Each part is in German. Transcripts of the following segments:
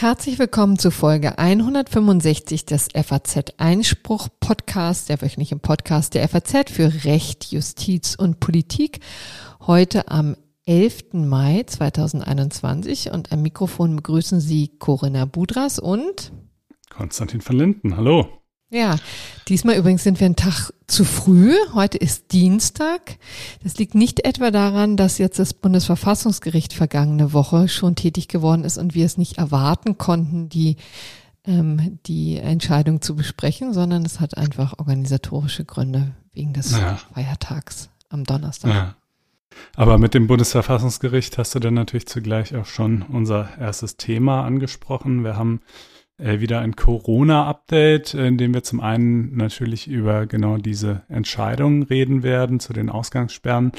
Herzlich willkommen zu Folge 165 des FAZ Einspruch Podcast, der wöchentlichen Podcast der FAZ für Recht, Justiz und Politik. Heute am 11. Mai 2021 und am Mikrofon begrüßen Sie Corinna Budras und Konstantin van Linden. Hallo. Ja, diesmal übrigens sind wir einen Tag zu früh. Heute ist Dienstag. Das liegt nicht etwa daran, dass jetzt das Bundesverfassungsgericht vergangene Woche schon tätig geworden ist und wir es nicht erwarten konnten, die, ähm, die Entscheidung zu besprechen, sondern es hat einfach organisatorische Gründe wegen des naja. Feiertags am Donnerstag. Ja. Aber mit dem Bundesverfassungsgericht hast du dann natürlich zugleich auch schon unser erstes Thema angesprochen. Wir haben wieder ein Corona-Update, in dem wir zum einen natürlich über genau diese Entscheidungen reden werden zu den Ausgangssperren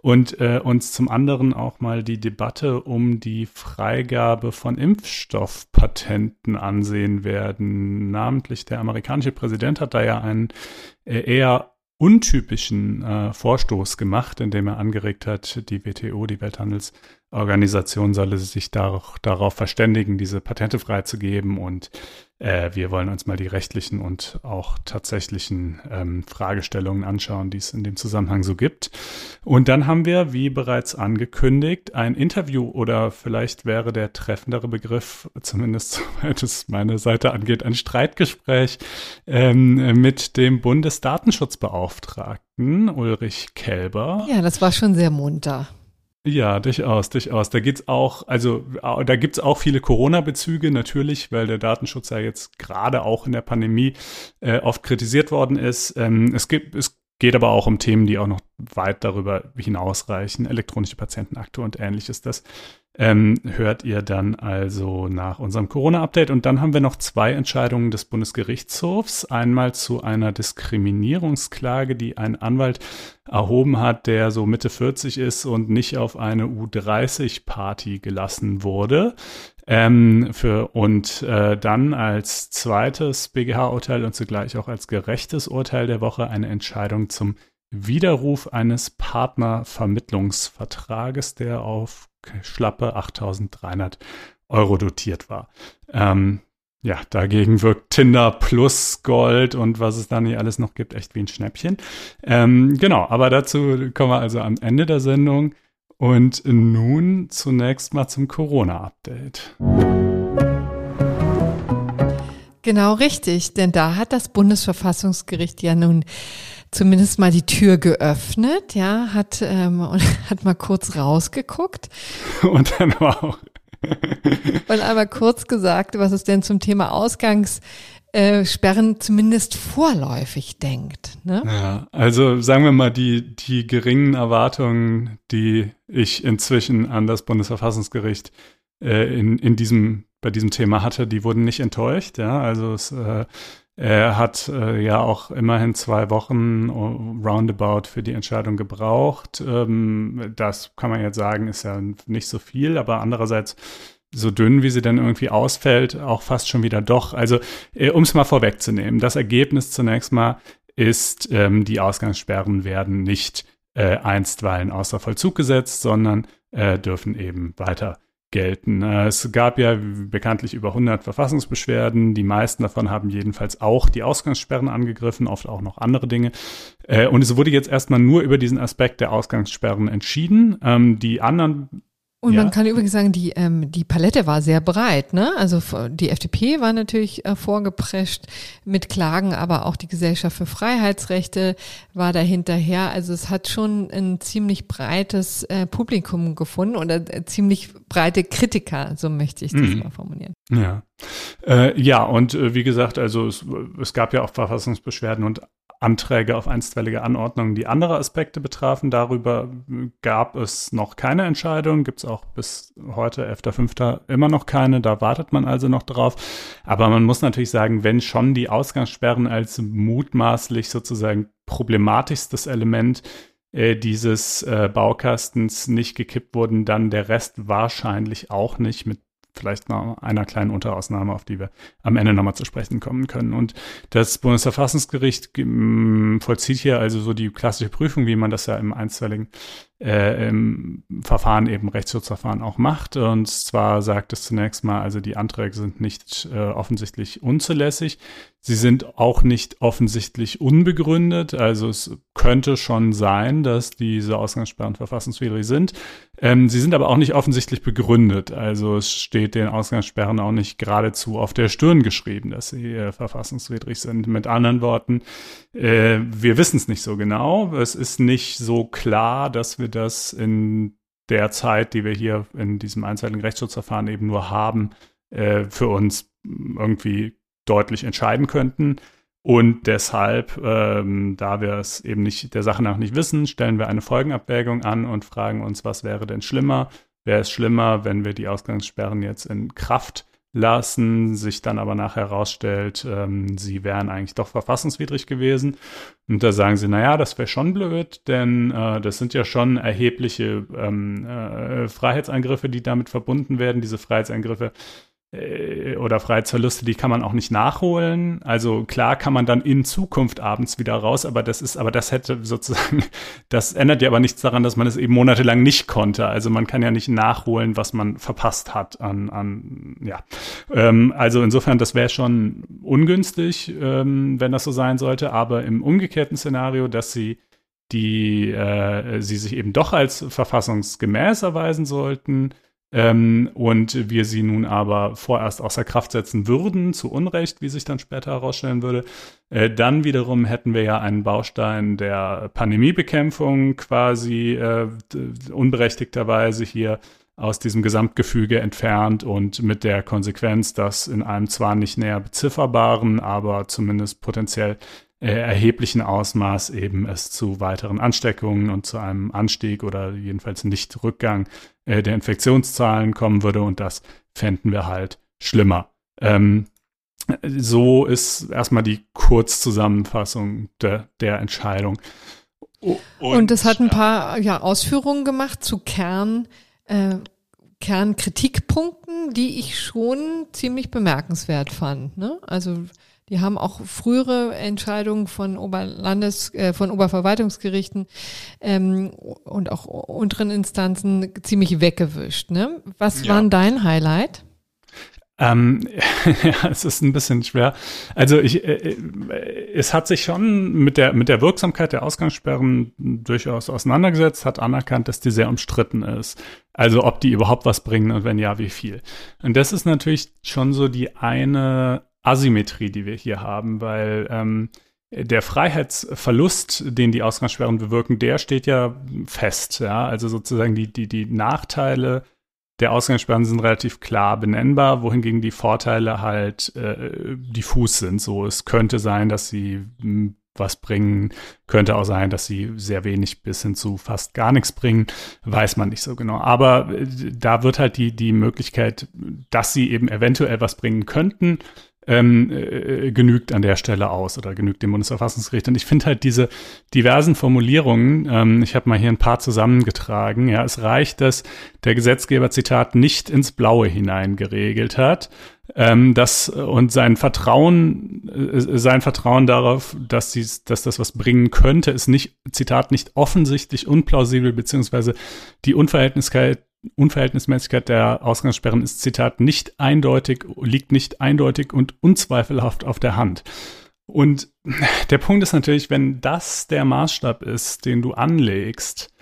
und äh, uns zum anderen auch mal die Debatte um die Freigabe von Impfstoffpatenten ansehen werden. Namentlich der amerikanische Präsident hat da ja einen äh, eher untypischen äh, Vorstoß gemacht, indem er angeregt hat, die WTO, die Welthandels Organisation solle sich dar darauf verständigen, diese Patente freizugeben. Und äh, wir wollen uns mal die rechtlichen und auch tatsächlichen ähm, Fragestellungen anschauen, die es in dem Zusammenhang so gibt. Und dann haben wir, wie bereits angekündigt, ein Interview oder vielleicht wäre der treffendere Begriff, zumindest soweit es meine Seite angeht, ein Streitgespräch ähm, mit dem Bundesdatenschutzbeauftragten Ulrich Kelber. Ja, das war schon sehr munter. Ja, durchaus, durchaus. Da geht's auch, also da gibt's auch viele Corona-Bezüge natürlich, weil der Datenschutz ja jetzt gerade auch in der Pandemie äh, oft kritisiert worden ist. Ähm, es gibt, es geht aber auch um Themen, die auch noch weit darüber hinausreichen, elektronische Patientenakte und ähnliches. Das ähm, hört ihr dann also nach unserem Corona-Update. Und dann haben wir noch zwei Entscheidungen des Bundesgerichtshofs. Einmal zu einer Diskriminierungsklage, die ein Anwalt erhoben hat, der so Mitte 40 ist und nicht auf eine U30-Party gelassen wurde. Ähm, für, und äh, dann als zweites BGH-Urteil und zugleich auch als gerechtes Urteil der Woche eine Entscheidung zum Widerruf eines Partnervermittlungsvertrages, der auf schlappe 8300 Euro dotiert war. Ähm, ja, dagegen wirkt Tinder plus Gold und was es da nicht alles noch gibt, echt wie ein Schnäppchen. Ähm, genau, aber dazu kommen wir also am Ende der Sendung. Und nun zunächst mal zum Corona-Update. Genau richtig, denn da hat das Bundesverfassungsgericht ja nun zumindest mal die Tür geöffnet, ja, hat, ähm, und hat mal kurz rausgeguckt. Und dann war auch. und einmal kurz gesagt, was es denn zum Thema Ausgangssperren äh, zumindest vorläufig denkt. Ne? Ja, also sagen wir mal, die, die geringen Erwartungen, die ich inzwischen an das Bundesverfassungsgericht äh, in, in diesem, bei diesem Thema hatte, die wurden nicht enttäuscht. Ja, also es äh, er hat äh, ja auch immerhin zwei Wochen roundabout für die Entscheidung gebraucht. Ähm, das kann man jetzt sagen, ist ja nicht so viel, aber andererseits so dünn, wie sie dann irgendwie ausfällt, auch fast schon wieder doch. Also, äh, um es mal vorwegzunehmen, das Ergebnis zunächst mal ist, ähm, die Ausgangssperren werden nicht äh, einstweilen außer Vollzug gesetzt, sondern äh, dürfen eben weiter gelten. Äh, es gab ja bekanntlich über 100 Verfassungsbeschwerden. Die meisten davon haben jedenfalls auch die Ausgangssperren angegriffen, oft auch noch andere Dinge. Äh, und es wurde jetzt erstmal nur über diesen Aspekt der Ausgangssperren entschieden. Ähm, die anderen und ja. man kann übrigens sagen, die, ähm, die Palette war sehr breit. Ne? Also die FDP war natürlich äh, vorgeprescht mit Klagen, aber auch die Gesellschaft für Freiheitsrechte war dahinterher. Also es hat schon ein ziemlich breites äh, Publikum gefunden oder äh, ziemlich breite Kritiker, so möchte ich das mhm. mal formulieren. Ja, äh, ja und äh, wie gesagt, also es, es gab ja auch Verfassungsbeschwerden und Anträge auf einstweilige Anordnungen, die andere Aspekte betrafen. Darüber gab es noch keine Entscheidung, gibt es auch bis heute, 11.05. immer noch keine, da wartet man also noch drauf. Aber man muss natürlich sagen, wenn schon die Ausgangssperren als mutmaßlich sozusagen problematischstes Element äh, dieses äh, Baukastens nicht gekippt wurden, dann der Rest wahrscheinlich auch nicht mit vielleicht mal einer kleinen Unterausnahme, auf die wir am Ende nochmal zu sprechen kommen können. Und das Bundesverfassungsgericht mm, vollzieht hier also so die klassische Prüfung, wie man das ja im einstweiligen äh, im Verfahren eben Rechtsschutzverfahren auch macht. Und zwar sagt es zunächst mal, also die Anträge sind nicht äh, offensichtlich unzulässig. Sie sind auch nicht offensichtlich unbegründet. Also es könnte schon sein, dass diese Ausgangssperren verfassungswidrig sind. Ähm, sie sind aber auch nicht offensichtlich begründet. Also es steht den Ausgangssperren auch nicht geradezu auf der Stirn geschrieben, dass sie äh, verfassungswidrig sind. Mit anderen Worten, äh, wir wissen es nicht so genau. Es ist nicht so klar, dass wir das in der Zeit, die wir hier in diesem einseitigen Rechtsschutzverfahren eben nur haben, äh, für uns irgendwie deutlich entscheiden könnten. Und deshalb, ähm, da wir es eben nicht der Sache nach nicht wissen, stellen wir eine Folgenabwägung an und fragen uns, was wäre denn schlimmer? Wäre es schlimmer, wenn wir die Ausgangssperren jetzt in Kraft lassen, sich dann aber nachher herausstellt, ähm, sie wären eigentlich doch verfassungswidrig gewesen. Und da sagen sie, naja, das wäre schon blöd, denn äh, das sind ja schon erhebliche ähm, äh, Freiheitseingriffe, die damit verbunden werden. Diese Freiheitseingriffe oder Freiheitsverluste, die kann man auch nicht nachholen. Also klar kann man dann in Zukunft abends wieder raus, aber das ist, aber das hätte sozusagen, das ändert ja aber nichts daran, dass man es eben monatelang nicht konnte. Also man kann ja nicht nachholen, was man verpasst hat an, an ja. Ähm, also insofern, das wäre schon ungünstig, ähm, wenn das so sein sollte, aber im umgekehrten Szenario, dass sie die äh, sie sich eben doch als verfassungsgemäß erweisen sollten, ähm, und wir sie nun aber vorerst außer Kraft setzen würden, zu Unrecht, wie sich dann später herausstellen würde, äh, dann wiederum hätten wir ja einen Baustein der Pandemiebekämpfung quasi äh, unberechtigterweise hier aus diesem Gesamtgefüge entfernt und mit der Konsequenz, dass in einem zwar nicht näher bezifferbaren, aber zumindest potenziell äh, erheblichen Ausmaß eben es zu weiteren Ansteckungen und zu einem Anstieg oder jedenfalls nicht Rückgang äh, der Infektionszahlen kommen würde und das fänden wir halt schlimmer. Ähm, so ist erstmal die Kurzzusammenfassung de, der Entscheidung. Und, und es hat ein paar ja, Ausführungen gemacht zu Kern, äh, Kernkritikpunkten, die ich schon ziemlich bemerkenswert fand. Ne? Also die haben auch frühere Entscheidungen von Oberlandes, äh, von Oberverwaltungsgerichten ähm, und auch unteren Instanzen ziemlich weggewischt. Ne? Was ja. war dein Highlight? Ähm, ja, es ist ein bisschen schwer. Also ich, äh, äh, es hat sich schon mit der mit der Wirksamkeit der Ausgangssperren durchaus auseinandergesetzt, hat anerkannt, dass die sehr umstritten ist. Also ob die überhaupt was bringen und wenn ja, wie viel. Und das ist natürlich schon so die eine Asymmetrie, die wir hier haben, weil ähm, der Freiheitsverlust, den die Ausgangssperren bewirken, der steht ja fest. Ja? Also sozusagen die, die, die Nachteile der Ausgangssperren sind relativ klar benennbar, wohingegen die Vorteile halt äh, diffus sind. So, es könnte sein, dass sie hm, was bringen, könnte auch sein, dass sie sehr wenig bis hin zu fast gar nichts bringen, weiß man nicht so genau. Aber äh, da wird halt die, die Möglichkeit, dass sie eben eventuell was bringen könnten, ähm, äh, genügt an der Stelle aus oder genügt dem Bundesverfassungsgericht. Und ich finde halt diese diversen Formulierungen, ähm, ich habe mal hier ein paar zusammengetragen, ja, es reicht, dass der Gesetzgeber, Zitat, nicht ins Blaue hinein geregelt hat, ähm, das und sein Vertrauen, äh, sein Vertrauen darauf, dass dies, dass das was bringen könnte, ist nicht, Zitat, nicht offensichtlich unplausibel, beziehungsweise die Unverhältnismäßigkeit Unverhältnismäßigkeit der Ausgangssperren ist, Zitat, nicht eindeutig, liegt nicht eindeutig und unzweifelhaft auf der Hand. Und der Punkt ist natürlich, wenn das der Maßstab ist, den du anlegst,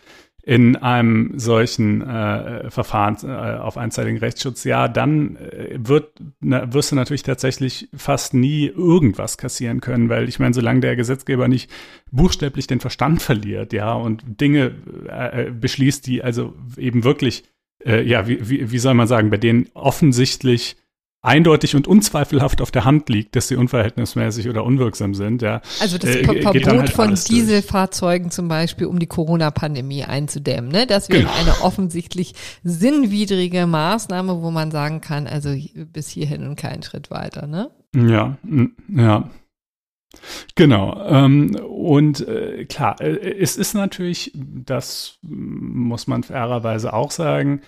in einem solchen äh, Verfahren äh, auf einseitigen Rechtsschutz, ja, dann äh, wird, na, wirst du natürlich tatsächlich fast nie irgendwas kassieren können, weil ich meine, solange der Gesetzgeber nicht buchstäblich den Verstand verliert, ja, und Dinge äh, beschließt, die also eben wirklich, äh, ja, wie, wie, wie soll man sagen, bei denen offensichtlich eindeutig und unzweifelhaft auf der Hand liegt, dass sie unverhältnismäßig oder unwirksam sind. Ja, also das äh, Verbot halt von Dieselfahrzeugen zum Beispiel, um die Corona-Pandemie einzudämmen. Ne? Das wäre genau. eine offensichtlich sinnwidrige Maßnahme, wo man sagen kann, also bis hierhin und keinen Schritt weiter. Ne? Ja, ja. Genau. Ähm, und äh, klar, äh, es ist natürlich, das muss man fairerweise auch sagen,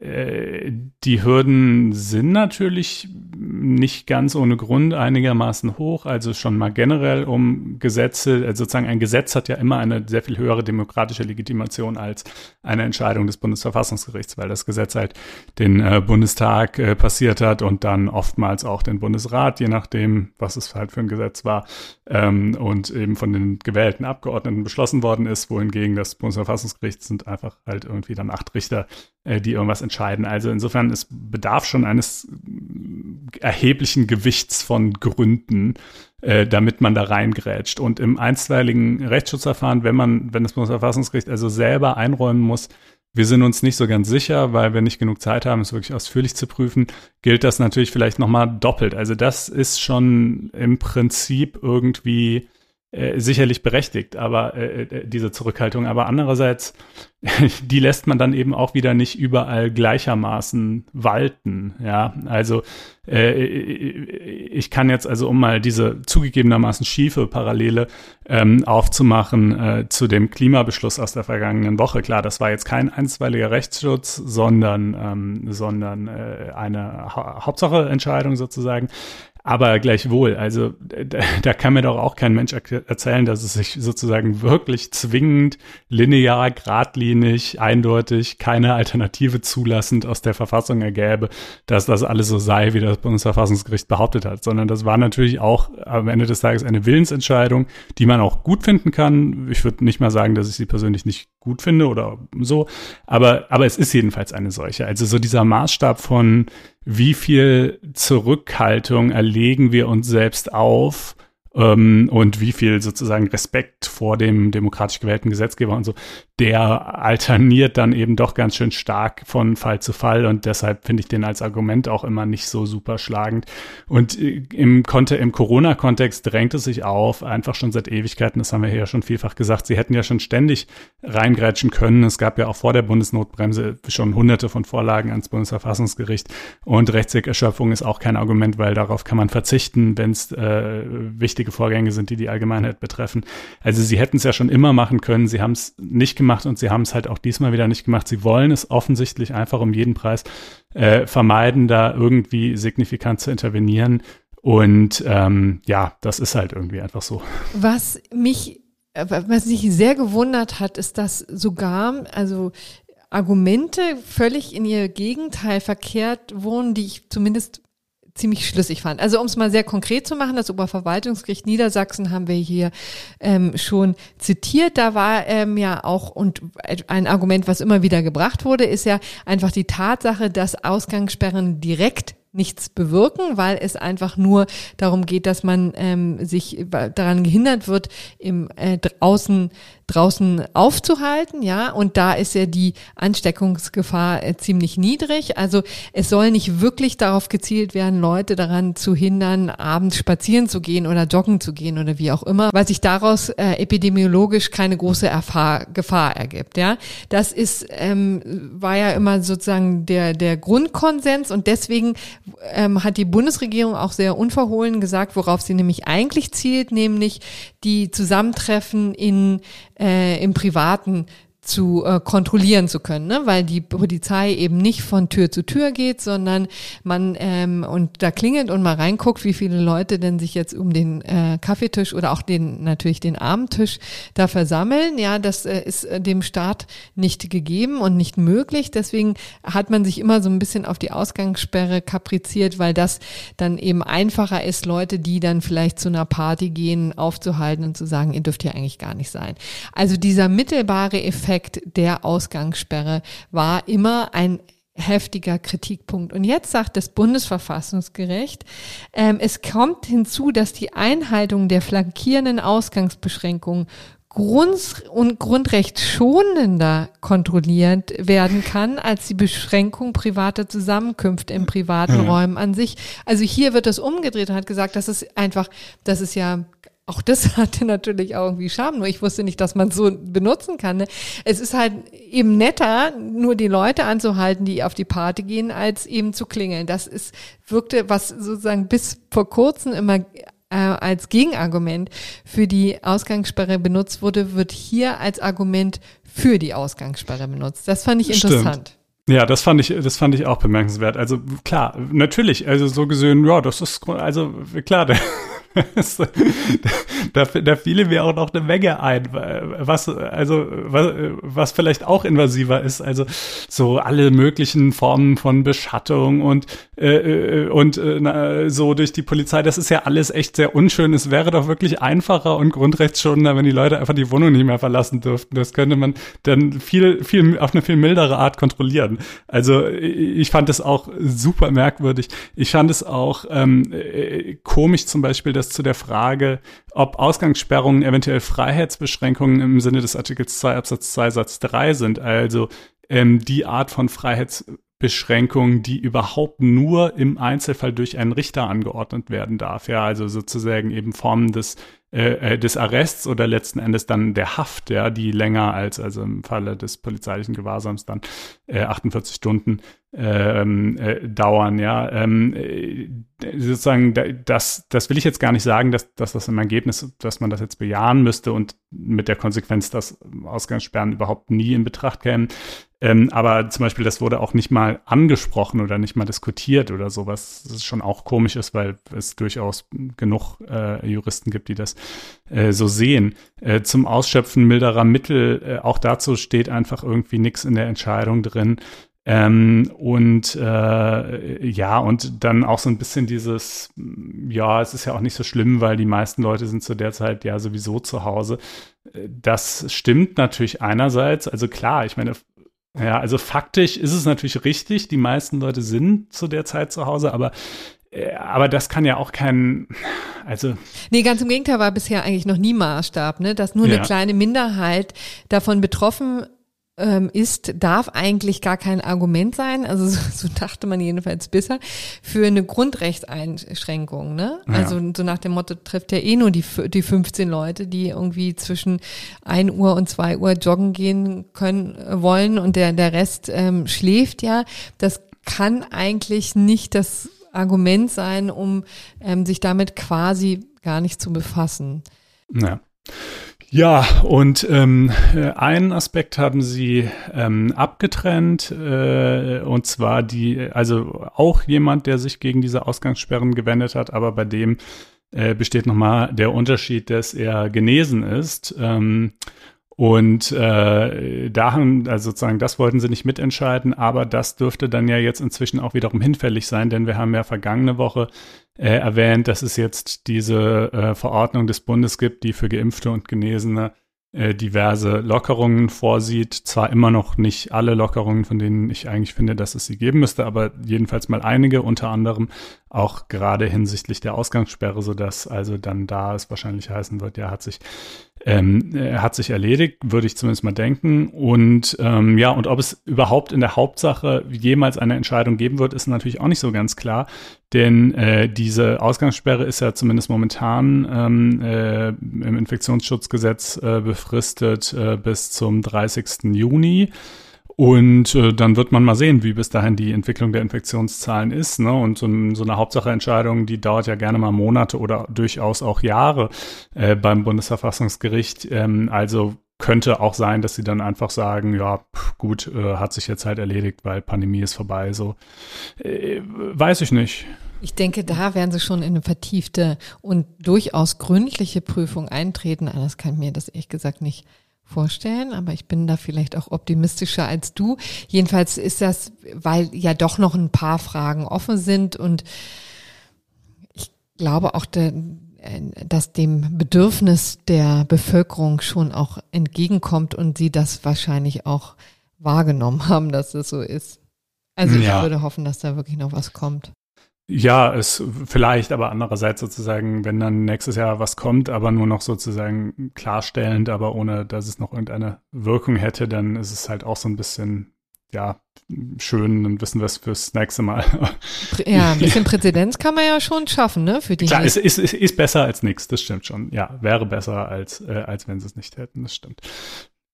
die Hürden sind natürlich nicht ganz ohne Grund einigermaßen hoch, also schon mal generell um Gesetze, also sozusagen ein Gesetz hat ja immer eine sehr viel höhere demokratische Legitimation als eine Entscheidung des Bundesverfassungsgerichts, weil das Gesetz halt den äh, Bundestag äh, passiert hat und dann oftmals auch den Bundesrat, je nachdem, was es halt für ein Gesetz war, ähm, und eben von den gewählten Abgeordneten beschlossen worden ist, wohingegen das Bundesverfassungsgericht sind einfach halt irgendwie dann acht Richter, äh, die irgendwas entscheiden. Also insofern, es bedarf schon eines erheblichen Gewichts von Gründen, äh, damit man da reingrätscht. Und im einstweiligen Rechtsschutzverfahren, wenn man, wenn das Bundesverfassungsgericht also selber einräumen muss, wir sind uns nicht so ganz sicher, weil wir nicht genug Zeit haben, es wirklich ausführlich zu prüfen, gilt das natürlich vielleicht nochmal doppelt. Also das ist schon im Prinzip irgendwie äh, sicherlich berechtigt, aber äh, äh, diese Zurückhaltung. Aber andererseits, die lässt man dann eben auch wieder nicht überall gleichermaßen walten. Ja, also äh, ich kann jetzt also, um mal diese zugegebenermaßen schiefe Parallele ähm, aufzumachen äh, zu dem Klimabeschluss aus der vergangenen Woche. Klar, das war jetzt kein einstweiliger Rechtsschutz, sondern, ähm, sondern äh, eine ha Hauptsache Entscheidung sozusagen. Aber gleichwohl, also da, da, kann mir doch auch kein Mensch erzählen, dass es sich sozusagen wirklich zwingend, linear, geradlinig, eindeutig, keine Alternative zulassend aus der Verfassung ergäbe, dass das alles so sei, wie das Bundesverfassungsgericht behauptet hat, sondern das war natürlich auch am Ende des Tages eine Willensentscheidung, die man auch gut finden kann. Ich würde nicht mal sagen, dass ich sie persönlich nicht gut finde oder so, aber, aber es ist jedenfalls eine solche. Also so dieser Maßstab von, wie viel Zurückhaltung erlegen wir uns selbst auf ähm, und wie viel sozusagen Respekt vor dem demokratisch gewählten Gesetzgeber und so, der alterniert dann eben doch ganz schön stark von Fall zu Fall und deshalb finde ich den als Argument auch immer nicht so super schlagend. Und äh, im, Konte, im Corona-Kontext drängt es sich auf, einfach schon seit Ewigkeiten, das haben wir hier ja schon vielfach gesagt, sie hätten ja schon ständig reingrätschen können. Es gab ja auch vor der Bundesnotbremse schon hunderte von Vorlagen ans Bundesverfassungsgericht und Rechtserschöpfung ist auch kein Argument, weil darauf kann man verzichten, wenn es äh, wichtige Vorgänge sind, die die Allgemeinheit betreffen. Also sie hätten es ja schon immer machen können, sie haben es nicht gemacht und sie haben es halt auch diesmal wieder nicht gemacht. Sie wollen es offensichtlich einfach um jeden Preis äh, vermeiden, da irgendwie signifikant zu intervenieren. Und ähm, ja, das ist halt irgendwie einfach so. Was mich, was mich sehr gewundert hat, ist, dass sogar, also Argumente völlig in ihr Gegenteil verkehrt wurden, die ich zumindest ziemlich schlüssig fand. Also um es mal sehr konkret zu machen, das Oberverwaltungsgericht Niedersachsen haben wir hier ähm, schon zitiert. Da war ähm, ja auch, und ein Argument, was immer wieder gebracht wurde, ist ja einfach die Tatsache, dass Ausgangssperren direkt nichts bewirken, weil es einfach nur darum geht, dass man ähm, sich daran gehindert wird, im äh, draußen draußen aufzuhalten, ja, und da ist ja die Ansteckungsgefahr äh, ziemlich niedrig. Also es soll nicht wirklich darauf gezielt werden, Leute daran zu hindern, abends spazieren zu gehen oder joggen zu gehen oder wie auch immer, weil sich daraus äh, epidemiologisch keine große Erfahr Gefahr ergibt, ja. Das ist ähm, war ja immer sozusagen der der Grundkonsens und deswegen ähm, hat die Bundesregierung auch sehr unverhohlen gesagt, worauf sie nämlich eigentlich zielt, nämlich die Zusammentreffen in äh, im Privaten zu äh, kontrollieren zu können, ne? weil die Polizei eben nicht von Tür zu Tür geht, sondern man ähm, und da klingelt und mal reinguckt, wie viele Leute denn sich jetzt um den äh, Kaffeetisch oder auch den natürlich den Abendtisch da versammeln. Ja, das äh, ist äh, dem Staat nicht gegeben und nicht möglich. Deswegen hat man sich immer so ein bisschen auf die Ausgangssperre kapriziert, weil das dann eben einfacher ist, Leute, die dann vielleicht zu einer Party gehen, aufzuhalten und zu sagen, ihr dürft hier eigentlich gar nicht sein. Also dieser mittelbare Effekt Effekt der Ausgangssperre war immer ein heftiger Kritikpunkt. Und jetzt sagt das Bundesverfassungsgericht, ähm, es kommt hinzu, dass die Einhaltung der flankierenden Ausgangsbeschränkungen Grund- und Grundrecht schonender kontrolliert werden kann als die Beschränkung privater Zusammenkünfte in privaten. Räumen an sich. Also hier wird das umgedreht und hat gesagt, das ist einfach, das ist ja auch das hatte natürlich auch irgendwie Charme, nur ich wusste nicht, dass man so benutzen kann. Ne? Es ist halt eben netter, nur die Leute anzuhalten, die auf die Party gehen, als eben zu klingeln. Das ist, wirkte, was sozusagen bis vor kurzem immer äh, als Gegenargument für die Ausgangssperre benutzt wurde, wird hier als Argument für die Ausgangssperre benutzt. Das fand ich interessant. Stimmt. Ja, das fand ich, das fand ich auch bemerkenswert. Also klar, natürlich, also so gesehen, ja, das ist, also klar, der, da, da fiele mir auch noch eine Menge ein, was, also, was, was vielleicht auch invasiver ist. Also, so alle möglichen Formen von Beschattung und, äh, und äh, so durch die Polizei. Das ist ja alles echt sehr unschön. Es wäre doch wirklich einfacher und grundrechtsschonender, wenn die Leute einfach die Wohnung nicht mehr verlassen dürften. Das könnte man dann viel, viel, auf eine viel mildere Art kontrollieren. Also, ich fand es auch super merkwürdig. Ich fand es auch ähm, äh, komisch zum Beispiel, das zu der Frage, ob Ausgangssperrungen eventuell Freiheitsbeschränkungen im Sinne des Artikels 2 Absatz 2 Satz 3 sind, also ähm, die Art von Freiheitsbeschränkungen, die überhaupt nur im Einzelfall durch einen Richter angeordnet werden darf. Ja, also sozusagen eben Formen des äh, äh, des Arrests oder letzten Endes dann der Haft, ja, die länger als, also im Falle des polizeilichen Gewahrsams dann äh, 48 Stunden ähm, äh, dauern, ja. Ähm, äh, sozusagen, das, das will ich jetzt gar nicht sagen, dass, dass das im Ergebnis, dass man das jetzt bejahen müsste und mit der Konsequenz, dass Ausgangssperren überhaupt nie in Betracht kämen. Ähm, aber zum Beispiel, das wurde auch nicht mal angesprochen oder nicht mal diskutiert oder sowas. Ist schon auch komisch ist, weil es durchaus genug äh, Juristen gibt, die das äh, so sehen. Äh, zum Ausschöpfen milderer Mittel, äh, auch dazu steht einfach irgendwie nichts in der Entscheidung drin. Ähm, und äh, ja, und dann auch so ein bisschen dieses, ja, es ist ja auch nicht so schlimm, weil die meisten Leute sind zu der Zeit ja sowieso zu Hause. Äh, das stimmt natürlich einerseits. Also klar, ich meine, ja, also faktisch ist es natürlich richtig, die meisten Leute sind zu der Zeit zu Hause, aber äh, aber das kann ja auch kein, also. Nee, ganz im Gegenteil war bisher eigentlich noch nie Maßstab, ne? Dass nur ja. eine kleine Minderheit davon betroffen ähm, ist, darf eigentlich gar kein Argument sein, also so, so dachte man jedenfalls bisher, für eine Grundrechtseinschränkung. Ne? Ja. Also so nach dem Motto trifft ja eh nur die, die 15 Leute, die irgendwie zwischen 1 Uhr und 2 Uhr joggen gehen können, äh, wollen und der, der Rest ähm, schläft ja. Das kann eigentlich nicht das Argument sein, um ähm, sich damit quasi gar nicht zu befassen. Ja. Ja, und ähm, einen Aspekt haben sie ähm, abgetrennt, äh, und zwar die, also auch jemand, der sich gegen diese Ausgangssperren gewendet hat, aber bei dem äh, besteht nochmal der Unterschied, dass er genesen ist. Ähm, und äh, da haben, also sozusagen, das wollten sie nicht mitentscheiden, aber das dürfte dann ja jetzt inzwischen auch wiederum hinfällig sein, denn wir haben ja vergangene Woche äh, erwähnt, dass es jetzt diese äh, Verordnung des Bundes gibt, die für Geimpfte und Genesene äh, diverse Lockerungen vorsieht. Zwar immer noch nicht alle Lockerungen, von denen ich eigentlich finde, dass es sie geben müsste, aber jedenfalls mal einige, unter anderem auch gerade hinsichtlich der Ausgangssperre, sodass also dann da es wahrscheinlich heißen wird, ja, hat sich ähm, hat sich erledigt, würde ich zumindest mal denken. Und ähm, ja, und ob es überhaupt in der Hauptsache jemals eine Entscheidung geben wird, ist natürlich auch nicht so ganz klar. Denn äh, diese Ausgangssperre ist ja zumindest momentan ähm, äh, im Infektionsschutzgesetz äh, befristet äh, bis zum 30. Juni. Und äh, dann wird man mal sehen, wie bis dahin die Entwicklung der Infektionszahlen ist. Ne? Und so, so eine Hauptsacheentscheidung, die dauert ja gerne mal Monate oder durchaus auch Jahre äh, beim Bundesverfassungsgericht. Ähm, also könnte auch sein, dass sie dann einfach sagen, ja, gut, äh, hat sich jetzt halt erledigt, weil Pandemie ist vorbei. So äh, weiß ich nicht. Ich denke, da werden sie schon in eine vertiefte und durchaus gründliche Prüfung eintreten. Anders kann ich mir das ehrlich gesagt nicht vorstellen, aber ich bin da vielleicht auch optimistischer als du. Jedenfalls ist das, weil ja doch noch ein paar Fragen offen sind und ich glaube auch, der, dass dem Bedürfnis der Bevölkerung schon auch entgegenkommt und sie das wahrscheinlich auch wahrgenommen haben, dass es so ist. Also ich ja. würde hoffen, dass da wirklich noch was kommt. Ja, es vielleicht, aber andererseits sozusagen, wenn dann nächstes Jahr was kommt, aber nur noch sozusagen klarstellend, aber ohne, dass es noch irgendeine Wirkung hätte, dann ist es halt auch so ein bisschen, ja, schön, dann wissen wir es fürs nächste Mal. Ja, ein bisschen Präzedenz kann man ja schon schaffen, ne, für die. Klar, es ist, ist, ist besser als nichts, das stimmt schon. Ja, wäre besser als, äh, als wenn sie es nicht hätten, das stimmt.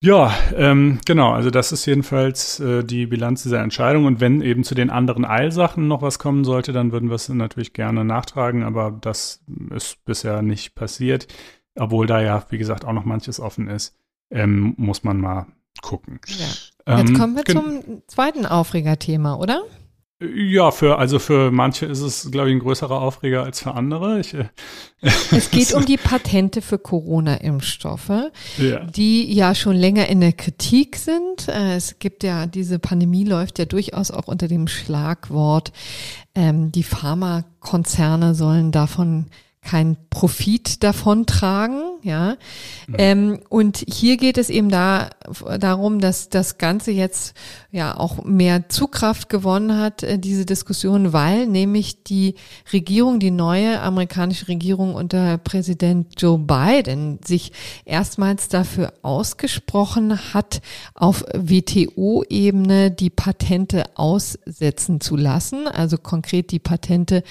Ja, ähm, genau. Also das ist jedenfalls äh, die Bilanz dieser Entscheidung. Und wenn eben zu den anderen Eilsachen noch was kommen sollte, dann würden wir es natürlich gerne nachtragen. Aber das ist bisher nicht passiert. Obwohl da ja, wie gesagt, auch noch manches offen ist, ähm, muss man mal gucken. Ja. Jetzt kommen wir zum zweiten Aufregerthema, oder? Ja, für, also für manche ist es, glaube ich, ein größerer Aufreger als für andere. Ich, äh, es geht um die Patente für Corona-Impfstoffe, ja. die ja schon länger in der Kritik sind. Äh, es gibt ja, diese Pandemie läuft ja durchaus auch unter dem Schlagwort, ähm, die Pharmakonzerne sollen davon keinen Profit davon tragen, ja. Mhm. Ähm, und hier geht es eben da darum, dass das Ganze jetzt ja auch mehr Zugkraft gewonnen hat, äh, diese Diskussion, weil nämlich die Regierung, die neue amerikanische Regierung unter Präsident Joe Biden sich erstmals dafür ausgesprochen hat, auf WTO-Ebene die Patente aussetzen zu lassen, also konkret die Patente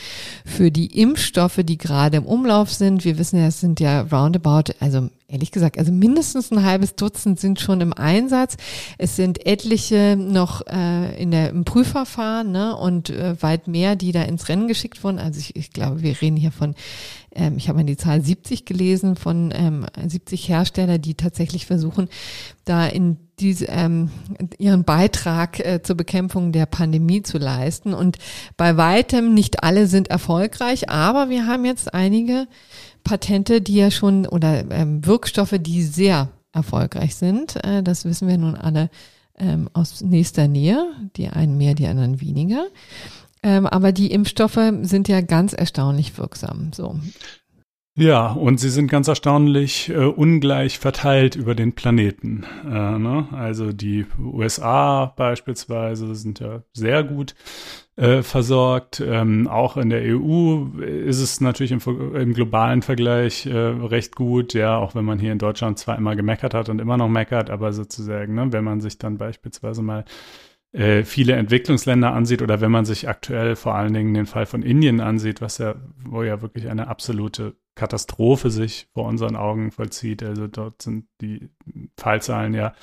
für die Impfstoffe, die gerade im Umlauf sind. Wir wissen ja, es sind ja roundabout, also ehrlich gesagt, also mindestens ein halbes Dutzend sind schon im Einsatz. Es sind etliche noch äh, in der, im Prüfverfahren ne, und äh, weit mehr, die da ins Rennen geschickt wurden. Also ich, ich glaube, wir reden hier von, ähm, ich habe mal die Zahl 70 gelesen, von ähm, 70 Hersteller, die tatsächlich versuchen, da in diese, ähm, ihren Beitrag äh, zur Bekämpfung der Pandemie zu leisten. Und bei weitem nicht alle sind erfolgreich, aber wir haben jetzt einige Patente, die ja schon oder ähm, Wirkstoffe, die sehr erfolgreich sind. Äh, das wissen wir nun alle ähm, aus nächster Nähe. Die einen mehr, die anderen weniger. Ähm, aber die Impfstoffe sind ja ganz erstaunlich wirksam. So. Ja, und sie sind ganz erstaunlich äh, ungleich verteilt über den Planeten. Äh, ne? Also die USA beispielsweise sind ja sehr gut äh, versorgt. Ähm, auch in der EU ist es natürlich im, im globalen Vergleich äh, recht gut, ja, auch wenn man hier in Deutschland zwar immer gemeckert hat und immer noch meckert, aber sozusagen, ne, wenn man sich dann beispielsweise mal äh, viele Entwicklungsländer ansieht oder wenn man sich aktuell vor allen Dingen den Fall von Indien ansieht, was ja, wo ja wirklich eine absolute Katastrophe sich vor unseren Augen vollzieht. Also dort sind die Fallzahlen ja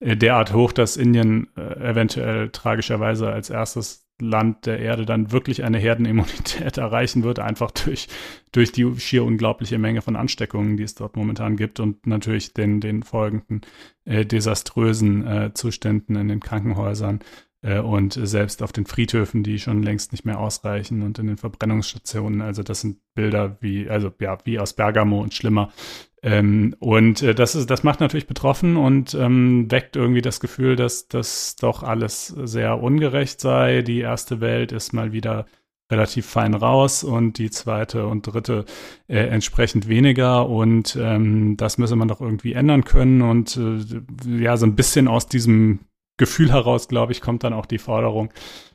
äh, derart hoch, dass Indien äh, eventuell tragischerweise als erstes Land der Erde dann wirklich eine Herdenimmunität erreichen wird, einfach durch, durch die schier unglaubliche Menge von Ansteckungen, die es dort momentan gibt und natürlich den, den folgenden äh, desaströsen äh, Zuständen in den Krankenhäusern und selbst auf den Friedhöfen, die schon längst nicht mehr ausreichen und in den Verbrennungsstationen. Also das sind Bilder wie, also ja, wie aus Bergamo und schlimmer. Ähm, und äh, das ist, das macht natürlich betroffen und ähm, weckt irgendwie das Gefühl, dass das doch alles sehr ungerecht sei. Die erste Welt ist mal wieder relativ fein raus und die zweite und dritte äh, entsprechend weniger und ähm, das müsse man doch irgendwie ändern können und äh, ja so ein bisschen aus diesem Gefühl heraus, glaube ich, kommt dann auch die Forderung,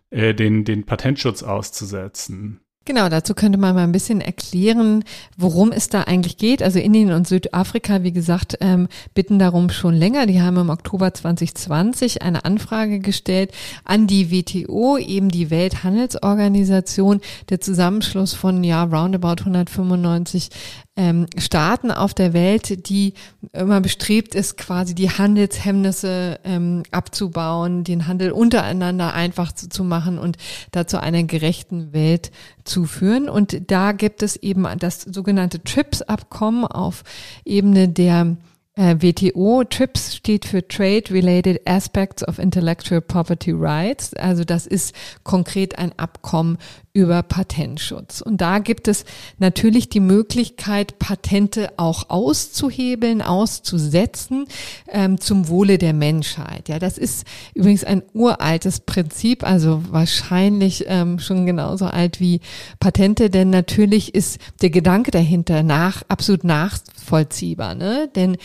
äh, den, den Patentschutz auszusetzen. Genau, dazu könnte man mal ein bisschen erklären, worum es da eigentlich geht. Also Indien und Südafrika, wie gesagt, ähm, bitten darum schon länger. Die haben im Oktober 2020 eine Anfrage gestellt an die WTO, eben die Welthandelsorganisation, der Zusammenschluss von ja roundabout 195 ähm, Staaten auf der Welt, die immer bestrebt ist, quasi die Handelshemmnisse ähm, abzubauen, den Handel untereinander einfach zu, zu machen und dazu einer gerechten Welt zu führen. Und da gibt es eben das sogenannte TRIPS-Abkommen auf Ebene der äh, WTO, TRIPS steht für Trade Related Aspects of Intellectual Property Rights. Also das ist konkret ein Abkommen über Patentschutz. Und da gibt es natürlich die Möglichkeit, Patente auch auszuhebeln, auszusetzen ähm, zum Wohle der Menschheit. Ja, das ist übrigens ein uraltes Prinzip, also wahrscheinlich ähm, schon genauso alt wie Patente, denn natürlich ist der Gedanke dahinter nach absolut nachvollziehbar, ne? Denn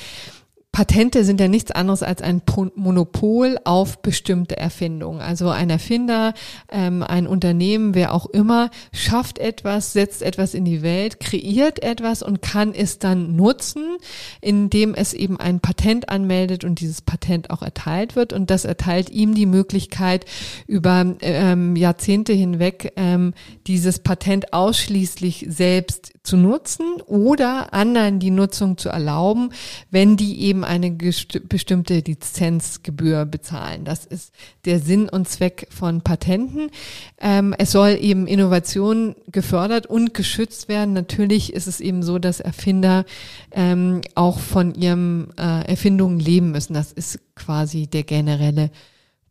Patente sind ja nichts anderes als ein Monopol auf bestimmte Erfindungen. Also ein Erfinder, ähm, ein Unternehmen, wer auch immer, schafft etwas, setzt etwas in die Welt, kreiert etwas und kann es dann nutzen, indem es eben ein Patent anmeldet und dieses Patent auch erteilt wird. Und das erteilt ihm die Möglichkeit, über ähm, Jahrzehnte hinweg ähm, dieses Patent ausschließlich selbst zu nutzen oder anderen die Nutzung zu erlauben, wenn die eben eine bestimmte Lizenzgebühr bezahlen. Das ist der Sinn und Zweck von Patenten. Ähm, es soll eben Innovation gefördert und geschützt werden. Natürlich ist es eben so, dass Erfinder ähm, auch von ihrem äh, Erfindungen leben müssen. Das ist quasi der generelle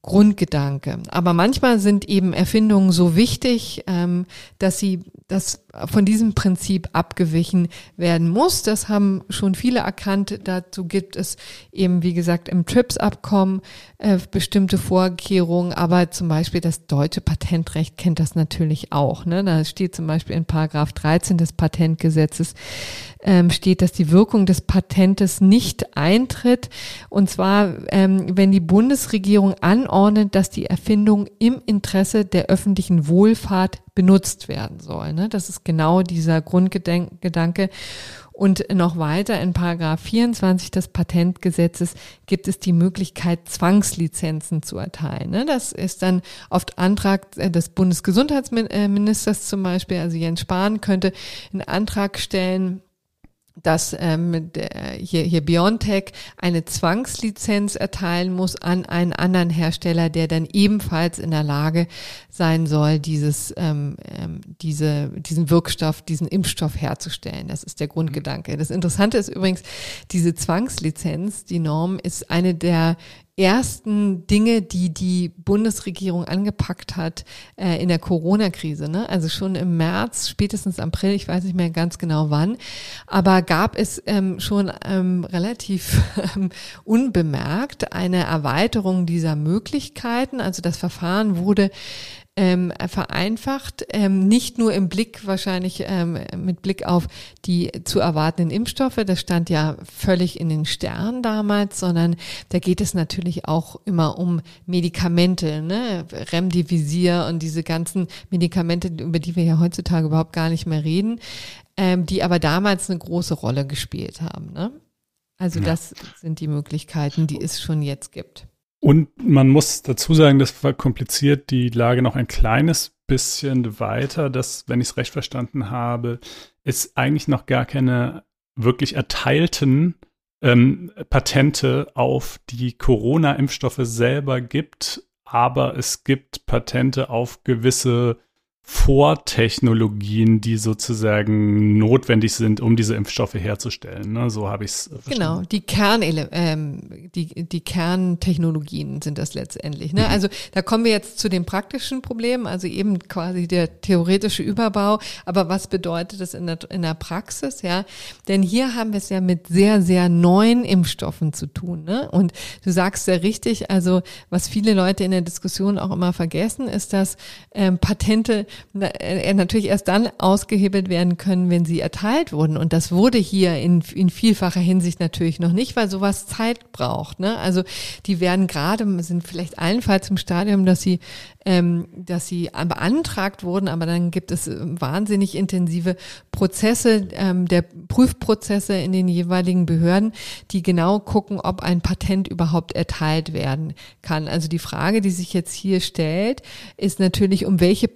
Grundgedanke. Aber manchmal sind eben Erfindungen so wichtig, ähm, dass sie dass von diesem Prinzip abgewichen werden muss. Das haben schon viele erkannt. Dazu gibt es eben, wie gesagt, im TRIPS-Abkommen äh, bestimmte Vorkehrungen, aber zum Beispiel das deutsche Patentrecht kennt das natürlich auch. Ne? Da steht zum Beispiel in Paragraph 13 des Patentgesetzes, ähm, steht, dass die Wirkung des Patentes nicht eintritt. Und zwar, ähm, wenn die Bundesregierung anordnet, dass die Erfindung im Interesse der öffentlichen Wohlfahrt benutzt werden soll. Ne? Das ist genau dieser Grundgedanke. Und noch weiter in Paragraph 24 des Patentgesetzes gibt es die Möglichkeit, Zwangslizenzen zu erteilen. Ne? Das ist dann oft Antrag des Bundesgesundheitsministers zum Beispiel, also Jens Spahn könnte einen Antrag stellen, dass ähm, der, hier, hier Biontech eine Zwangslizenz erteilen muss an einen anderen Hersteller, der dann ebenfalls in der Lage sein soll, dieses, ähm, ähm, diese, diesen Wirkstoff, diesen Impfstoff herzustellen. Das ist der Grundgedanke. Das Interessante ist übrigens, diese Zwangslizenz, die Norm, ist eine der ersten Dinge, die die Bundesregierung angepackt hat äh, in der Corona-Krise. Ne? Also schon im März, spätestens April, ich weiß nicht mehr ganz genau wann, aber gab es ähm, schon ähm, relativ ähm, unbemerkt eine Erweiterung dieser Möglichkeiten. Also das Verfahren wurde ähm, vereinfacht, ähm, nicht nur im Blick wahrscheinlich ähm, mit Blick auf die zu erwartenden Impfstoffe, das stand ja völlig in den Sternen damals, sondern da geht es natürlich auch immer um Medikamente, ne? Remdesivir und diese ganzen Medikamente, über die wir ja heutzutage überhaupt gar nicht mehr reden, ähm, die aber damals eine große Rolle gespielt haben. Ne? Also ja. das sind die Möglichkeiten, die es schon jetzt gibt. Und man muss dazu sagen, das verkompliziert die Lage noch ein kleines bisschen weiter, dass, wenn ich es recht verstanden habe, es eigentlich noch gar keine wirklich erteilten ähm, Patente auf die Corona-Impfstoffe selber gibt, aber es gibt Patente auf gewisse Vortechnologien, die sozusagen notwendig sind, um diese Impfstoffe herzustellen. Ne? So habe ich es verstanden. Genau, die Kernele ähm, die, die Kerntechnologien sind das letztendlich. Ne? Mhm. Also da kommen wir jetzt zu den praktischen Problemen, also eben quasi der theoretische Überbau. Aber was bedeutet das in der, in der Praxis? Ja, denn hier haben wir es ja mit sehr, sehr neuen Impfstoffen zu tun. Ne? Und du sagst ja richtig, also was viele Leute in der Diskussion auch immer vergessen, ist, dass ähm, Patente natürlich erst dann ausgehebelt werden können, wenn sie erteilt wurden. Und das wurde hier in, in vielfacher Hinsicht natürlich noch nicht, weil sowas Zeit braucht. Ne? Also die werden gerade, sind vielleicht allenfalls im Stadium, dass sie ähm, dass sie beantragt wurden, aber dann gibt es ähm, wahnsinnig intensive Prozesse ähm, der Prüfprozesse in den jeweiligen Behörden, die genau gucken, ob ein Patent überhaupt erteilt werden kann. Also die Frage, die sich jetzt hier stellt, ist natürlich, um welche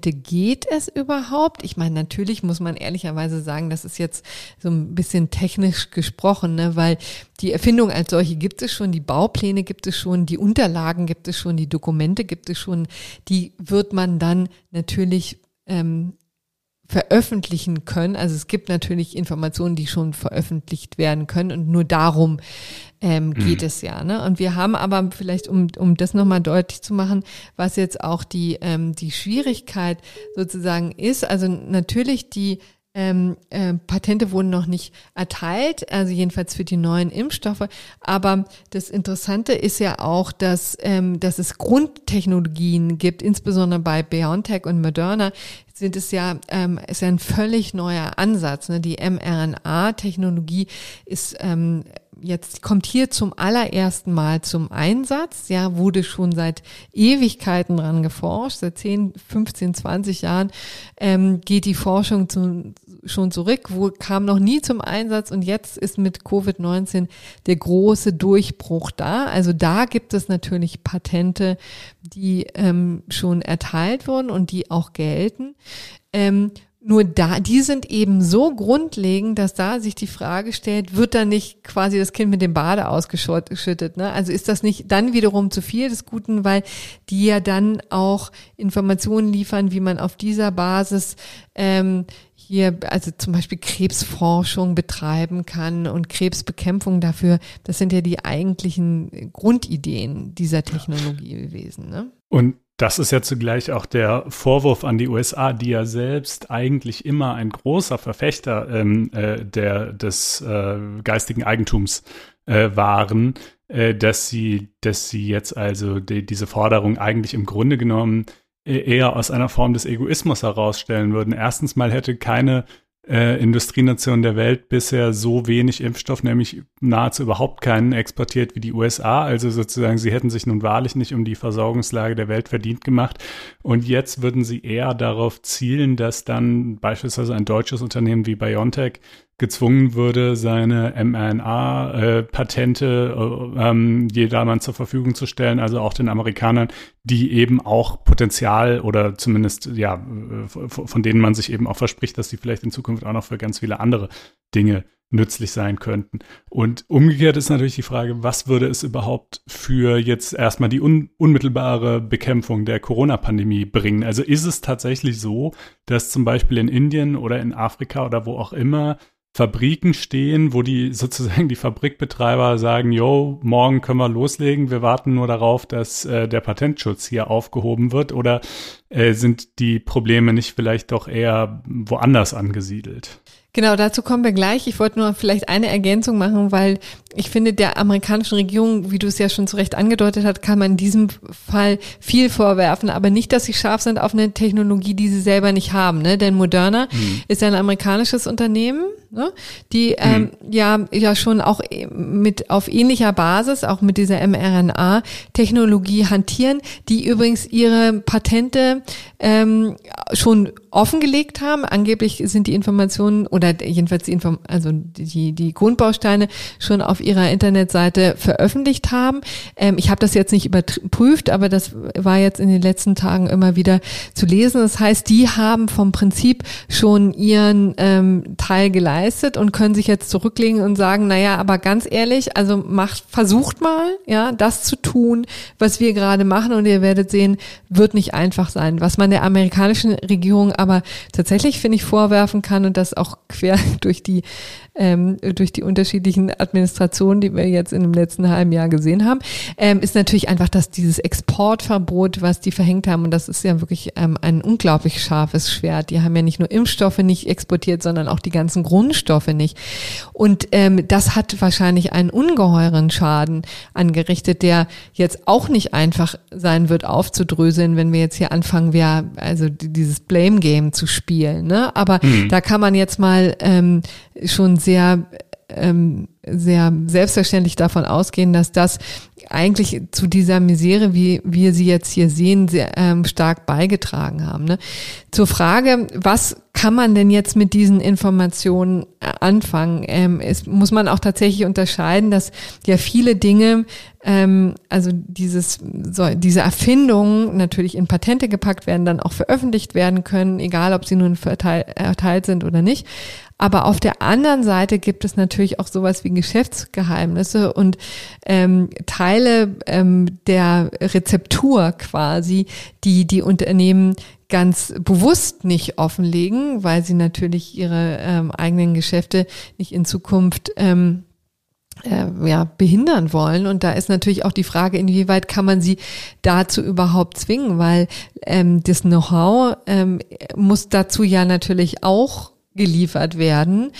Patente geht es überhaupt? Ich meine, natürlich muss man ehrlicherweise sagen, das ist jetzt so ein bisschen technisch gesprochen, ne, weil die Erfindung als solche gibt es schon, die Baupläne gibt es schon, die Unterlagen gibt es schon, die Dokumente gibt es schon, die wird man dann natürlich ähm, veröffentlichen können. Also es gibt natürlich Informationen, die schon veröffentlicht werden können und nur darum ähm, mhm. geht mhm. es ja. Ne? Und wir haben aber vielleicht, um, um das nochmal deutlich zu machen, was jetzt auch die, ähm, die Schwierigkeit sozusagen ist, also natürlich die ähm, äh, Patente wurden noch nicht erteilt, also jedenfalls für die neuen Impfstoffe. Aber das Interessante ist ja auch, dass, ähm, dass es Grundtechnologien gibt, insbesondere bei BioNTech und Moderna sind es ja, ähm, ist ja ein völlig neuer Ansatz. Ne? Die mRNA-Technologie ist ähm, jetzt kommt hier zum allerersten Mal zum Einsatz. Ja, wurde schon seit Ewigkeiten dran geforscht. Seit 10, 15, 20 Jahren ähm, geht die Forschung zu, schon zurück, wo kam noch nie zum Einsatz und jetzt ist mit Covid-19 der große Durchbruch da. Also da gibt es natürlich Patente, die ähm, schon erteilt wurden und die auch gelten. Ähm, nur da, die sind eben so grundlegend, dass da sich die Frage stellt, wird da nicht quasi das Kind mit dem Bade ausgeschüttet? Ne? Also ist das nicht dann wiederum zu viel des Guten, weil die ja dann auch Informationen liefern, wie man auf dieser Basis ähm, hier, also zum Beispiel Krebsforschung betreiben kann und Krebsbekämpfung dafür, das sind ja die eigentlichen Grundideen dieser Technologie gewesen. Ne? Und das ist ja zugleich auch der Vorwurf an die USA, die ja selbst eigentlich immer ein großer Verfechter ähm, äh, der, des äh, geistigen Eigentums äh, waren, äh, dass sie, dass sie jetzt also die, diese Forderung eigentlich im Grunde genommen E-, eher aus einer Form des Egoismus herausstellen würden. Erstens mal hätte keine äh, Industrienation der Welt bisher so wenig Impfstoff, nämlich nahezu überhaupt keinen exportiert wie die USA. Also sozusagen, sie hätten sich nun wahrlich nicht um die Versorgungslage der Welt verdient gemacht. Und jetzt würden sie eher darauf zielen, dass dann beispielsweise ein deutsches Unternehmen wie BioNTech gezwungen würde, seine mRNA-Patente äh, ähm, jedermann zur Verfügung zu stellen, also auch den Amerikanern, die eben auch Potenzial oder zumindest ja äh, von denen man sich eben auch verspricht, dass sie vielleicht in Zukunft auch noch für ganz viele andere Dinge nützlich sein könnten. Und umgekehrt ist natürlich die Frage, was würde es überhaupt für jetzt erstmal die un unmittelbare Bekämpfung der Corona-Pandemie bringen? Also ist es tatsächlich so, dass zum Beispiel in Indien oder in Afrika oder wo auch immer Fabriken stehen, wo die sozusagen die Fabrikbetreiber sagen, yo, morgen können wir loslegen, wir warten nur darauf, dass äh, der Patentschutz hier aufgehoben wird oder äh, sind die Probleme nicht vielleicht doch eher woanders angesiedelt? Genau, dazu kommen wir gleich. Ich wollte nur vielleicht eine Ergänzung machen, weil ich finde, der amerikanischen Regierung, wie du es ja schon zu Recht angedeutet hast, kann man in diesem Fall viel vorwerfen, aber nicht, dass sie scharf sind auf eine Technologie, die sie selber nicht haben. Ne? Denn Moderna mhm. ist ja ein amerikanisches Unternehmen, ne? die ähm, mhm. ja ja schon auch mit auf ähnlicher Basis, auch mit dieser mRNA-Technologie hantieren, die übrigens ihre Patente ähm, schon offengelegt haben. Angeblich sind die Informationen oder jedenfalls die Inform also die, die Grundbausteine schon auf ihrer Internetseite veröffentlicht haben. Ähm, ich habe das jetzt nicht überprüft, aber das war jetzt in den letzten Tagen immer wieder zu lesen. Das heißt, die haben vom Prinzip schon ihren ähm, Teil geleistet und können sich jetzt zurücklegen und sagen, naja, aber ganz ehrlich, also macht, versucht mal, ja, das zu tun, was wir gerade machen und ihr werdet sehen, wird nicht einfach sein. Was man der amerikanischen Regierung aber tatsächlich, finde ich, vorwerfen kann und das auch quer durch die ähm, durch die unterschiedlichen Administrationen, die wir jetzt in dem letzten halben Jahr gesehen haben, ähm, ist natürlich einfach, dass dieses Exportverbot, was die verhängt haben, und das ist ja wirklich ähm, ein unglaublich scharfes Schwert. Die haben ja nicht nur Impfstoffe nicht exportiert, sondern auch die ganzen Grundstoffe nicht. Und ähm, das hat wahrscheinlich einen ungeheuren Schaden angerichtet, der jetzt auch nicht einfach sein wird aufzudröseln, wenn wir jetzt hier anfangen, wir also dieses Blame Game zu spielen. Ne? Aber mhm. da kann man jetzt mal ähm, schon sehr ähm, sehr selbstverständlich davon ausgehen, dass das eigentlich zu dieser Misere, wie wir sie jetzt hier sehen, sehr ähm, stark beigetragen haben. Ne? Zur Frage, was kann man denn jetzt mit diesen Informationen äh, anfangen? Ähm, es muss man auch tatsächlich unterscheiden, dass ja viele Dinge, ähm, also dieses, so, diese Erfindungen natürlich in Patente gepackt werden, dann auch veröffentlicht werden können, egal ob sie nun verteilt, erteilt sind oder nicht. Aber auf der anderen Seite gibt es natürlich auch sowas wie Geschäftsgeheimnisse und ähm, Teile ähm, der Rezeptur quasi, die die Unternehmen ganz bewusst nicht offenlegen, weil sie natürlich ihre ähm, eigenen Geschäfte nicht in Zukunft ähm, äh, ja, behindern wollen. Und da ist natürlich auch die Frage, inwieweit kann man sie dazu überhaupt zwingen, weil ähm, das Know-how ähm, muss dazu ja natürlich auch geliefert werden.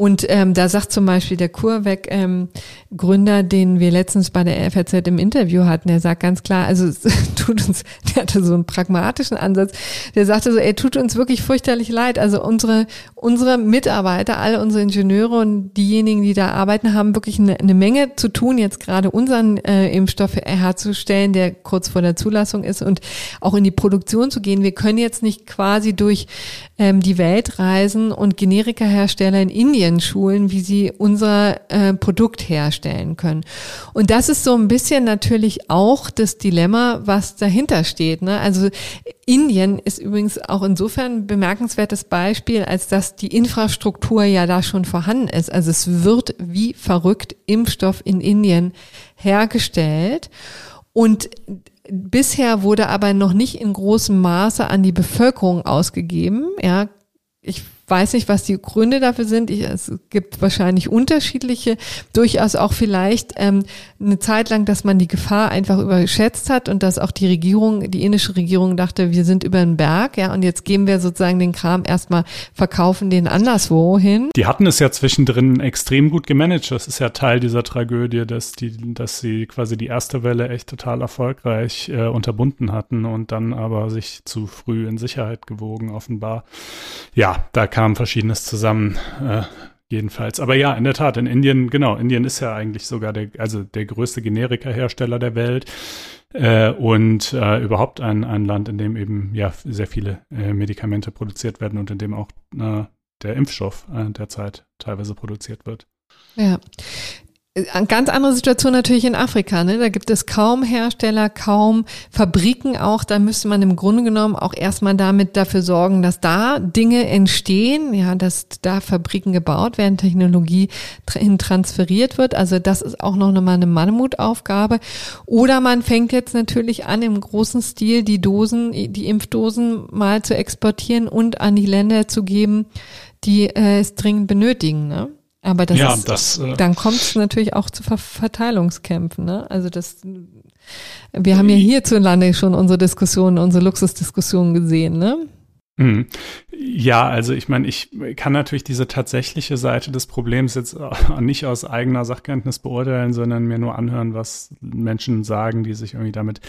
Und ähm, da sagt zum Beispiel der Kurweg ähm, den wir letztens bei der FAZ im Interview hatten, der sagt ganz klar, also es tut uns, der hatte so einen pragmatischen Ansatz, der sagte so, ey, tut uns wirklich fürchterlich leid. Also unsere, unsere Mitarbeiter, alle unsere Ingenieure und diejenigen, die da arbeiten, haben wirklich eine, eine Menge zu tun, jetzt gerade unseren äh, Impfstoff herzustellen, der kurz vor der Zulassung ist und auch in die Produktion zu gehen. Wir können jetzt nicht quasi durch ähm, die Welt reisen und Generikahersteller in Indien Indien schulen, wie sie unser äh, Produkt herstellen können. Und das ist so ein bisschen natürlich auch das Dilemma, was dahinter steht. Ne? Also Indien ist übrigens auch insofern ein bemerkenswertes Beispiel, als dass die Infrastruktur ja da schon vorhanden ist. Also es wird wie verrückt Impfstoff in Indien hergestellt. Und bisher wurde aber noch nicht in großem Maße an die Bevölkerung ausgegeben. Ja, ich weiß nicht, was die Gründe dafür sind. Ich, es gibt wahrscheinlich unterschiedliche, durchaus auch vielleicht ähm, eine Zeit lang, dass man die Gefahr einfach überschätzt hat und dass auch die Regierung, die indische Regierung dachte, wir sind über den Berg, ja, und jetzt geben wir sozusagen den Kram erstmal, verkaufen den anderswo hin. Die hatten es ja zwischendrin extrem gut gemanagt. Das ist ja Teil dieser Tragödie, dass die, dass sie quasi die erste Welle echt total erfolgreich äh, unterbunden hatten und dann aber sich zu früh in Sicherheit gewogen, offenbar. Ja, da kann kam Verschiedenes zusammen. Äh, jedenfalls. Aber ja, in der Tat, in Indien, genau, Indien ist ja eigentlich sogar der, also der größte Generika-Hersteller der Welt. Äh, und äh, überhaupt ein, ein Land, in dem eben ja sehr viele äh, Medikamente produziert werden und in dem auch äh, der Impfstoff äh, derzeit teilweise produziert wird. Ja, eine ganz andere Situation natürlich in Afrika. Ne? Da gibt es kaum Hersteller, kaum Fabriken auch. Da müsste man im Grunde genommen auch erstmal damit dafür sorgen, dass da Dinge entstehen, ja, dass da Fabriken gebaut werden, Technologie hin transferiert wird. Also das ist auch noch mal eine Mammutaufgabe. Oder man fängt jetzt natürlich an, im großen Stil die Dosen, die Impfdosen mal zu exportieren und an die Länder zu geben, die äh, es dringend benötigen. Ne? Aber das ja, ist, das, äh, dann kommt es natürlich auch zu Ver Verteilungskämpfen. Ne? Also das, wir haben ja hierzulande schon unsere Diskussionen, unsere Luxusdiskussionen gesehen. Ne? Mhm. Ja, also ich meine, ich kann natürlich diese tatsächliche Seite des Problems jetzt nicht aus eigener Sachkenntnis beurteilen, sondern mir nur anhören, was Menschen sagen, die sich irgendwie damit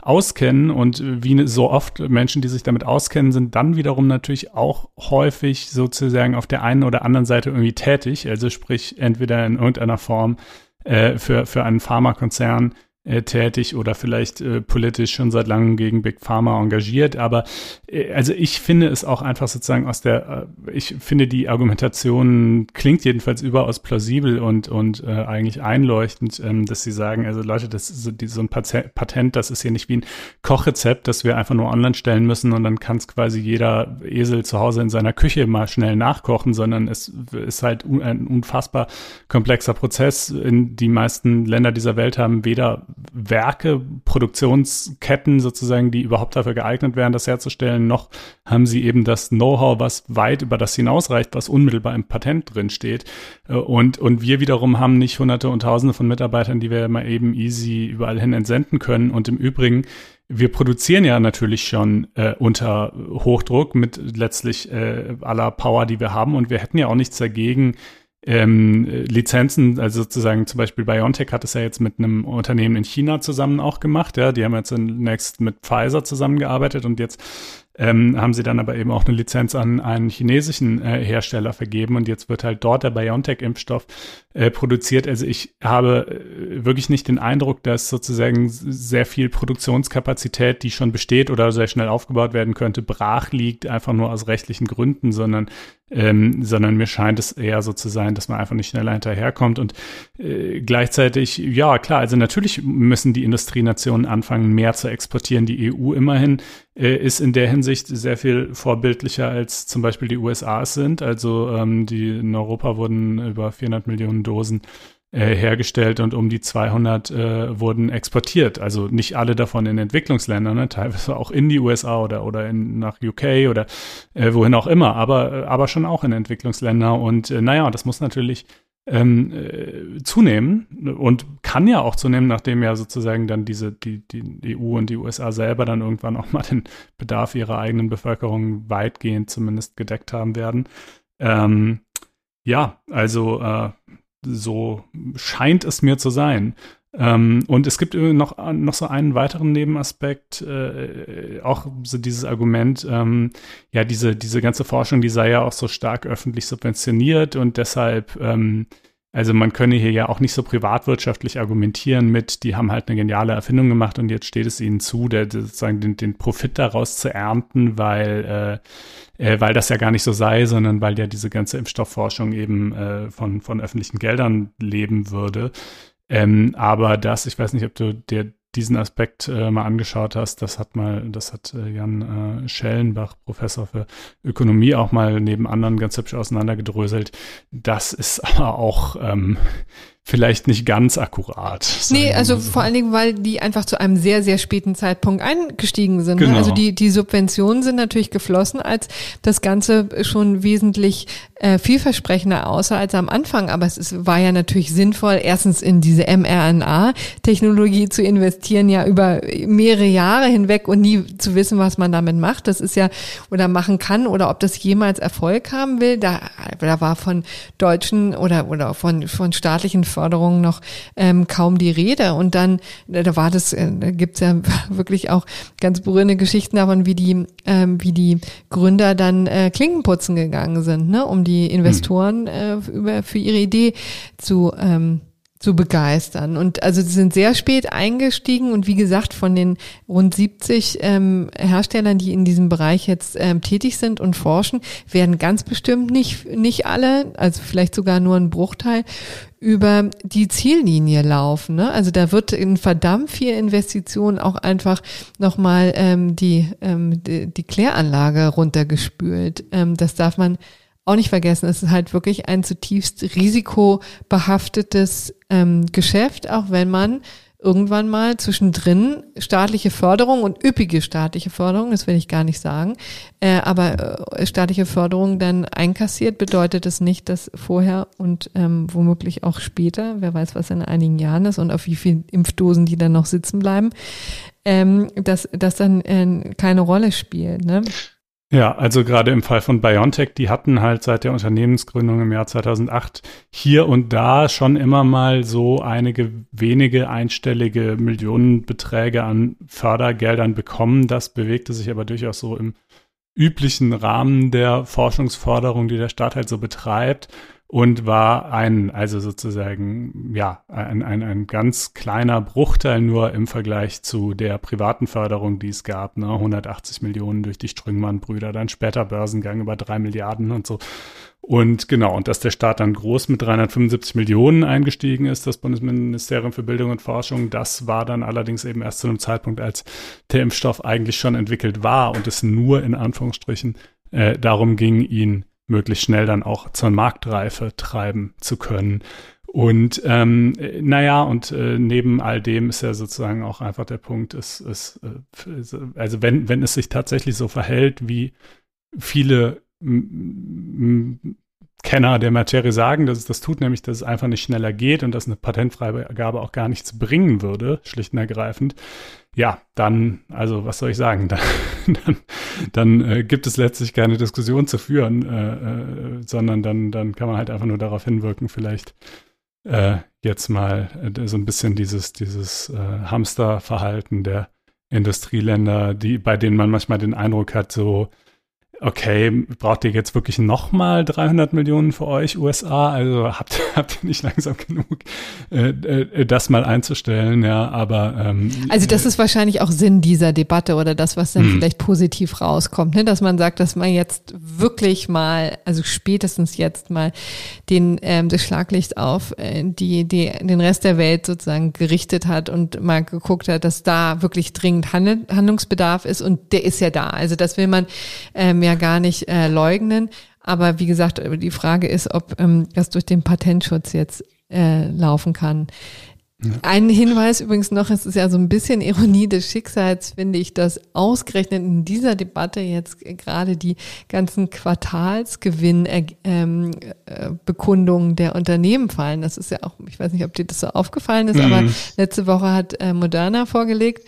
auskennen. Und wie so oft Menschen, die sich damit auskennen, sind dann wiederum natürlich auch häufig sozusagen auf der einen oder anderen Seite irgendwie tätig. Also sprich, entweder in irgendeiner Form äh, für, für einen Pharmakonzern äh, tätig oder vielleicht äh, politisch schon seit langem gegen Big Pharma engagiert. Aber äh, also ich finde es auch einfach sozusagen aus der, äh, ich finde die Argumentation klingt jedenfalls überaus plausibel und, und äh, eigentlich einleuchtend, ähm, dass sie sagen, also Leute, das ist so, die, so ein Patent, das ist hier nicht wie ein Kochrezept, das wir einfach nur online stellen müssen und dann kann es quasi jeder Esel zu Hause in seiner Küche mal schnell nachkochen, sondern es ist halt ein unfassbar komplexer Prozess. In die meisten Länder dieser Welt haben weder Werke, Produktionsketten sozusagen, die überhaupt dafür geeignet wären, das herzustellen, noch haben sie eben das Know-how, was weit über das hinausreicht, was unmittelbar im Patent drin steht. Äh, und, und wir wiederum haben nicht hunderte und tausende von Mitarbeitern, die wir mal eben easy überall hin entsenden können. Und im Übrigen, wir produzieren ja natürlich schon äh, unter Hochdruck mit letztlich äh, aller Power, die wir haben. Und wir hätten ja auch nichts dagegen, ähm, Lizenzen, also sozusagen zum Beispiel BioNTech hat es ja jetzt mit einem Unternehmen in China zusammen auch gemacht, ja, die haben jetzt zunächst mit Pfizer zusammengearbeitet und jetzt ähm, haben sie dann aber eben auch eine Lizenz an einen chinesischen äh, Hersteller vergeben und jetzt wird halt dort der BioNTech-Impfstoff äh, produziert. Also ich habe äh, wirklich nicht den Eindruck, dass sozusagen sehr viel Produktionskapazität, die schon besteht oder sehr schnell aufgebaut werden könnte, brach liegt, einfach nur aus rechtlichen Gründen, sondern ähm, sondern mir scheint es eher so zu sein, dass man einfach nicht schneller hinterherkommt und äh, gleichzeitig, ja klar, also natürlich müssen die Industrienationen anfangen, mehr zu exportieren. Die EU immerhin äh, ist in der Hinsicht sehr viel vorbildlicher als zum Beispiel die USA es sind. Also ähm, die in Europa wurden über 400 Millionen Dosen äh, hergestellt und um die 200 äh, wurden exportiert. Also nicht alle davon in Entwicklungsländern, ne? teilweise auch in die USA oder, oder in, nach UK oder äh, wohin auch immer, aber, äh, aber schon auch in Entwicklungsländer. Und äh, naja, das muss natürlich ähm, äh, zunehmen und kann ja auch zunehmen, nachdem ja sozusagen dann diese, die, die EU und die USA selber dann irgendwann auch mal den Bedarf ihrer eigenen Bevölkerung weitgehend zumindest gedeckt haben werden. Ähm, ja, also äh, so scheint es mir zu sein. Ähm, und es gibt noch, noch so einen weiteren Nebenaspekt, äh, auch so dieses Argument, ähm, ja, diese, diese ganze Forschung, die sei ja auch so stark öffentlich subventioniert und deshalb ähm, also man könne hier ja auch nicht so privatwirtschaftlich argumentieren mit, die haben halt eine geniale Erfindung gemacht und jetzt steht es ihnen zu, der, sozusagen den, den Profit daraus zu ernten, weil, äh, äh, weil das ja gar nicht so sei, sondern weil ja diese ganze Impfstoffforschung eben äh, von, von öffentlichen Geldern leben würde. Ähm, aber das, ich weiß nicht, ob du dir diesen Aspekt äh, mal angeschaut hast, das hat mal, das hat äh, Jan äh, Schellenbach, Professor für Ökonomie, auch mal neben anderen ganz hübsch auseinandergedröselt. Das ist aber auch ähm, vielleicht nicht ganz akkurat. Nee, also so. vor allen Dingen, weil die einfach zu einem sehr, sehr späten Zeitpunkt eingestiegen sind. Ne? Genau. Also die, die Subventionen sind natürlich geflossen, als das Ganze schon wesentlich äh, vielversprechender aussah als am Anfang. Aber es ist, war ja natürlich sinnvoll, erstens in diese mRNA-Technologie zu investieren, ja über mehrere Jahre hinweg und nie zu wissen, was man damit macht. Das ist ja, oder machen kann, oder ob das jemals Erfolg haben will. Da, da war von deutschen oder, oder von, von staatlichen Förderung noch ähm, kaum die Rede. Und dann, äh, da war das, äh, da gibt's ja wirklich auch ganz berührende Geschichten davon, wie die, ähm, wie die Gründer dann äh, Klinkenputzen gegangen sind, ne, um die Investoren äh, über, für ihre Idee zu ähm, zu begeistern. Und also sie sind sehr spät eingestiegen und wie gesagt, von den rund 70 ähm, Herstellern, die in diesem Bereich jetzt ähm, tätig sind und forschen, werden ganz bestimmt nicht, nicht alle, also vielleicht sogar nur ein Bruchteil, über die Ziellinie laufen. Ne? Also da wird in verdammt viel Investitionen auch einfach nochmal ähm, die, ähm, die, die Kläranlage runtergespült. Ähm, das darf man auch nicht vergessen, es ist halt wirklich ein zutiefst risikobehaftetes ähm, Geschäft, auch wenn man irgendwann mal zwischendrin staatliche Förderung und üppige staatliche Förderung, das will ich gar nicht sagen, äh, aber äh, staatliche Förderung dann einkassiert, bedeutet es nicht, dass vorher und ähm, womöglich auch später, wer weiß, was in einigen Jahren ist und auf wie vielen Impfdosen die dann noch sitzen bleiben, ähm, dass das dann äh, keine Rolle spielt. Ne? Ja, also gerade im Fall von BioNTech, die hatten halt seit der Unternehmensgründung im Jahr 2008 hier und da schon immer mal so einige wenige einstellige Millionenbeträge an Fördergeldern bekommen. Das bewegte sich aber durchaus so im üblichen Rahmen der Forschungsförderung, die der Staat halt so betreibt und war ein, also sozusagen, ja, ein, ein, ein ganz kleiner Bruchteil nur im Vergleich zu der privaten Förderung, die es gab, ne? 180 Millionen durch die Strüngmann-Brüder, dann später Börsengang über drei Milliarden und so. Und genau, und dass der Staat dann groß mit 375 Millionen eingestiegen ist, das Bundesministerium für Bildung und Forschung, das war dann allerdings eben erst zu einem Zeitpunkt, als der Impfstoff eigentlich schon entwickelt war und es nur in Anführungsstrichen äh, darum ging, ihn möglichst schnell dann auch zur Marktreife treiben zu können. Und ähm, naja, und äh, neben all dem ist ja sozusagen auch einfach der Punkt, ist, ist, äh, also wenn, wenn es sich tatsächlich so verhält, wie viele Kenner der Materie sagen, dass es das tut, nämlich, dass es einfach nicht schneller geht und dass eine Patentfreigabe auch gar nichts bringen würde, schlicht und ergreifend, ja, dann, also was soll ich sagen, dann, dann, dann äh, gibt es letztlich keine Diskussion zu führen, äh, äh, sondern dann, dann kann man halt einfach nur darauf hinwirken, vielleicht äh, jetzt mal äh, so ein bisschen dieses, dieses äh, Hamsterverhalten der Industrieländer, die, bei denen man manchmal den Eindruck hat, so, okay, braucht ihr jetzt wirklich nochmal 300 Millionen für euch USA? Also habt, habt ihr nicht langsam genug, äh, äh, das mal einzustellen, ja, aber. Ähm, also das ist wahrscheinlich auch Sinn dieser Debatte oder das, was dann hm. vielleicht positiv rauskommt, ne? dass man sagt, dass man jetzt wirklich mal, also spätestens jetzt mal den, ähm, das Schlaglicht auf äh, die, die, den Rest der Welt sozusagen gerichtet hat und mal geguckt hat, dass da wirklich dringend Handlungsbedarf ist und der ist ja da. Also das will man ähm, ja gar nicht äh, leugnen. Aber wie gesagt, die Frage ist, ob ähm, das durch den Patentschutz jetzt äh, laufen kann. Ja. Ein Hinweis übrigens noch, es ist ja so ein bisschen Ironie des Schicksals, finde ich, dass ausgerechnet in dieser Debatte jetzt gerade die ganzen Quartalsgewinn-Bekundungen ähm, äh, der Unternehmen fallen. Das ist ja auch, ich weiß nicht, ob dir das so aufgefallen ist, mhm. aber letzte Woche hat äh, Moderna vorgelegt.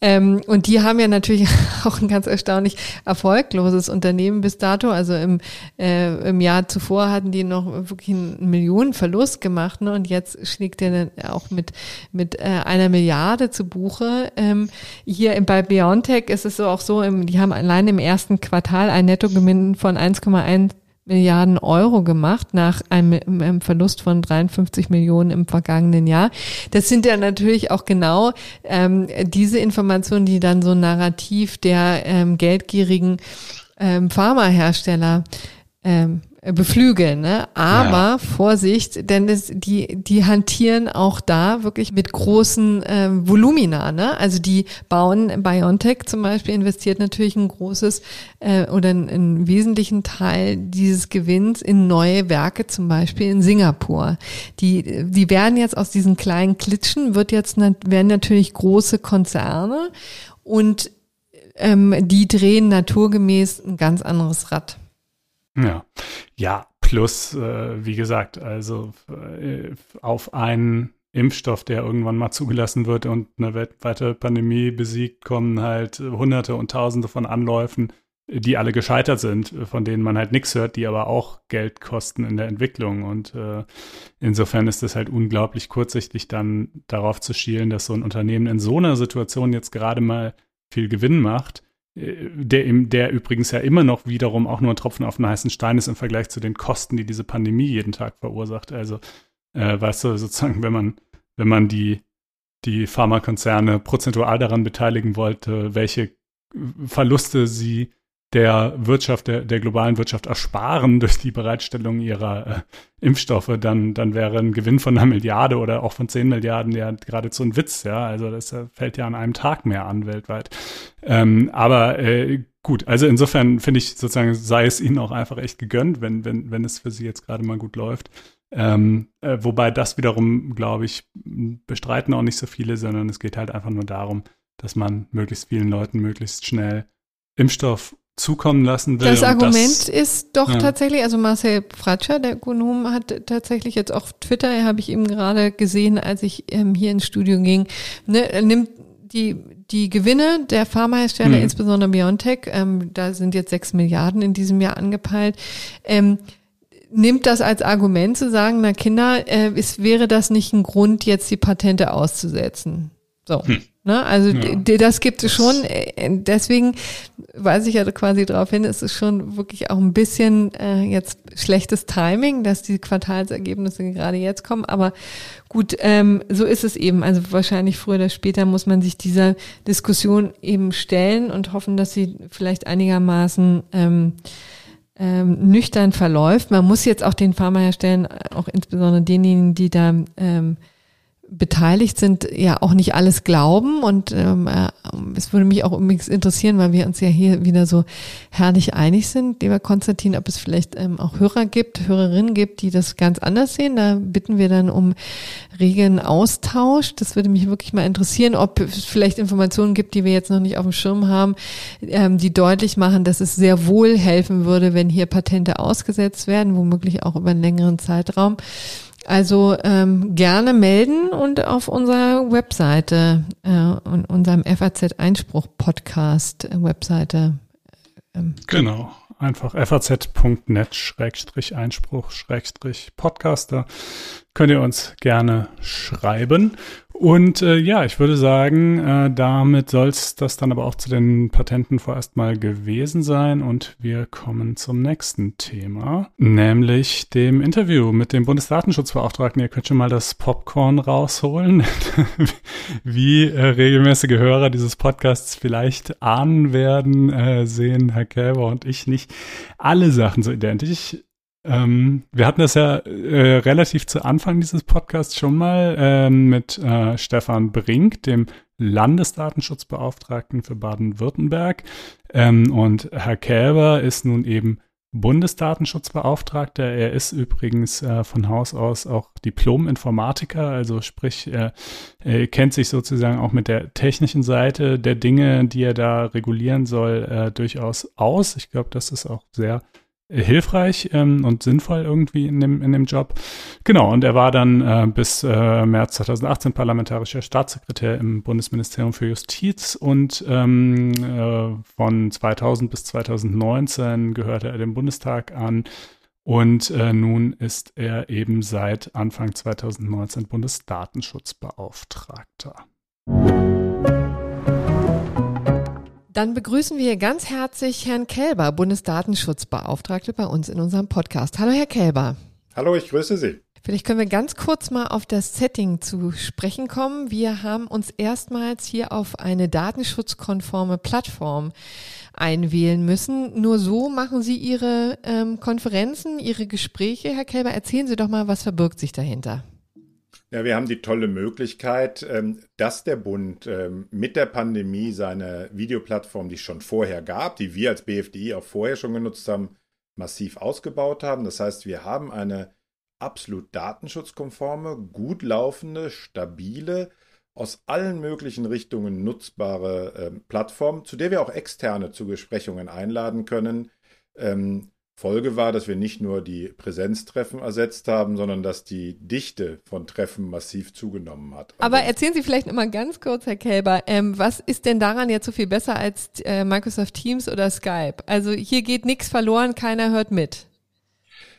Ähm, und die haben ja natürlich auch ein ganz erstaunlich erfolgloses Unternehmen bis dato. Also im, äh, im Jahr zuvor hatten die noch wirklich einen Millionenverlust gemacht. Ne? Und jetzt schlägt der dann auch mit mit äh, einer Milliarde zu Buche. Ähm, hier bei BioNTech ist es so auch so, im, die haben allein im ersten Quartal ein Nettogewinn von 1,1 Milliarden Euro gemacht nach einem, einem, Verlust von 53 Millionen im vergangenen Jahr. Das sind ja natürlich auch genau ähm, diese Informationen, die dann so narrativ der ähm, geldgierigen ähm, Pharmahersteller ähm, beflügeln. Ne? Aber ja. Vorsicht, denn es, die, die hantieren auch da wirklich mit großen äh, Volumina. Ne? Also die bauen, BioNTech zum Beispiel investiert natürlich ein großes äh, oder einen, einen wesentlichen Teil dieses Gewinns in neue Werke, zum Beispiel in Singapur. Die, die werden jetzt aus diesen kleinen Klitschen, wird jetzt, werden natürlich große Konzerne und ähm, die drehen naturgemäß ein ganz anderes Rad. Ja, ja, plus, äh, wie gesagt, also äh, auf einen Impfstoff, der irgendwann mal zugelassen wird und eine weltweite Pandemie besiegt, kommen halt Hunderte und Tausende von Anläufen, die alle gescheitert sind, von denen man halt nichts hört, die aber auch Geld kosten in der Entwicklung. Und äh, insofern ist es halt unglaublich kurzsichtig, dann darauf zu schielen, dass so ein Unternehmen in so einer Situation jetzt gerade mal viel Gewinn macht der, der übrigens ja immer noch wiederum auch nur ein Tropfen auf einen heißen Stein ist im Vergleich zu den Kosten, die diese Pandemie jeden Tag verursacht. Also, äh, weißt du, sozusagen, wenn man, wenn man die, die Pharmakonzerne prozentual daran beteiligen wollte, welche Verluste sie der Wirtschaft, der, der globalen Wirtschaft ersparen durch die Bereitstellung ihrer äh, Impfstoffe, dann, dann wäre ein Gewinn von einer Milliarde oder auch von zehn Milliarden ja geradezu ein Witz, ja. Also das äh, fällt ja an einem Tag mehr an weltweit. Ähm, aber äh, gut, also insofern finde ich sozusagen, sei es ihnen auch einfach echt gegönnt, wenn, wenn, wenn es für sie jetzt gerade mal gut läuft. Ähm, äh, wobei das wiederum, glaube ich, bestreiten auch nicht so viele, sondern es geht halt einfach nur darum, dass man möglichst vielen Leuten möglichst schnell Impfstoff zukommen lassen will. Das Argument das, ist doch ja. tatsächlich, also Marcel Fratscher, der Ökonom, hat tatsächlich jetzt auf Twitter, habe ich eben gerade gesehen, als ich ähm, hier ins Studio ging, ne, nimmt die, die Gewinne der Pharmahersteller, mhm. insbesondere BioNTech, ähm, da sind jetzt sechs Milliarden in diesem Jahr angepeilt, ähm, nimmt das als Argument zu sagen, na Kinder, äh, es wäre das nicht ein Grund, jetzt die Patente auszusetzen. So. Hm. Ne? Also ja. das gibt es schon. Äh, deswegen weise ich ja quasi darauf hin, es ist schon wirklich auch ein bisschen äh, jetzt schlechtes Timing, dass die Quartalsergebnisse gerade jetzt kommen. Aber gut, ähm, so ist es eben. Also wahrscheinlich früher oder später muss man sich dieser Diskussion eben stellen und hoffen, dass sie vielleicht einigermaßen ähm, ähm, nüchtern verläuft. Man muss jetzt auch den Pharmaherstellern, auch insbesondere denjenigen, die da ähm, beteiligt sind, ja auch nicht alles glauben. Und ähm, äh, es würde mich auch übrigens interessieren, weil wir uns ja hier wieder so herrlich einig sind, lieber Konstantin, ob es vielleicht ähm, auch Hörer gibt, Hörerinnen gibt, die das ganz anders sehen. Da bitten wir dann um regen Austausch. Das würde mich wirklich mal interessieren, ob es vielleicht Informationen gibt, die wir jetzt noch nicht auf dem Schirm haben, ähm, die deutlich machen, dass es sehr wohl helfen würde, wenn hier Patente ausgesetzt werden, womöglich auch über einen längeren Zeitraum. Also ähm, gerne melden und auf unserer Webseite, äh, und unserem FAZ Einspruch Podcast äh, Webseite. Ähm, genau, einfach faz.net Schrägstrich Einspruch Schrägstrich Podcaster könnt ihr uns gerne schreiben. Und äh, ja, ich würde sagen, äh, damit soll es das dann aber auch zu den Patenten vorerst mal gewesen sein. Und wir kommen zum nächsten Thema, nämlich dem Interview mit dem Bundesdatenschutzbeauftragten. Ihr könnt schon mal das Popcorn rausholen. Wie äh, regelmäßige Hörer dieses Podcasts vielleicht ahnen werden, äh, sehen Herr Kälber und ich nicht alle Sachen so identisch. Ähm, wir hatten das ja äh, relativ zu Anfang dieses Podcasts schon mal ähm, mit äh, Stefan Brink, dem Landesdatenschutzbeauftragten für Baden-Württemberg. Ähm, und Herr Kälber ist nun eben Bundesdatenschutzbeauftragter. Er ist übrigens äh, von Haus aus auch Diplom-Informatiker, also sprich, er, er, kennt sich sozusagen auch mit der technischen Seite der Dinge, die er da regulieren soll, äh, durchaus aus. Ich glaube, das ist auch sehr hilfreich ähm, und sinnvoll irgendwie in dem, in dem Job. Genau, und er war dann äh, bis äh, März 2018 parlamentarischer Staatssekretär im Bundesministerium für Justiz und ähm, äh, von 2000 bis 2019 gehörte er dem Bundestag an und äh, nun ist er eben seit Anfang 2019 Bundesdatenschutzbeauftragter. Dann begrüßen wir ganz herzlich Herrn Kelber, Bundesdatenschutzbeauftragte bei uns in unserem Podcast. Hallo, Herr Kelber. Hallo, ich grüße Sie. Vielleicht können wir ganz kurz mal auf das Setting zu sprechen kommen. Wir haben uns erstmals hier auf eine datenschutzkonforme Plattform einwählen müssen. Nur so machen Sie Ihre ähm, Konferenzen, Ihre Gespräche. Herr Kelber, erzählen Sie doch mal, was verbirgt sich dahinter? Ja, wir haben die tolle Möglichkeit, ähm, dass der Bund ähm, mit der Pandemie seine Videoplattform, die es schon vorher gab, die wir als BFDI auch vorher schon genutzt haben, massiv ausgebaut haben. Das heißt, wir haben eine absolut datenschutzkonforme, gut laufende, stabile, aus allen möglichen Richtungen nutzbare äh, Plattform, zu der wir auch Externe zu Besprechungen einladen können. Ähm, Folge war, dass wir nicht nur die Präsenztreffen ersetzt haben, sondern dass die Dichte von Treffen massiv zugenommen hat. Aber also erzählen Sie vielleicht nochmal ganz kurz, Herr Kelber, ähm, was ist denn daran jetzt so viel besser als äh, Microsoft Teams oder Skype? Also hier geht nichts verloren, keiner hört mit.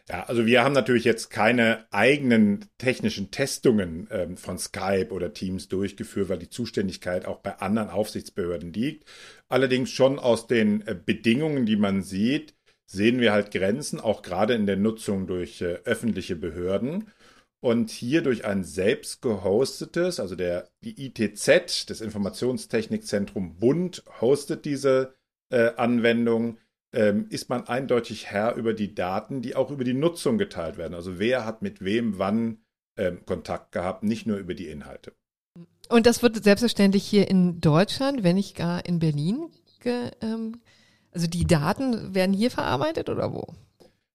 Ja, also wir haben natürlich jetzt keine eigenen technischen Testungen ähm, von Skype oder Teams durchgeführt, weil die Zuständigkeit auch bei anderen Aufsichtsbehörden liegt. Allerdings schon aus den äh, Bedingungen, die man sieht, sehen wir halt Grenzen, auch gerade in der Nutzung durch äh, öffentliche Behörden. Und hier durch ein selbst gehostetes, also der, die ITZ, das Informationstechnikzentrum Bund, hostet diese äh, Anwendung, ähm, ist man eindeutig Herr über die Daten, die auch über die Nutzung geteilt werden. Also wer hat mit wem wann ähm, Kontakt gehabt, nicht nur über die Inhalte. Und das wird selbstverständlich hier in Deutschland, wenn nicht gar in Berlin ge, ähm, also die Daten werden hier verarbeitet oder wo?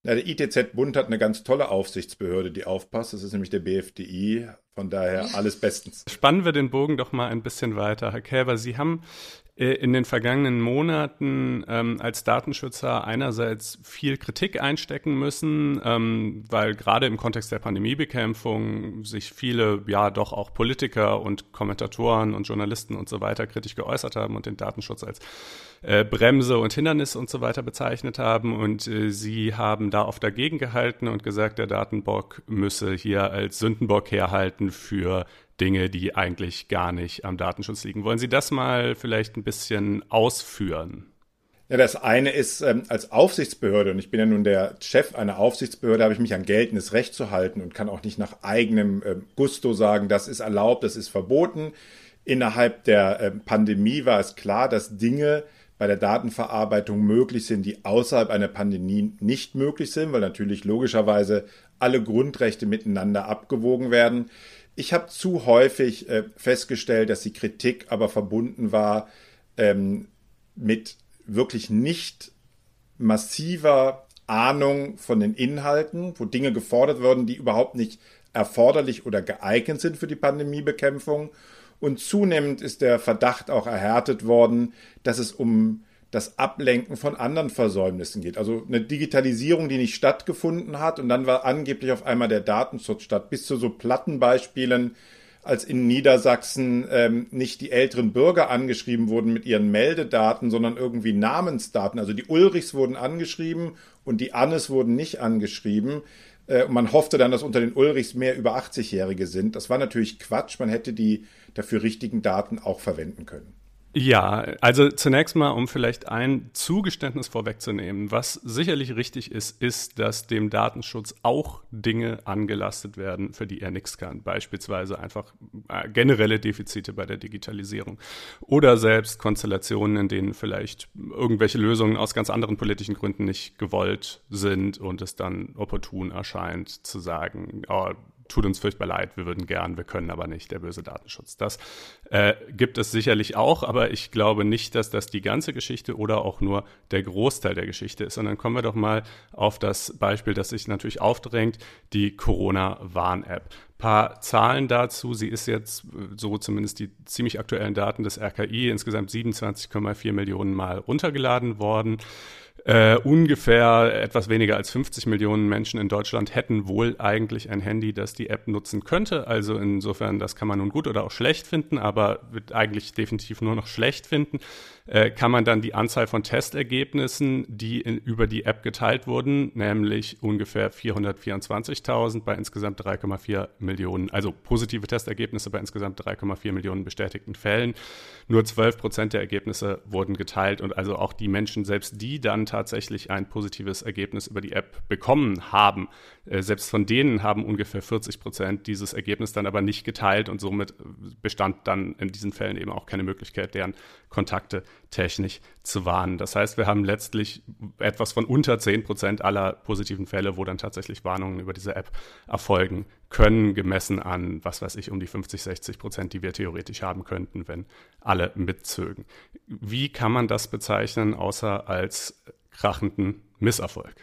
Na, der ITZ-Bund hat eine ganz tolle Aufsichtsbehörde, die aufpasst. Das ist nämlich der BFDI. Von daher alles bestens. Spannen wir den Bogen doch mal ein bisschen weiter. Herr Kälber, Sie haben in den vergangenen Monaten ähm, als Datenschützer einerseits viel Kritik einstecken müssen, ähm, weil gerade im Kontext der Pandemiebekämpfung sich viele, ja doch auch Politiker und Kommentatoren und Journalisten und so weiter kritisch geäußert haben und den Datenschutz als äh, Bremse und Hindernis und so weiter bezeichnet haben. Und äh, sie haben da oft dagegen gehalten und gesagt, der Datenbock müsse hier als Sündenbock herhalten für Dinge, die eigentlich gar nicht am Datenschutz liegen. Wollen Sie das mal vielleicht ein bisschen ausführen? Ja, das eine ist ähm, als Aufsichtsbehörde, und ich bin ja nun der Chef einer Aufsichtsbehörde, habe ich mich an geltendes Recht zu halten und kann auch nicht nach eigenem äh, Gusto sagen, das ist erlaubt, das ist verboten. Innerhalb der äh, Pandemie war es klar, dass Dinge bei der Datenverarbeitung möglich sind, die außerhalb einer Pandemie nicht möglich sind, weil natürlich logischerweise alle Grundrechte miteinander abgewogen werden. Ich habe zu häufig äh, festgestellt, dass die Kritik aber verbunden war ähm, mit wirklich nicht massiver Ahnung von den Inhalten, wo Dinge gefordert würden, die überhaupt nicht erforderlich oder geeignet sind für die Pandemiebekämpfung. Und zunehmend ist der Verdacht auch erhärtet worden, dass es um das Ablenken von anderen Versäumnissen geht. Also eine Digitalisierung, die nicht stattgefunden hat und dann war angeblich auf einmal der Datenschutz statt. Bis zu so Plattenbeispielen, als in Niedersachsen ähm, nicht die älteren Bürger angeschrieben wurden mit ihren Meldedaten, sondern irgendwie Namensdaten. Also die Ulrichs wurden angeschrieben und die Annes wurden nicht angeschrieben. Äh, man hoffte dann, dass unter den Ulrichs mehr über 80-Jährige sind. Das war natürlich Quatsch. Man hätte die dafür richtigen Daten auch verwenden können. Ja, also zunächst mal, um vielleicht ein Zugeständnis vorwegzunehmen. Was sicherlich richtig ist, ist, dass dem Datenschutz auch Dinge angelastet werden, für die er nichts kann. Beispielsweise einfach äh, generelle Defizite bei der Digitalisierung oder selbst Konstellationen, in denen vielleicht irgendwelche Lösungen aus ganz anderen politischen Gründen nicht gewollt sind und es dann opportun erscheint zu sagen, oh, tut uns furchtbar leid, wir würden gern, wir können aber nicht, der böse Datenschutz. Das äh, gibt es sicherlich auch, aber ich glaube nicht, dass das die ganze Geschichte oder auch nur der Großteil der Geschichte ist, sondern kommen wir doch mal auf das Beispiel, das sich natürlich aufdrängt, die Corona-Warn-App paar Zahlen dazu. Sie ist jetzt, so zumindest die ziemlich aktuellen Daten des RKI, insgesamt 27,4 Millionen Mal runtergeladen worden. Äh, ungefähr etwas weniger als 50 Millionen Menschen in Deutschland hätten wohl eigentlich ein Handy, das die App nutzen könnte. Also insofern, das kann man nun gut oder auch schlecht finden, aber wird eigentlich definitiv nur noch schlecht finden. Äh, kann man dann die Anzahl von Testergebnissen, die in, über die App geteilt wurden, nämlich ungefähr 424.000 bei insgesamt 3,4 Millionen, also positive Testergebnisse bei insgesamt 3,4 Millionen bestätigten Fällen. Nur 12 Prozent der Ergebnisse wurden geteilt und also auch die Menschen, selbst die dann tatsächlich ein positives Ergebnis über die App bekommen haben, äh, selbst von denen haben ungefähr 40 Prozent dieses Ergebnis dann aber nicht geteilt und somit bestand dann in diesen Fällen eben auch keine Möglichkeit, deren Kontakte technisch zu warnen. Das heißt, wir haben letztlich etwas von unter 10 Prozent aller positiven Fälle, wo dann tatsächlich Warnungen über diese App erfolgen können, gemessen an, was weiß ich, um die 50, 60 Prozent, die wir theoretisch haben könnten, wenn alle mitzögen. Wie kann man das bezeichnen, außer als krachenden Misserfolg?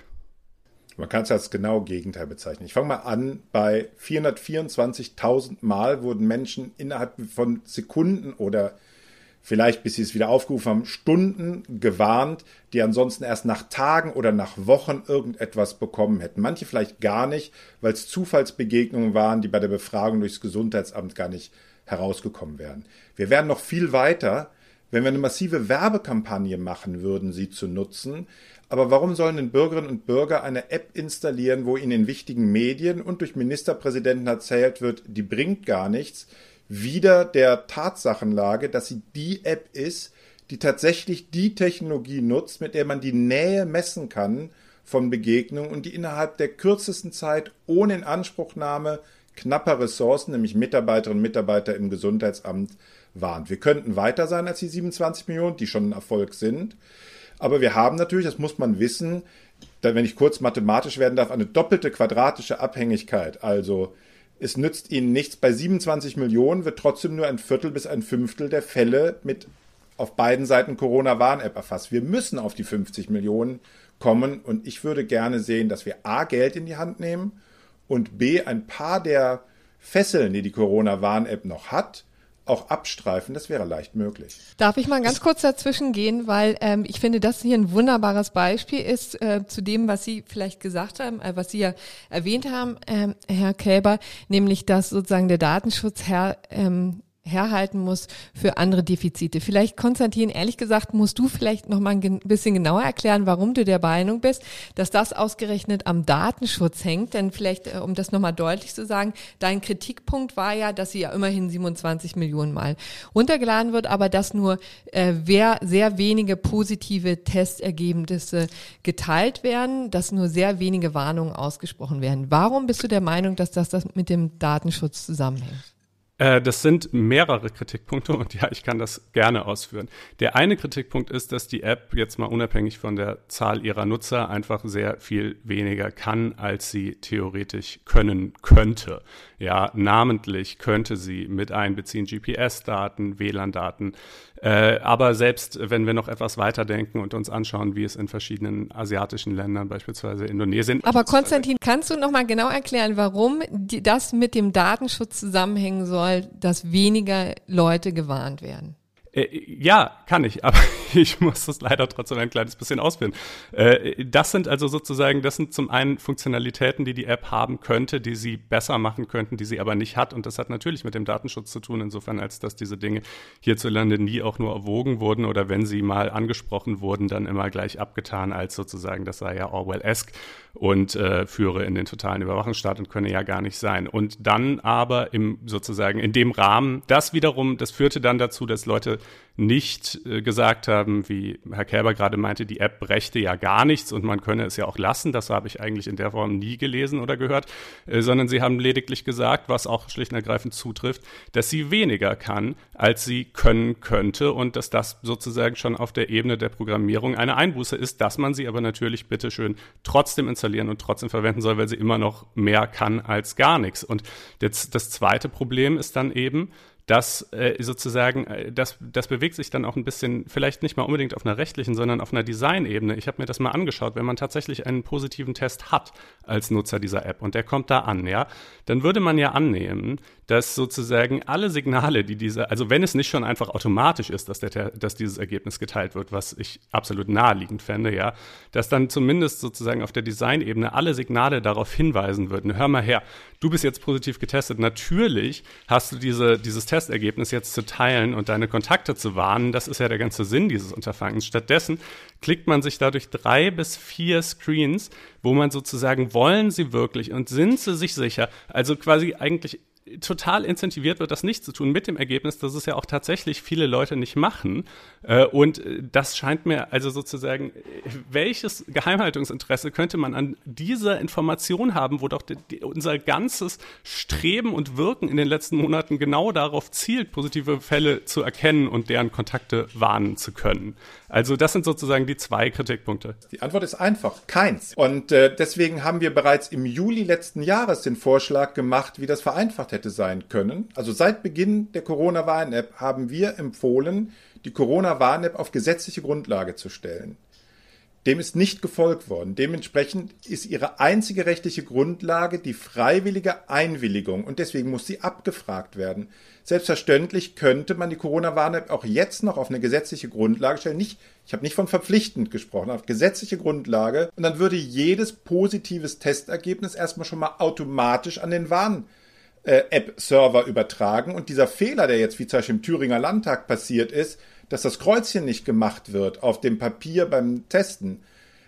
Man kann es als genau Gegenteil bezeichnen. Ich fange mal an, bei 424.000 Mal wurden Menschen innerhalb von Sekunden oder vielleicht bis sie es wieder aufgerufen haben, Stunden gewarnt, die ansonsten erst nach Tagen oder nach Wochen irgendetwas bekommen hätten. Manche vielleicht gar nicht, weil es Zufallsbegegnungen waren, die bei der Befragung durchs Gesundheitsamt gar nicht herausgekommen wären. Wir wären noch viel weiter, wenn wir eine massive Werbekampagne machen würden, sie zu nutzen, aber warum sollen denn Bürgerinnen und Bürger eine App installieren, wo ihnen in wichtigen Medien und durch Ministerpräsidenten erzählt wird, die bringt gar nichts, wieder der Tatsachenlage, dass sie die App ist, die tatsächlich die Technologie nutzt, mit der man die Nähe messen kann von Begegnungen und die innerhalb der kürzesten Zeit ohne Inanspruchnahme knapper Ressourcen, nämlich Mitarbeiterinnen und Mitarbeiter im Gesundheitsamt, warnt. Wir könnten weiter sein als die 27 Millionen, die schon ein Erfolg sind. Aber wir haben natürlich, das muss man wissen, wenn ich kurz mathematisch werden darf, eine doppelte quadratische Abhängigkeit. Also es nützt Ihnen nichts. Bei 27 Millionen wird trotzdem nur ein Viertel bis ein Fünftel der Fälle mit auf beiden Seiten Corona-Warn-App erfasst. Wir müssen auf die 50 Millionen kommen und ich würde gerne sehen, dass wir A, Geld in die Hand nehmen und B, ein paar der Fesseln, die die Corona-Warn-App noch hat, auch abstreifen, das wäre leicht möglich. Darf ich mal ganz kurz dazwischen gehen, weil ähm, ich finde, das hier ein wunderbares Beispiel ist äh, zu dem, was Sie vielleicht gesagt haben, äh, was Sie ja erwähnt haben, ähm, Herr Kälber, nämlich dass sozusagen der Datenschutz Herr, ähm, herhalten muss für andere Defizite. Vielleicht, Konstantin, ehrlich gesagt, musst du vielleicht noch mal ein bisschen genauer erklären, warum du der Meinung bist, dass das ausgerechnet am Datenschutz hängt. Denn vielleicht, äh, um das nochmal deutlich zu sagen, dein Kritikpunkt war ja, dass sie ja immerhin 27 Millionen Mal runtergeladen wird, aber dass nur äh, sehr wenige positive Testergebnisse geteilt werden, dass nur sehr wenige Warnungen ausgesprochen werden. Warum bist du der Meinung, dass das, das mit dem Datenschutz zusammenhängt? Äh, das sind mehrere Kritikpunkte und ja, ich kann das gerne ausführen. Der eine Kritikpunkt ist, dass die App jetzt mal unabhängig von der Zahl ihrer Nutzer einfach sehr viel weniger kann, als sie theoretisch können könnte. Ja, namentlich könnte sie mit einbeziehen GPS-Daten, WLAN-Daten. Äh, aber selbst wenn wir noch etwas weiterdenken und uns anschauen, wie es in verschiedenen asiatischen Ländern, beispielsweise Indonesien. Aber Konstantin, kannst du noch mal genau erklären, warum die, das mit dem Datenschutz zusammenhängen soll, dass weniger Leute gewarnt werden? Äh, ja, kann ich, aber ich muss das leider trotzdem ein kleines bisschen ausführen. Äh, das sind also sozusagen, das sind zum einen Funktionalitäten, die die App haben könnte, die sie besser machen könnten, die sie aber nicht hat. Und das hat natürlich mit dem Datenschutz zu tun, insofern als dass diese Dinge hierzulande nie auch nur erwogen wurden oder wenn sie mal angesprochen wurden, dann immer gleich abgetan als sozusagen, das sei ja Orwell-esque und äh, führe in den totalen Überwachungsstaat und könne ja gar nicht sein. Und dann aber im sozusagen in dem Rahmen, das wiederum, das führte dann dazu, dass Leute nicht äh, gesagt haben, wie Herr Kälber gerade meinte, die App brächte ja gar nichts und man könne es ja auch lassen. Das habe ich eigentlich in der Form nie gelesen oder gehört, äh, sondern sie haben lediglich gesagt, was auch schlicht und ergreifend zutrifft, dass sie weniger kann, als sie können könnte und dass das sozusagen schon auf der Ebene der Programmierung eine Einbuße ist, dass man sie aber natürlich bitteschön trotzdem installieren und trotzdem verwenden soll, weil sie immer noch mehr kann als gar nichts. Und das, das zweite Problem ist dann eben, das äh, sozusagen, äh, das, das bewegt sich dann auch ein bisschen, vielleicht nicht mal unbedingt auf einer rechtlichen, sondern auf einer Designebene. Ich habe mir das mal angeschaut, wenn man tatsächlich einen positiven Test hat als Nutzer dieser App und der kommt da an, ja, dann würde man ja annehmen, dass sozusagen alle Signale, die diese, also wenn es nicht schon einfach automatisch ist, dass, der, dass dieses Ergebnis geteilt wird, was ich absolut naheliegend fände, ja, dass dann zumindest sozusagen auf der Designebene alle Signale darauf hinweisen würden, hör mal her, du bist jetzt positiv getestet, natürlich hast du diese, dieses Testergebnis jetzt zu teilen und deine Kontakte zu warnen. Das ist ja der ganze Sinn dieses Unterfangens. Stattdessen klickt man sich dadurch drei bis vier Screens, wo man sozusagen wollen sie wirklich und sind sie sich sicher. Also quasi eigentlich total incentiviert wird, das nicht zu tun, mit dem Ergebnis, dass es ja auch tatsächlich viele Leute nicht machen. Äh, und äh, das scheint mir also sozusagen, welches Geheimhaltungsinteresse könnte man an dieser Information haben, wo doch die, unser ganzes Streben und Wirken in den letzten Monaten genau darauf zielt, positive Fälle zu erkennen und deren Kontakte warnen zu können. Also das sind sozusagen die zwei Kritikpunkte. Die Antwort ist einfach, keins. Und äh, deswegen haben wir bereits im Juli letzten Jahres den Vorschlag gemacht, wie das vereinfacht hätte sein können. Also seit Beginn der Corona-Warn-App haben wir empfohlen, die Corona-Warn-App auf gesetzliche Grundlage zu stellen. Dem ist nicht gefolgt worden. Dementsprechend ist ihre einzige rechtliche Grundlage die freiwillige Einwilligung und deswegen muss sie abgefragt werden. Selbstverständlich könnte man die Corona-Warn-App auch jetzt noch auf eine gesetzliche Grundlage stellen. Nicht, ich habe nicht von verpflichtend gesprochen, auf gesetzliche Grundlage. Und dann würde jedes positives Testergebnis erstmal schon mal automatisch an den Warn App-Server übertragen. Und dieser Fehler, der jetzt wie zum Beispiel im Thüringer Landtag passiert ist, dass das Kreuzchen nicht gemacht wird auf dem Papier beim Testen,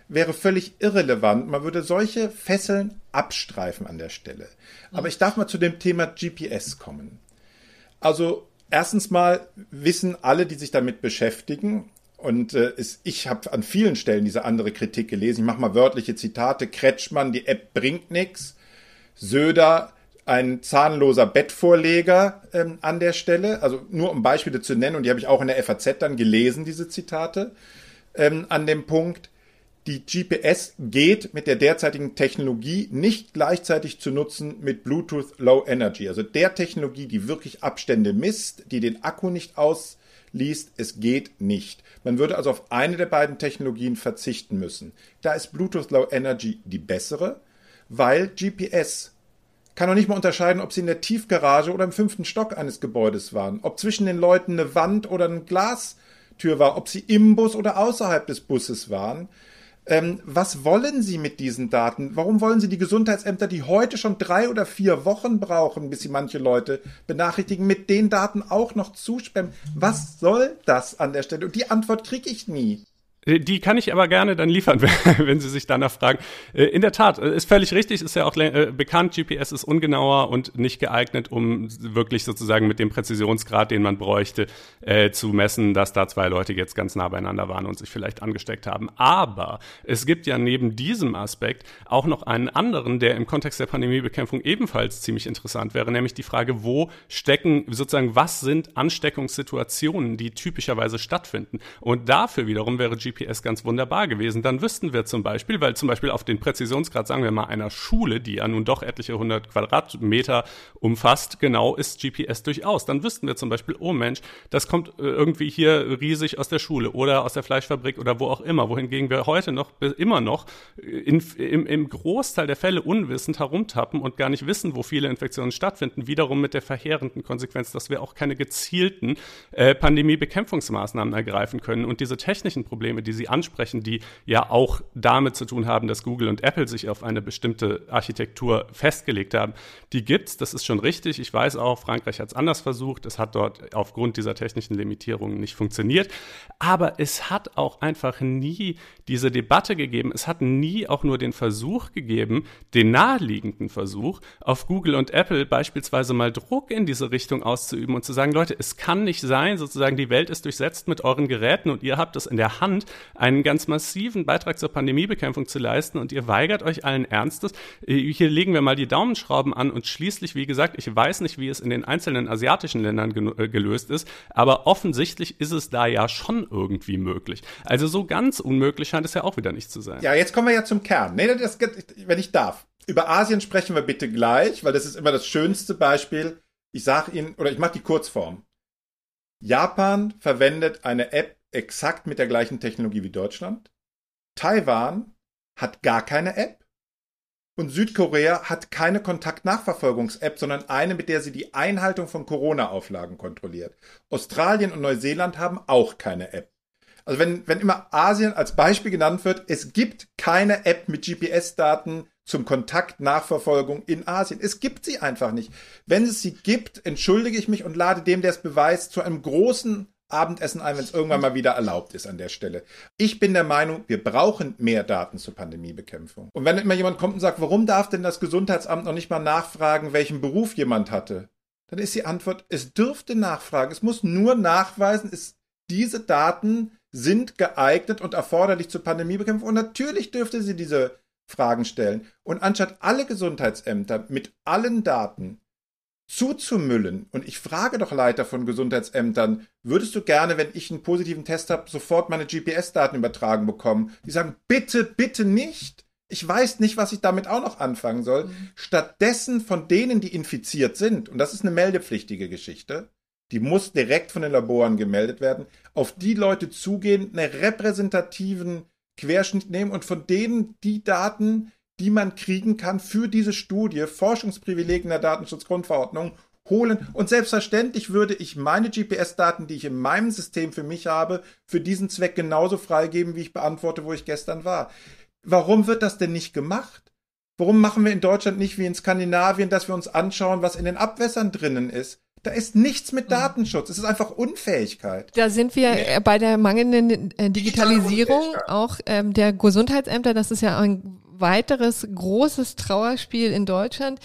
wäre völlig irrelevant. Man würde solche Fesseln abstreifen an der Stelle. Aber ich darf mal zu dem Thema GPS kommen. Also erstens mal wissen alle, die sich damit beschäftigen, und äh, es, ich habe an vielen Stellen diese andere Kritik gelesen. Ich mache mal wörtliche Zitate. Kretschmann, die App bringt nichts. Söder, ein zahnloser Bettvorleger ähm, an der Stelle. Also nur um Beispiele zu nennen, und die habe ich auch in der FAZ dann gelesen, diese Zitate, ähm, an dem Punkt, die GPS geht mit der derzeitigen Technologie nicht gleichzeitig zu nutzen mit Bluetooth Low Energy, also der Technologie, die wirklich Abstände misst, die den Akku nicht ausliest. Es geht nicht. Man würde also auf eine der beiden Technologien verzichten müssen. Da ist Bluetooth Low Energy die bessere, weil GPS kann auch nicht mal unterscheiden, ob sie in der Tiefgarage oder im fünften Stock eines Gebäudes waren, ob zwischen den Leuten eine Wand oder eine Glastür war, ob sie im Bus oder außerhalb des Busses waren. Ähm, was wollen Sie mit diesen Daten? Warum wollen Sie die Gesundheitsämter, die heute schon drei oder vier Wochen brauchen, bis sie manche Leute benachrichtigen, mit den Daten auch noch zuspammen? Was soll das an der Stelle? Und die Antwort kriege ich nie. Äh, die kann ich aber gerne dann liefern, wenn Sie sich danach fragen. Äh, in der Tat, äh, ist völlig richtig, ist ja auch bekannt, GPS ist ungenauer und nicht geeignet, um wirklich sozusagen mit dem Präzisionsgrad, den man bräuchte, äh, zu messen, dass da zwei Leute jetzt ganz nah beieinander waren und sich vielleicht angesteckt haben. Aber es gibt ja neben diesem Aspekt auch noch einen anderen, der im Kontext der Pandemiebekämpfung ebenfalls ziemlich interessant wäre, nämlich die Frage, wo stecken sozusagen, was sind Ansteckungssituationen, die typischerweise stattfinden? Und dafür wiederum wäre GPS GPS ganz wunderbar gewesen. Dann wüssten wir zum Beispiel, weil zum Beispiel auf den Präzisionsgrad, sagen wir mal, einer Schule, die ja nun doch etliche hundert Quadratmeter umfasst, genau ist GPS durchaus. Dann wüssten wir zum Beispiel, oh Mensch, das kommt äh, irgendwie hier riesig aus der Schule oder aus der Fleischfabrik oder wo auch immer. Wohingegen wir heute noch, immer noch in, im, im Großteil der Fälle unwissend herumtappen und gar nicht wissen, wo viele Infektionen stattfinden. Wiederum mit der verheerenden Konsequenz, dass wir auch keine gezielten äh, Pandemiebekämpfungsmaßnahmen ergreifen können. Und diese technischen Probleme, die Sie ansprechen, die ja auch damit zu tun haben, dass Google und Apple sich auf eine bestimmte Architektur festgelegt haben. Die gibt's, das ist schon richtig. Ich weiß auch, Frankreich hat es anders versucht. Es hat dort aufgrund dieser technischen Limitierungen nicht funktioniert. Aber es hat auch einfach nie diese Debatte gegeben. Es hat nie auch nur den Versuch gegeben, den naheliegenden Versuch, auf Google und Apple beispielsweise mal Druck in diese Richtung auszuüben und zu sagen, Leute, es kann nicht sein, sozusagen die Welt ist durchsetzt mit euren Geräten und ihr habt es in der Hand, einen ganz massiven Beitrag zur Pandemiebekämpfung zu leisten und ihr weigert euch allen Ernstes. Äh, hier legen wir mal die Daumenschrauben an und schließlich, wie gesagt, ich weiß nicht, wie es in den einzelnen asiatischen Ländern äh, gelöst ist, aber offensichtlich ist es da ja schon irgendwie möglich. Also so ganz unmöglich scheint es ja auch wieder nicht zu sein. Ja, jetzt kommen wir ja zum Kern. Nee, das, wenn ich darf. Über Asien sprechen wir bitte gleich, weil das ist immer das schönste Beispiel. Ich sage Ihnen, oder ich mache die Kurzform. Japan verwendet eine App exakt mit der gleichen Technologie wie Deutschland. Taiwan hat gar keine App. Und Südkorea hat keine Kontaktnachverfolgungs-App, sondern eine, mit der sie die Einhaltung von Corona-Auflagen kontrolliert. Australien und Neuseeland haben auch keine App. Also wenn, wenn immer Asien als Beispiel genannt wird, es gibt keine App mit GPS-Daten zum Kontaktnachverfolgung in Asien. Es gibt sie einfach nicht. Wenn es sie gibt, entschuldige ich mich und lade dem, der es beweist, zu einem großen Abendessen ein, wenn es irgendwann mal wieder erlaubt ist an der Stelle. Ich bin der Meinung, wir brauchen mehr Daten zur Pandemiebekämpfung. Und wenn immer jemand kommt und sagt, warum darf denn das Gesundheitsamt noch nicht mal nachfragen, welchen Beruf jemand hatte, dann ist die Antwort, es dürfte nachfragen. Es muss nur nachweisen, es, diese Daten sind geeignet und erforderlich zur Pandemiebekämpfung. Und natürlich dürfte sie diese Fragen stellen. Und anstatt alle Gesundheitsämter mit allen Daten zuzumüllen, und ich frage doch Leiter von Gesundheitsämtern, würdest du gerne, wenn ich einen positiven Test habe, sofort meine GPS-Daten übertragen bekommen? Die sagen, bitte, bitte nicht. Ich weiß nicht, was ich damit auch noch anfangen soll. Mhm. Stattdessen von denen, die infiziert sind, und das ist eine meldepflichtige Geschichte, die muss direkt von den Laboren gemeldet werden, auf die Leute zugehen, einen repräsentativen Querschnitt nehmen und von denen die Daten, die man kriegen kann für diese Studie, Forschungsprivilegien der Datenschutzgrundverordnung, holen. Und selbstverständlich würde ich meine GPS-Daten, die ich in meinem System für mich habe, für diesen Zweck genauso freigeben, wie ich beantworte, wo ich gestern war. Warum wird das denn nicht gemacht? Warum machen wir in Deutschland nicht wie in Skandinavien, dass wir uns anschauen, was in den Abwässern drinnen ist? Da ist nichts mit mhm. Datenschutz. Es ist einfach Unfähigkeit. Da sind wir nee. bei der mangelnden äh, Digitalisierung auch ähm, der Gesundheitsämter. Das ist ja ein weiteres großes Trauerspiel in Deutschland.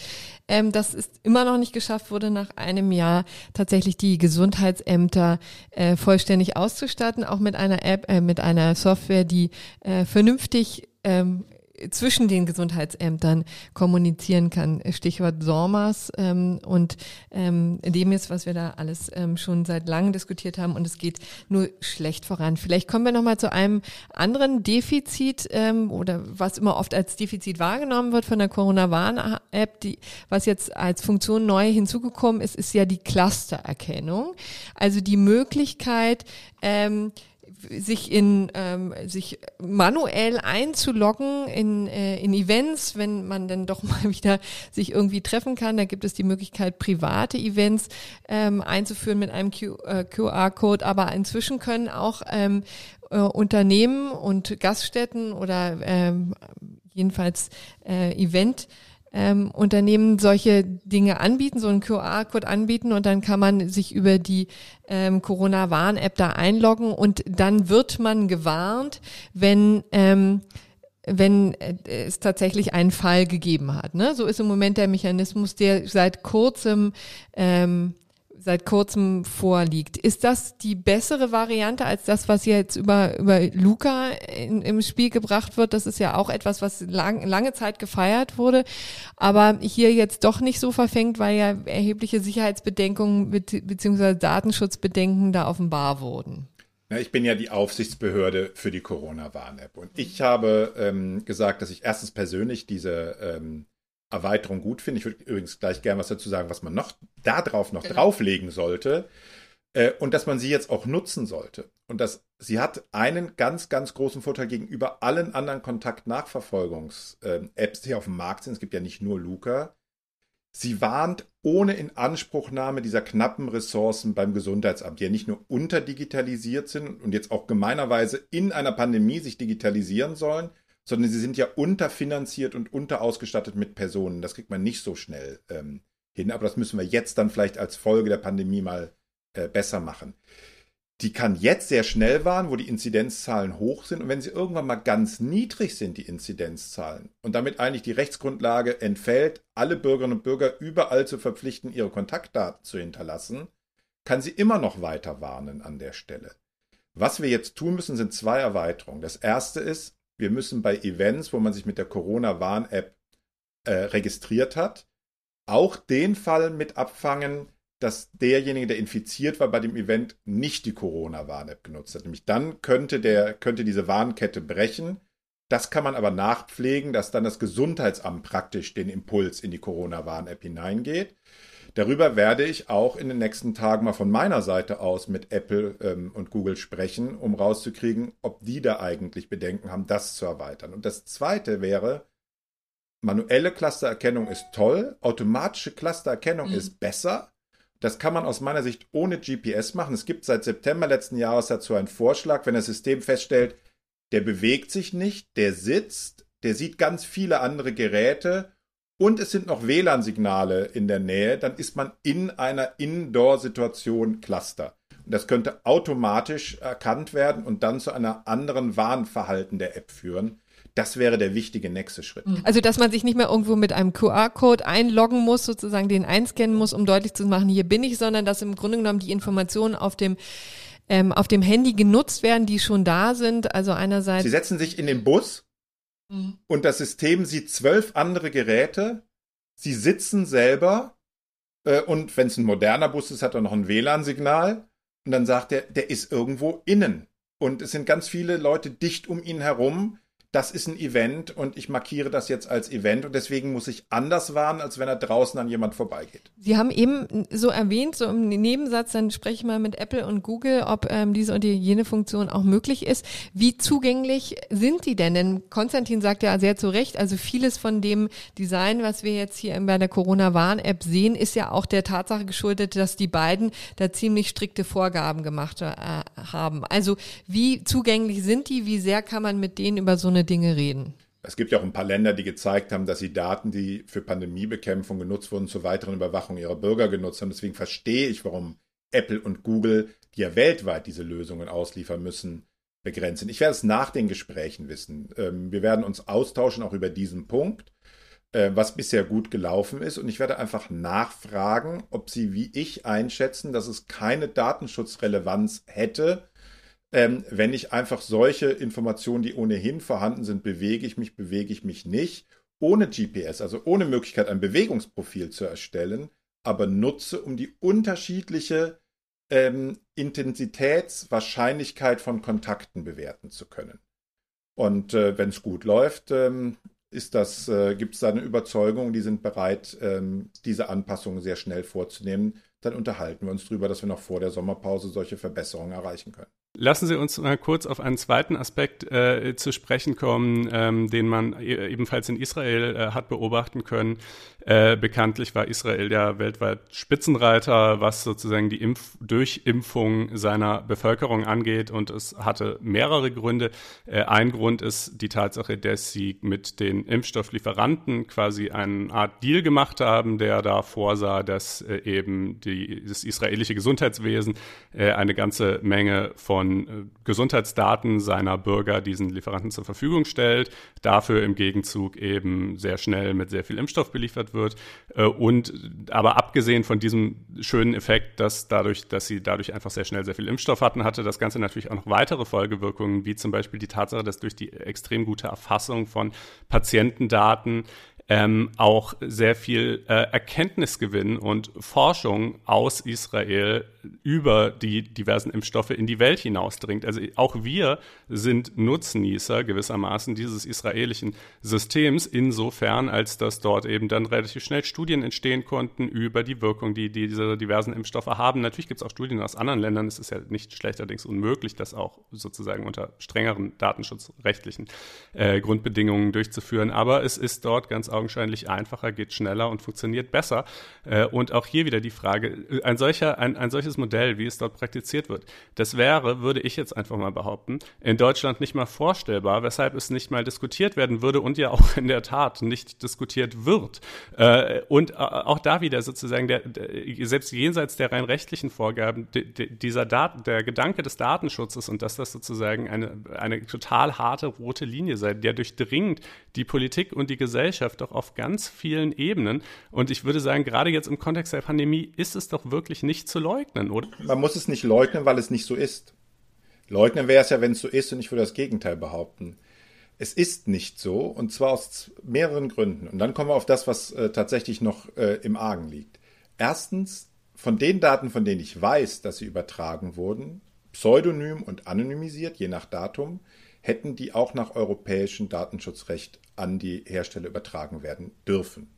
Ähm, das ist immer noch nicht geschafft wurde, nach einem Jahr tatsächlich die Gesundheitsämter äh, vollständig auszustatten, auch mit einer App, äh, mit einer Software, die äh, vernünftig ähm, zwischen den Gesundheitsämtern kommunizieren kann. Stichwort SORMAS ähm, und ähm, dem ist, was wir da alles ähm, schon seit langem diskutiert haben und es geht nur schlecht voran. Vielleicht kommen wir nochmal zu einem anderen Defizit ähm, oder was immer oft als Defizit wahrgenommen wird von der Corona-Warn-App, die was jetzt als Funktion neu hinzugekommen ist, ist ja die Clustererkennung. Also die Möglichkeit, ähm, sich in ähm, sich manuell einzuloggen in, äh, in Events, wenn man dann doch mal wieder sich irgendwie treffen kann. Da gibt es die Möglichkeit, private Events ähm, einzuführen mit einem äh, QR-Code, aber inzwischen können auch ähm, äh, Unternehmen und Gaststätten oder ähm, jedenfalls äh, Event ähm, Unternehmen solche Dinge anbieten, so einen QR-Code anbieten und dann kann man sich über die ähm, Corona-Warn-App da einloggen und dann wird man gewarnt, wenn ähm, wenn äh, es tatsächlich einen Fall gegeben hat. Ne? So ist im Moment der Mechanismus, der seit kurzem ähm, seit kurzem vorliegt. Ist das die bessere Variante als das, was jetzt über, über Luca in, im Spiel gebracht wird? Das ist ja auch etwas, was lang, lange Zeit gefeiert wurde, aber hier jetzt doch nicht so verfängt, weil ja erhebliche Sicherheitsbedenkungen bzw. Datenschutzbedenken da offenbar wurden. Ich bin ja die Aufsichtsbehörde für die Corona-Warn-App und ich habe ähm, gesagt, dass ich erstens persönlich diese ähm, Erweiterung gut finde. Ich würde übrigens gleich gerne was dazu sagen, was man noch da drauf noch genau. drauflegen sollte. Äh, und dass man sie jetzt auch nutzen sollte. Und dass sie hat einen ganz, ganz großen Vorteil gegenüber allen anderen Kontaktnachverfolgungs-Apps, die auf dem Markt sind. Es gibt ja nicht nur Luca. Sie warnt ohne Inanspruchnahme dieser knappen Ressourcen beim Gesundheitsamt, die ja nicht nur unterdigitalisiert sind und jetzt auch gemeinerweise in einer Pandemie sich digitalisieren sollen, sondern sie sind ja unterfinanziert und unterausgestattet mit Personen. Das kriegt man nicht so schnell ähm, hin, aber das müssen wir jetzt dann vielleicht als Folge der Pandemie mal äh, besser machen. Die kann jetzt sehr schnell waren, wo die Inzidenzzahlen hoch sind und wenn sie irgendwann mal ganz niedrig sind, die Inzidenzzahlen und damit eigentlich die Rechtsgrundlage entfällt, alle Bürgerinnen und Bürger überall zu verpflichten, ihre Kontaktdaten zu hinterlassen, kann sie immer noch weiter warnen an der Stelle. Was wir jetzt tun müssen, sind zwei Erweiterungen. Das erste ist, wir müssen bei Events, wo man sich mit der Corona-Warn-App äh, registriert hat, auch den Fall mit abfangen, dass derjenige, der infiziert war bei dem Event, nicht die Corona-Warn-App genutzt hat. Nämlich dann könnte, der, könnte diese Warnkette brechen. Das kann man aber nachpflegen, dass dann das Gesundheitsamt praktisch den Impuls in die Corona-Warn-App hineingeht. Darüber werde ich auch in den nächsten Tagen mal von meiner Seite aus mit Apple ähm, und Google sprechen, um rauszukriegen, ob die da eigentlich Bedenken haben, das zu erweitern. Und das Zweite wäre, manuelle Clustererkennung ist toll, automatische Clustererkennung mhm. ist besser. Das kann man aus meiner Sicht ohne GPS machen. Es gibt seit September letzten Jahres dazu einen Vorschlag, wenn das System feststellt, der bewegt sich nicht, der sitzt, der sieht ganz viele andere Geräte und es sind noch WLAN-Signale in der Nähe, dann ist man in einer Indoor-Situation Cluster. Und das könnte automatisch erkannt werden und dann zu einer anderen Warnverhalten der App führen. Das wäre der wichtige nächste Schritt. Mhm. Also, dass man sich nicht mehr irgendwo mit einem QR-Code einloggen muss, sozusagen den einscannen muss, um deutlich zu machen, hier bin ich, sondern dass im Grunde genommen die Informationen auf dem ähm, auf dem Handy genutzt werden, die schon da sind. Also einerseits. Sie setzen sich in den Bus mhm. und das System sieht zwölf andere Geräte. Sie sitzen selber äh, und wenn es ein moderner Bus ist, hat er noch ein WLAN-Signal und dann sagt er, der ist irgendwo innen. Und es sind ganz viele Leute dicht um ihn herum, das ist ein Event und ich markiere das jetzt als Event und deswegen muss ich anders warnen, als wenn er draußen an jemand vorbeigeht. Sie haben eben so erwähnt, so im Nebensatz, dann spreche ich mal mit Apple und Google, ob ähm, diese und jene Funktion auch möglich ist. Wie zugänglich sind die denn? Denn Konstantin sagt ja sehr zu Recht, also vieles von dem Design, was wir jetzt hier bei der Corona-Warn-App sehen, ist ja auch der Tatsache geschuldet, dass die beiden da ziemlich strikte Vorgaben gemacht äh, haben. Also wie zugänglich sind die? Wie sehr kann man mit denen über so eine Dinge reden. Es gibt ja auch ein paar Länder, die gezeigt haben, dass sie Daten, die für Pandemiebekämpfung genutzt wurden, zur weiteren Überwachung ihrer Bürger genutzt haben. Deswegen verstehe ich, warum Apple und Google, die ja weltweit diese Lösungen ausliefern müssen, begrenzen. Ich werde es nach den Gesprächen wissen. Ähm, wir werden uns austauschen auch über diesen Punkt, äh, was bisher gut gelaufen ist. Und ich werde einfach nachfragen, ob Sie wie ich einschätzen, dass es keine Datenschutzrelevanz hätte, ähm, wenn ich einfach solche Informationen, die ohnehin vorhanden sind, bewege ich mich, bewege ich mich nicht, ohne GPS, also ohne Möglichkeit, ein Bewegungsprofil zu erstellen, aber nutze, um die unterschiedliche ähm, Intensitätswahrscheinlichkeit von Kontakten bewerten zu können. Und äh, wenn es gut läuft, ähm, äh, gibt es da eine Überzeugung, die sind bereit, ähm, diese Anpassungen sehr schnell vorzunehmen. Dann unterhalten wir uns darüber, dass wir noch vor der Sommerpause solche Verbesserungen erreichen können. Lassen Sie uns mal kurz auf einen zweiten Aspekt äh, zu sprechen kommen, ähm, den man e ebenfalls in Israel äh, hat beobachten können. Äh, bekanntlich war Israel ja weltweit Spitzenreiter, was sozusagen die Impf Durchimpfung seiner Bevölkerung angeht. Und es hatte mehrere Gründe. Äh, ein Grund ist die Tatsache, dass sie mit den Impfstofflieferanten quasi eine Art Deal gemacht haben, der da vorsah, dass äh, eben die, das israelische Gesundheitswesen äh, eine ganze Menge von äh, Gesundheitsdaten seiner Bürger diesen Lieferanten zur Verfügung stellt, dafür im Gegenzug eben sehr schnell mit sehr viel Impfstoff beliefert wird. Äh, und aber abgesehen von diesem schönen Effekt, dass dadurch, dass sie dadurch einfach sehr schnell sehr viel Impfstoff hatten, hatte das Ganze natürlich auch noch weitere Folgewirkungen, wie zum Beispiel die Tatsache, dass durch die extrem gute Erfassung von Patientendaten ähm, auch sehr viel äh, Erkenntnisgewinn und Forschung aus Israel über die diversen Impfstoffe in die Welt hinausdringt. Also auch wir sind Nutznießer gewissermaßen dieses israelischen Systems, insofern, als dass dort eben dann relativ schnell Studien entstehen konnten über die Wirkung, die, die diese diversen Impfstoffe haben. Natürlich gibt es auch Studien aus anderen Ländern. Es ist ja nicht schlechterdings unmöglich, das auch sozusagen unter strengeren datenschutzrechtlichen äh, Grundbedingungen durchzuführen. Aber es ist dort ganz augenscheinlich einfacher, geht schneller und funktioniert besser. Äh, und auch hier wieder die Frage, ein solcher, ein, ein solches Modell, wie es dort praktiziert wird, das wäre, würde ich jetzt einfach mal behaupten, in Deutschland nicht mal vorstellbar, weshalb es nicht mal diskutiert werden würde und ja auch in der Tat nicht diskutiert wird. Äh, und äh, auch da wieder sozusagen, der, selbst jenseits der rein rechtlichen Vorgaben, dieser Daten, der Gedanke des Datenschutzes und dass das sozusagen eine, eine total harte rote Linie sei, der durchdringt die Politik und die Gesellschaft doch auf ganz vielen Ebenen. Und ich würde sagen, gerade jetzt im Kontext der Pandemie ist es doch wirklich nicht zu leugnen, oder? Man muss es nicht leugnen, weil es nicht so ist. Leugnen wäre es ja, wenn es so ist, und ich würde das Gegenteil behaupten. Es ist nicht so, und zwar aus mehreren Gründen. Und dann kommen wir auf das, was äh, tatsächlich noch äh, im Argen liegt. Erstens, von den Daten, von denen ich weiß, dass sie übertragen wurden, pseudonym und anonymisiert, je nach Datum, hätten die auch nach europäischem Datenschutzrecht an die Hersteller übertragen werden dürfen.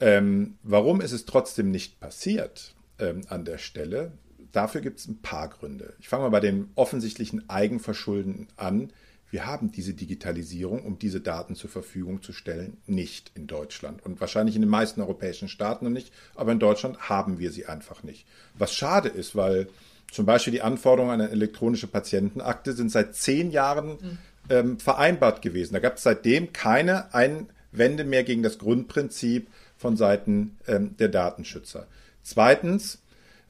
Ähm, warum ist es trotzdem nicht passiert ähm, an der Stelle? Dafür gibt es ein paar Gründe. Ich fange mal bei dem offensichtlichen Eigenverschulden an. Wir haben diese Digitalisierung, um diese Daten zur Verfügung zu stellen, nicht in Deutschland und wahrscheinlich in den meisten europäischen Staaten noch nicht, aber in Deutschland haben wir sie einfach nicht. Was schade ist, weil zum Beispiel die Anforderungen an eine elektronische Patientenakte sind seit zehn Jahren mhm. ähm, vereinbart gewesen. Da gab es seitdem keine Einwände mehr gegen das Grundprinzip von Seiten ähm, der Datenschützer. Zweitens,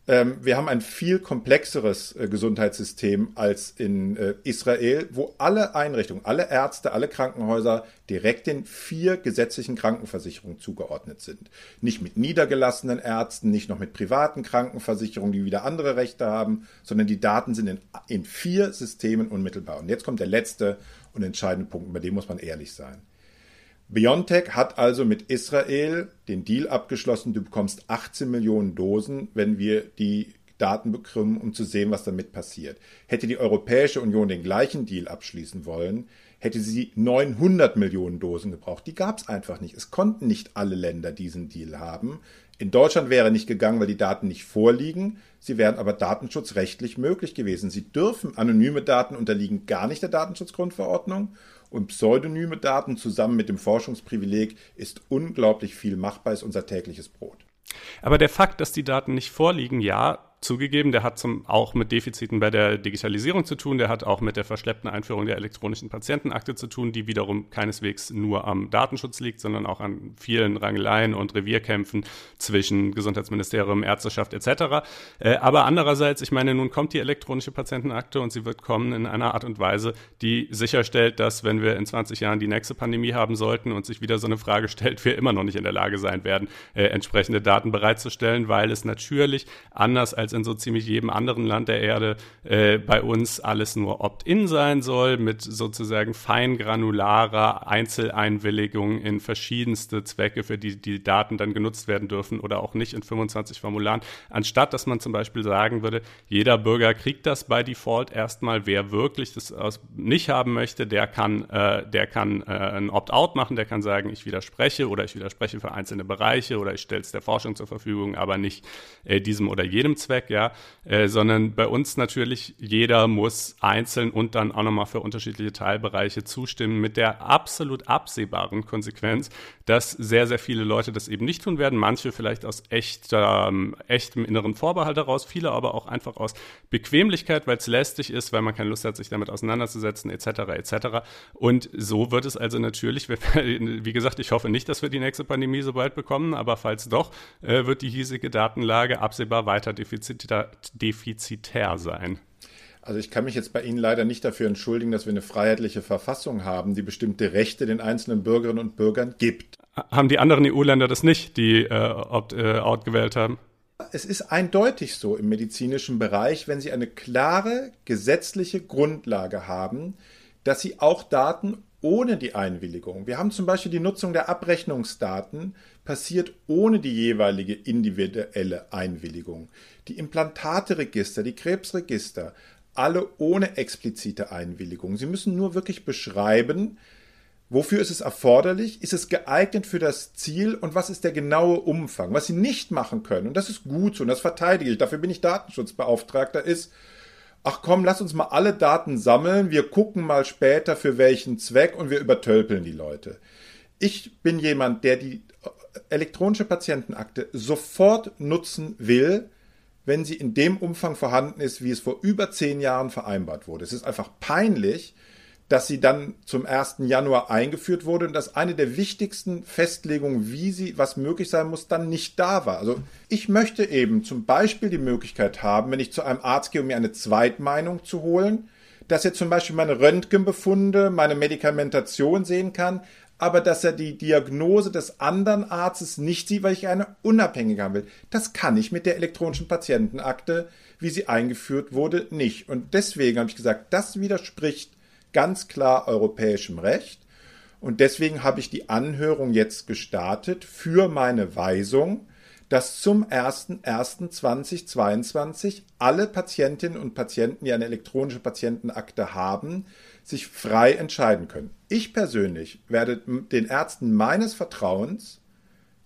ähm, wir haben ein viel komplexeres äh, Gesundheitssystem als in äh, Israel, wo alle Einrichtungen, alle Ärzte, alle Krankenhäuser direkt den vier gesetzlichen Krankenversicherungen zugeordnet sind. Nicht mit niedergelassenen Ärzten, nicht noch mit privaten Krankenversicherungen, die wieder andere Rechte haben, sondern die Daten sind in, in vier Systemen unmittelbar. Und jetzt kommt der letzte und entscheidende Punkt, bei dem muss man ehrlich sein. BioNTech hat also mit Israel den Deal abgeschlossen, du bekommst 18 Millionen Dosen, wenn wir die Daten bekommen, um zu sehen, was damit passiert. Hätte die Europäische Union den gleichen Deal abschließen wollen, hätte sie 900 Millionen Dosen gebraucht. Die gab es einfach nicht. Es konnten nicht alle Länder diesen Deal haben. In Deutschland wäre nicht gegangen, weil die Daten nicht vorliegen. Sie wären aber datenschutzrechtlich möglich gewesen. Sie dürfen anonyme Daten unterliegen gar nicht der Datenschutzgrundverordnung und pseudonyme Daten zusammen mit dem Forschungsprivileg ist unglaublich viel machbar, ist unser tägliches Brot. Aber der Fakt, dass die Daten nicht vorliegen, ja, zugegeben, der hat zum, auch mit Defiziten bei der Digitalisierung zu tun, der hat auch mit der verschleppten Einführung der elektronischen Patientenakte zu tun, die wiederum keineswegs nur am Datenschutz liegt, sondern auch an vielen Rangeleien und Revierkämpfen zwischen Gesundheitsministerium, Ärzteschaft etc. Äh, aber andererseits, ich meine, nun kommt die elektronische Patientenakte und sie wird kommen in einer Art und Weise, die sicherstellt, dass wenn wir in 20 Jahren die nächste Pandemie haben sollten und sich wieder so eine Frage stellt, wir immer noch nicht in der Lage sein werden, äh, entsprechende Daten bereitzustellen, weil es natürlich anders als als in so ziemlich jedem anderen Land der Erde äh, bei uns alles nur Opt-in sein soll, mit sozusagen feingranularer Einzeleinwilligung in verschiedenste Zwecke, für die die Daten dann genutzt werden dürfen oder auch nicht in 25 Formularen, anstatt dass man zum Beispiel sagen würde, jeder Bürger kriegt das bei Default erstmal, wer wirklich das nicht haben möchte, der kann, äh, der kann äh, ein Opt-out machen, der kann sagen, ich widerspreche oder ich widerspreche für einzelne Bereiche oder ich stelle es der Forschung zur Verfügung, aber nicht äh, diesem oder jedem Zweck weg, ja, äh, sondern bei uns natürlich jeder muss einzeln und dann auch nochmal für unterschiedliche Teilbereiche zustimmen mit der absolut absehbaren Konsequenz, dass sehr, sehr viele Leute das eben nicht tun werden. Manche vielleicht aus echter, ähm, echtem inneren Vorbehalt heraus, viele aber auch einfach aus Bequemlichkeit, weil es lästig ist, weil man keine Lust hat, sich damit auseinanderzusetzen, etc., etc. Und so wird es also natürlich, wie gesagt, ich hoffe nicht, dass wir die nächste Pandemie so bald bekommen, aber falls doch, äh, wird die hiesige Datenlage absehbar weiter defizitär, defizitär sein. Also ich kann mich jetzt bei Ihnen leider nicht dafür entschuldigen, dass wir eine freiheitliche Verfassung haben, die bestimmte Rechte den einzelnen Bürgerinnen und Bürgern gibt. Haben die anderen EU-Länder das nicht, die äh, Opt-out äh, gewählt haben? Es ist eindeutig so im medizinischen Bereich, wenn Sie eine klare gesetzliche Grundlage haben, dass Sie auch Daten ohne die Einwilligung. Wir haben zum Beispiel die Nutzung der Abrechnungsdaten passiert ohne die jeweilige individuelle Einwilligung. Die Implantateregister, die Krebsregister alle ohne explizite Einwilligung. Sie müssen nur wirklich beschreiben, wofür ist es erforderlich, ist es geeignet für das Ziel und was ist der genaue Umfang. Was Sie nicht machen können, und das ist gut so, und das verteidige ich, dafür bin ich Datenschutzbeauftragter, ist, ach komm, lass uns mal alle Daten sammeln, wir gucken mal später für welchen Zweck und wir übertölpeln die Leute. Ich bin jemand, der die elektronische Patientenakte sofort nutzen will, wenn sie in dem Umfang vorhanden ist, wie es vor über zehn Jahren vereinbart wurde. Es ist einfach peinlich, dass sie dann zum 1. Januar eingeführt wurde und dass eine der wichtigsten Festlegungen, wie sie, was möglich sein muss, dann nicht da war. Also ich möchte eben zum Beispiel die Möglichkeit haben, wenn ich zu einem Arzt gehe, um mir eine Zweitmeinung zu holen, dass er zum Beispiel meine Röntgenbefunde, meine Medikamentation sehen kann, aber dass er die Diagnose des anderen Arztes nicht sieht, weil ich eine unabhängige haben will. Das kann ich mit der elektronischen Patientenakte, wie sie eingeführt wurde, nicht. Und deswegen habe ich gesagt, das widerspricht ganz klar europäischem Recht. Und deswegen habe ich die Anhörung jetzt gestartet für meine Weisung, dass zum 01.01.2022 alle Patientinnen und Patienten, die eine elektronische Patientenakte haben, sich frei entscheiden können. Ich persönlich werde den Ärzten meines Vertrauens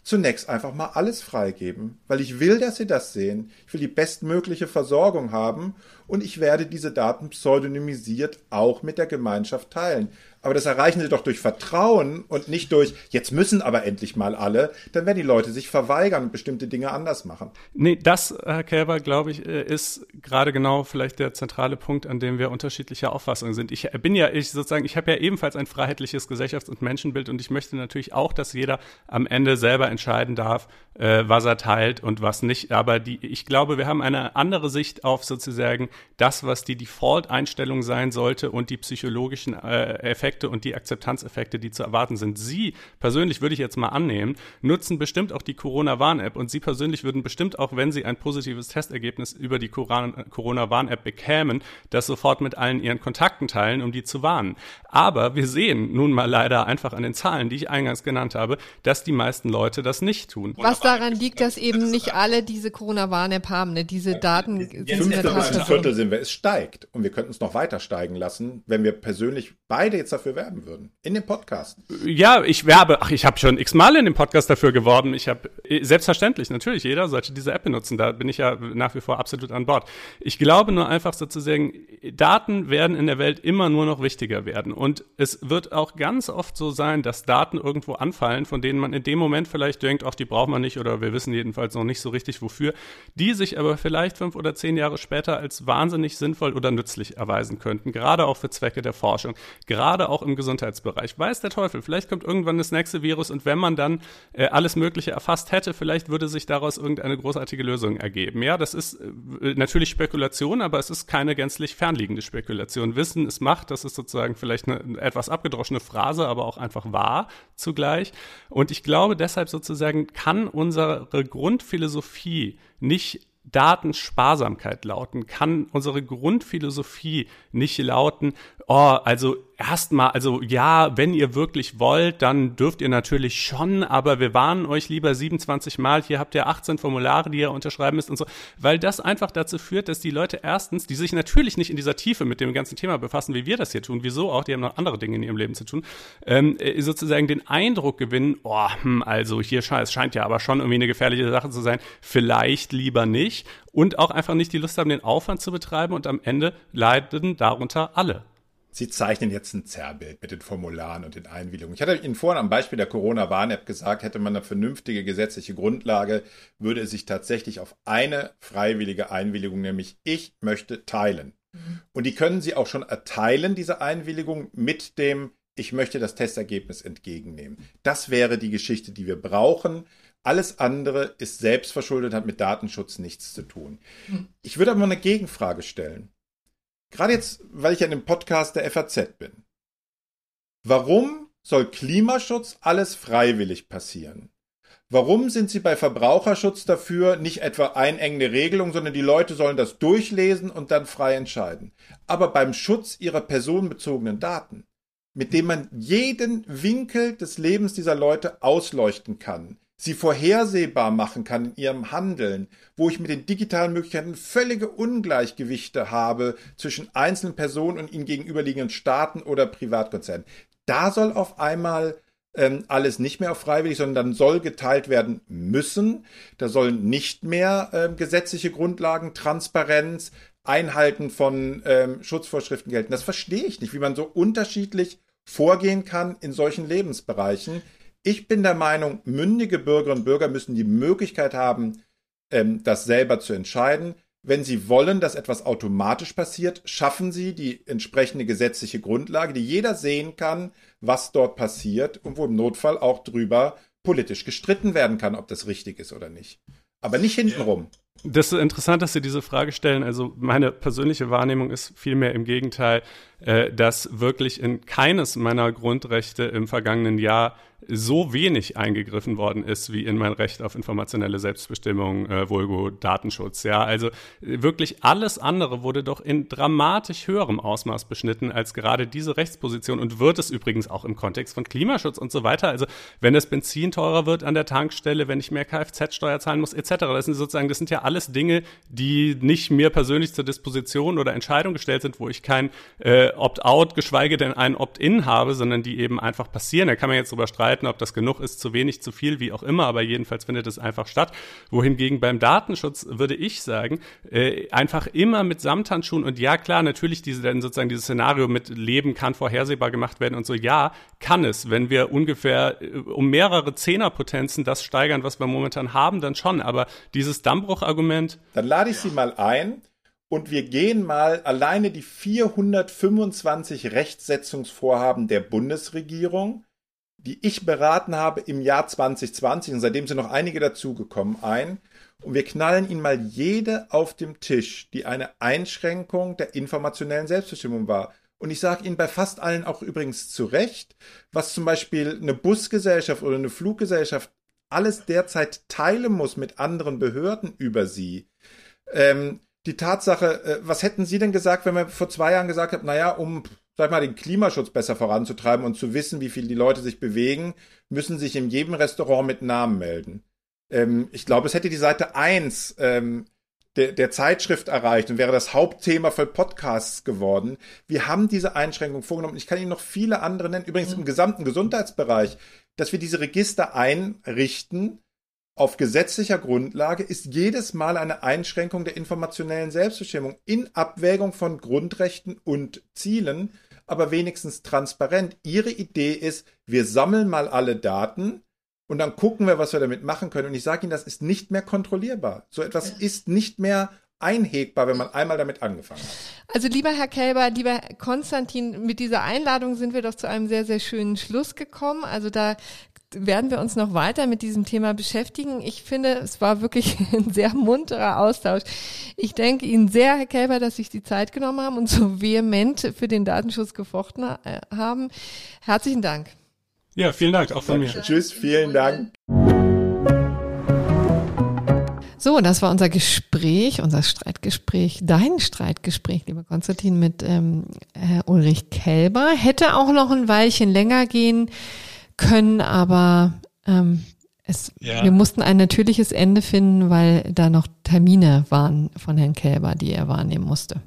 zunächst einfach mal alles freigeben, weil ich will, dass sie das sehen. Ich will die bestmögliche Versorgung haben und ich werde diese Daten pseudonymisiert auch mit der Gemeinschaft teilen. Aber das erreichen sie doch durch Vertrauen und nicht durch, jetzt müssen aber endlich mal alle. Dann werden die Leute sich verweigern und bestimmte Dinge anders machen. Nee, das, Herr Kälber, glaube ich, äh, ist gerade genau vielleicht der zentrale Punkt, an dem wir unterschiedlicher Auffassung sind. Ich bin ja, ich sozusagen, ich habe ja ebenfalls ein freiheitliches Gesellschafts- und Menschenbild und ich möchte natürlich auch, dass jeder am Ende selber entscheiden darf, äh, was er teilt und was nicht. Aber die, ich glaube, wir haben eine andere Sicht auf sozusagen das, was die Default-Einstellung sein sollte und die psychologischen äh, Effekte und die Akzeptanzeffekte, die zu erwarten sind. Sie persönlich würde ich jetzt mal annehmen, nutzen bestimmt auch die Corona-Warn-App und Sie persönlich würden bestimmt auch, wenn Sie ein positives Testergebnis über die Corona-Warn-App bekämen, das sofort mit allen Ihren Kontakten teilen, um die zu warnen. Aber wir sehen nun mal leider einfach an den Zahlen, die ich eingangs genannt habe, dass die meisten Leute das nicht tun. Was daran liegt, dass eben nicht alle diese Corona-Warn-App haben, ne? diese Daten sind in der Tasche. Viertel sind wir, es steigt und wir könnten es noch weiter steigen lassen, wenn wir persönlich beide jetzt dafür werben würden. In dem Podcast. Ja, ich werbe, ach, ich habe schon x-mal in dem Podcast dafür geworben. Ich habe, selbstverständlich, natürlich, jeder sollte diese App benutzen. Da bin ich ja nach wie vor absolut an Bord. Ich glaube nur einfach sozusagen, Daten werden in der Welt immer nur noch wichtiger werden. Und es wird auch ganz oft so sein, dass Daten irgendwo anfallen, von denen man in dem Moment vielleicht denkt, ach, die braucht man nicht oder wir wissen jedenfalls noch nicht so richtig wofür, die sich aber vielleicht fünf oder zehn Jahre später als wahnsinnig sinnvoll oder nützlich erweisen könnten, gerade auch für Zwecke der Forschung, gerade auch im Gesundheitsbereich. Weiß der Teufel, vielleicht kommt irgendwann das nächste Virus und wenn man dann äh, alles Mögliche erfasst hätte, vielleicht würde sich daraus irgendeine großartige Lösung ergeben. Ja, das ist äh, natürlich Spekulation, aber es ist keine gänzlich fernliegende Spekulation. Wissen ist Macht, das ist sozusagen vielleicht eine etwas abgedroschene Phrase, aber auch einfach wahr zugleich. Und ich glaube deshalb sozusagen kann unsere Grundphilosophie nicht Datensparsamkeit lauten, kann unsere Grundphilosophie nicht lauten, oh, also erstmal, also ja, wenn ihr wirklich wollt, dann dürft ihr natürlich schon, aber wir warnen euch lieber 27 Mal, hier habt ihr 18 Formulare, die ihr unterschreiben müsst und so, weil das einfach dazu führt, dass die Leute erstens, die sich natürlich nicht in dieser Tiefe mit dem ganzen Thema befassen, wie wir das hier tun, wieso auch, die haben noch andere Dinge in ihrem Leben zu tun, ähm, äh, sozusagen den Eindruck gewinnen, oh, hm, also hier scheint, es scheint ja aber schon irgendwie eine gefährliche Sache zu sein, vielleicht lieber nicht und auch einfach nicht die Lust haben, den Aufwand zu betreiben und am Ende leiden darunter alle. Sie zeichnen jetzt ein Zerrbild mit den Formularen und den Einwilligungen. Ich hatte Ihnen vorhin am Beispiel der Corona-Warn-App gesagt, hätte man eine vernünftige gesetzliche Grundlage, würde es sich tatsächlich auf eine freiwillige Einwilligung, nämlich ich möchte teilen. Mhm. Und die können Sie auch schon erteilen, diese Einwilligung, mit dem ich möchte das Testergebnis entgegennehmen. Das wäre die Geschichte, die wir brauchen. Alles andere ist selbstverschuldet, hat mit Datenschutz nichts zu tun. Mhm. Ich würde aber eine Gegenfrage stellen. Gerade jetzt, weil ich ja in dem Podcast der FAZ bin. Warum soll Klimaschutz alles freiwillig passieren? Warum sind Sie bei Verbraucherschutz dafür nicht etwa einengende Regelung, sondern die Leute sollen das durchlesen und dann frei entscheiden? Aber beim Schutz ihrer personenbezogenen Daten, mit dem man jeden Winkel des Lebens dieser Leute ausleuchten kann, sie vorhersehbar machen kann in ihrem Handeln, wo ich mit den digitalen Möglichkeiten völlige Ungleichgewichte habe zwischen einzelnen Personen und ihnen gegenüberliegenden Staaten oder Privatkonzernen. Da soll auf einmal ähm, alles nicht mehr auf freiwillig, sondern dann soll geteilt werden müssen. Da sollen nicht mehr ähm, gesetzliche Grundlagen, Transparenz, Einhalten von ähm, Schutzvorschriften gelten. Das verstehe ich nicht, wie man so unterschiedlich vorgehen kann in solchen Lebensbereichen. Ich bin der Meinung, mündige Bürgerinnen und Bürger müssen die Möglichkeit haben, ähm, das selber zu entscheiden. Wenn sie wollen, dass etwas automatisch passiert, schaffen sie die entsprechende gesetzliche Grundlage, die jeder sehen kann, was dort passiert und wo im Notfall auch drüber politisch gestritten werden kann, ob das richtig ist oder nicht. Aber nicht hintenrum. Das ist interessant, dass Sie diese Frage stellen. Also meine persönliche Wahrnehmung ist vielmehr im Gegenteil, äh, dass wirklich in keines meiner Grundrechte im vergangenen Jahr so wenig eingegriffen worden ist wie in mein Recht auf informationelle Selbstbestimmung, äh, Vulgo Datenschutz. Ja, also wirklich alles andere wurde doch in dramatisch höherem Ausmaß beschnitten als gerade diese Rechtsposition und wird es übrigens auch im Kontext von Klimaschutz und so weiter. Also wenn das Benzin teurer wird an der Tankstelle, wenn ich mehr Kfz-Steuer zahlen muss, etc. Das sind sozusagen, das sind ja alles Dinge, die nicht mir persönlich zur Disposition oder Entscheidung gestellt sind, wo ich kein äh, Opt-out, geschweige denn ein Opt-in habe, sondern die eben einfach passieren. Da kann man jetzt drüber streiten, ob das genug ist, zu wenig, zu viel, wie auch immer, aber jedenfalls findet es einfach statt. Wohingegen beim Datenschutz würde ich sagen, äh, einfach immer mit Samthandschuhen und ja klar, natürlich diese dann sozusagen dieses Szenario mit Leben kann vorhersehbar gemacht werden und so, ja, kann es, wenn wir ungefähr äh, um mehrere Zehnerpotenzen das steigern, was wir momentan haben, dann schon. Aber dieses Dammbruchargument. Dann lade ich Sie mal ein und wir gehen mal alleine die 425 Rechtsetzungsvorhaben der Bundesregierung, die ich beraten habe im Jahr 2020 und seitdem sind noch einige dazugekommen, ein. Und wir knallen Ihnen mal jede auf dem Tisch, die eine Einschränkung der informationellen Selbstbestimmung war. Und ich sage Ihnen bei fast allen auch übrigens zu Recht, was zum Beispiel eine Busgesellschaft oder eine Fluggesellschaft alles derzeit teilen muss mit anderen Behörden über sie. Ähm, die Tatsache, äh, was hätten Sie denn gesagt, wenn wir vor zwei Jahren gesagt haben, naja, um sag mal, den Klimaschutz besser voranzutreiben und zu wissen, wie viel die Leute sich bewegen, müssen sich in jedem Restaurant mit Namen melden. Ähm, ich glaube, es hätte die Seite 1 ähm, der, der Zeitschrift erreicht und wäre das Hauptthema für Podcasts geworden. Wir haben diese Einschränkung vorgenommen. Ich kann Ihnen noch viele andere nennen, übrigens mhm. im gesamten Gesundheitsbereich, dass wir diese Register einrichten auf gesetzlicher Grundlage ist jedes Mal eine Einschränkung der informationellen Selbstbestimmung in Abwägung von Grundrechten und Zielen, aber wenigstens transparent. Ihre Idee ist, wir sammeln mal alle Daten, und dann gucken wir, was wir damit machen können. Und ich sage Ihnen, das ist nicht mehr kontrollierbar. So etwas ist nicht mehr einhegbar, wenn man einmal damit angefangen hat. Also lieber Herr Kelber, lieber Konstantin, mit dieser Einladung sind wir doch zu einem sehr, sehr schönen Schluss gekommen. Also da werden wir uns noch weiter mit diesem Thema beschäftigen. Ich finde, es war wirklich ein sehr munterer Austausch. Ich danke Ihnen sehr, Herr Kelber, dass Sie sich die Zeit genommen haben und so vehement für den Datenschutz gefochten äh, haben. Herzlichen Dank. Ja, vielen Dank, auch von mir. Tschüss, vielen Dank. So, das war unser Gespräch, unser Streitgespräch, dein Streitgespräch, lieber Konstantin, mit ähm, äh, Ulrich Kelber. Hätte auch noch ein Weilchen länger gehen können, aber ähm, es, ja. wir mussten ein natürliches Ende finden, weil da noch Termine waren von Herrn Kelber, die er wahrnehmen musste.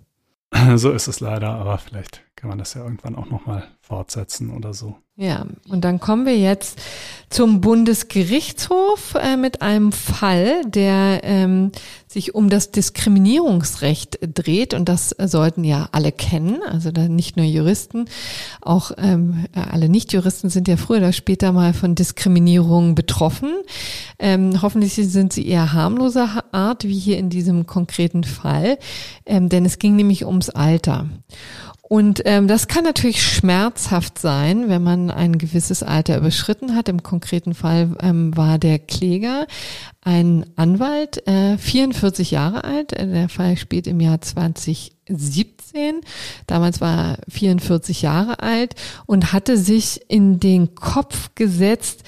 So ist es leider, aber vielleicht kann man das ja irgendwann auch nochmal fortsetzen oder so. Ja, und dann kommen wir jetzt zum Bundesgerichtshof äh, mit einem Fall, der ähm, sich um das Diskriminierungsrecht dreht. Und das sollten ja alle kennen, also nicht nur Juristen, auch ähm, alle Nichtjuristen sind ja früher oder später mal von Diskriminierung betroffen. Ähm, hoffentlich sind sie eher harmloser Art, wie hier in diesem konkreten Fall, ähm, denn es ging nämlich ums Alter. Und ähm, das kann natürlich schmerzhaft sein, wenn man ein gewisses Alter überschritten hat. Im konkreten Fall ähm, war der Kläger ein Anwalt, äh, 44 Jahre alt. Äh, der Fall spielt im Jahr 2017. Damals war er 44 Jahre alt und hatte sich in den Kopf gesetzt,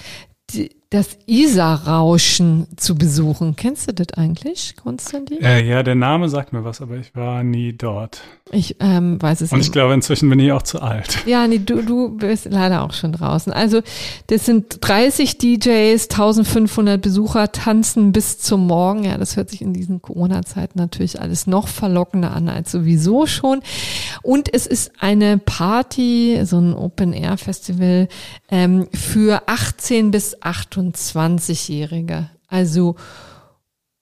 das Isar-Rauschen zu besuchen. Kennst du das eigentlich, Konstantin? Äh, ja, der Name sagt mir was, aber ich war nie dort. Ich ähm, weiß es Und nicht. Und ich glaube, inzwischen bin ich auch zu alt. Ja, nee, du, du bist leider auch schon draußen. Also, das sind 30 DJs, 1500 Besucher tanzen bis zum Morgen. Ja, das hört sich in diesen Corona-Zeiten natürlich alles noch verlockender an als sowieso schon. Und es ist eine Party, so ein Open-Air-Festival ähm, für 18 bis 28-Jährige. Also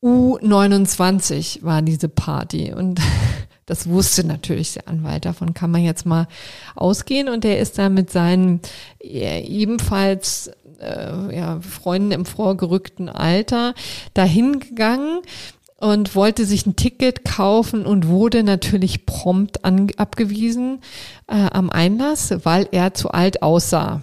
U29 war diese Party und das wusste natürlich der Anwalt, davon kann man jetzt mal ausgehen. Und der ist da mit seinen ebenfalls äh, ja, Freunden im vorgerückten Alter dahin gegangen und wollte sich ein Ticket kaufen und wurde natürlich prompt an, abgewiesen äh, am Einlass, weil er zu alt aussah.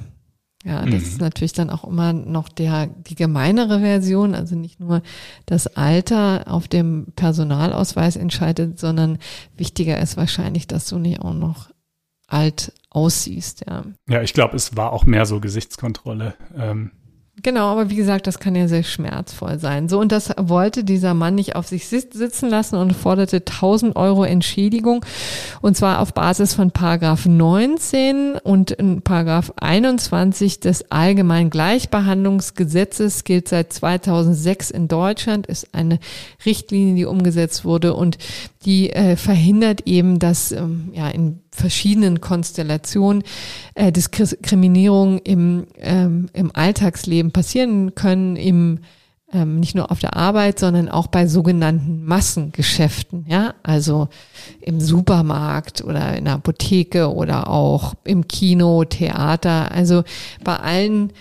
Ja, das mhm. ist natürlich dann auch immer noch der, die gemeinere Version, also nicht nur das Alter auf dem Personalausweis entscheidet, sondern wichtiger ist wahrscheinlich, dass du nicht auch noch alt aussiehst, ja. Ja, ich glaube, es war auch mehr so Gesichtskontrolle. Ähm, Genau, aber wie gesagt, das kann ja sehr schmerzvoll sein. So, und das wollte dieser Mann nicht auf sich sitzen lassen und forderte 1000 Euro Entschädigung. Und zwar auf Basis von Paragraph 19 und Paragraph 21 des Allgemeinen Gleichbehandlungsgesetzes gilt seit 2006 in Deutschland, ist eine Richtlinie, die umgesetzt wurde und die äh, verhindert eben, dass ähm, ja in verschiedenen Konstellationen äh, Diskriminierung im, ähm, im Alltagsleben passieren können, im ähm, nicht nur auf der Arbeit, sondern auch bei sogenannten Massengeschäften, ja, also im Supermarkt oder in der Apotheke oder auch im Kino, Theater, also bei allen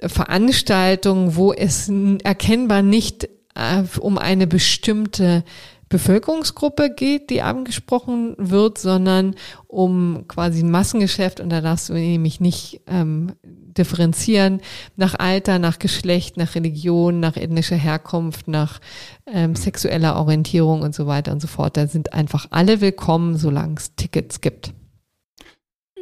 Veranstaltungen, wo es erkennbar nicht äh, um eine bestimmte Bevölkerungsgruppe geht, die angesprochen wird, sondern um quasi ein Massengeschäft und da darfst du nämlich nicht ähm, differenzieren nach Alter, nach Geschlecht, nach Religion, nach ethnischer Herkunft, nach ähm, sexueller Orientierung und so weiter und so fort. Da sind einfach alle willkommen, solange es Tickets gibt.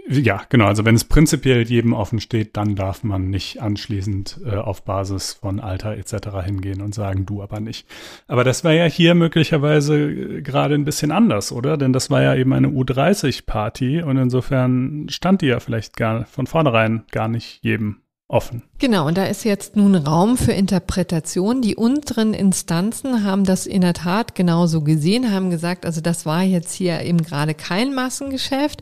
Ja, genau. Also wenn es prinzipiell jedem offen steht, dann darf man nicht anschließend äh, auf Basis von Alter etc. hingehen und sagen, du aber nicht. Aber das war ja hier möglicherweise äh, gerade ein bisschen anders, oder? Denn das war ja eben eine U30-Party und insofern stand die ja vielleicht gar von vornherein gar nicht jedem offen. Genau, und da ist jetzt nun Raum für Interpretation. Die unteren Instanzen haben das in der Tat genauso gesehen, haben gesagt, also das war jetzt hier eben gerade kein Massengeschäft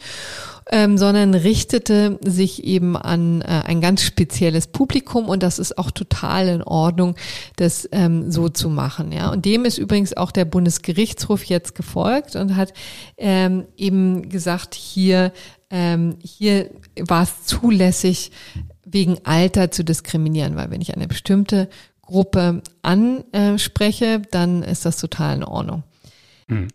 ähm, sondern richtete sich eben an äh, ein ganz spezielles Publikum und das ist auch total in Ordnung, das ähm, so zu machen. Ja, und dem ist übrigens auch der Bundesgerichtshof jetzt gefolgt und hat ähm, eben gesagt, hier ähm, hier war es zulässig, wegen Alter zu diskriminieren, weil wenn ich eine bestimmte Gruppe anspreche, dann ist das total in Ordnung. Hm.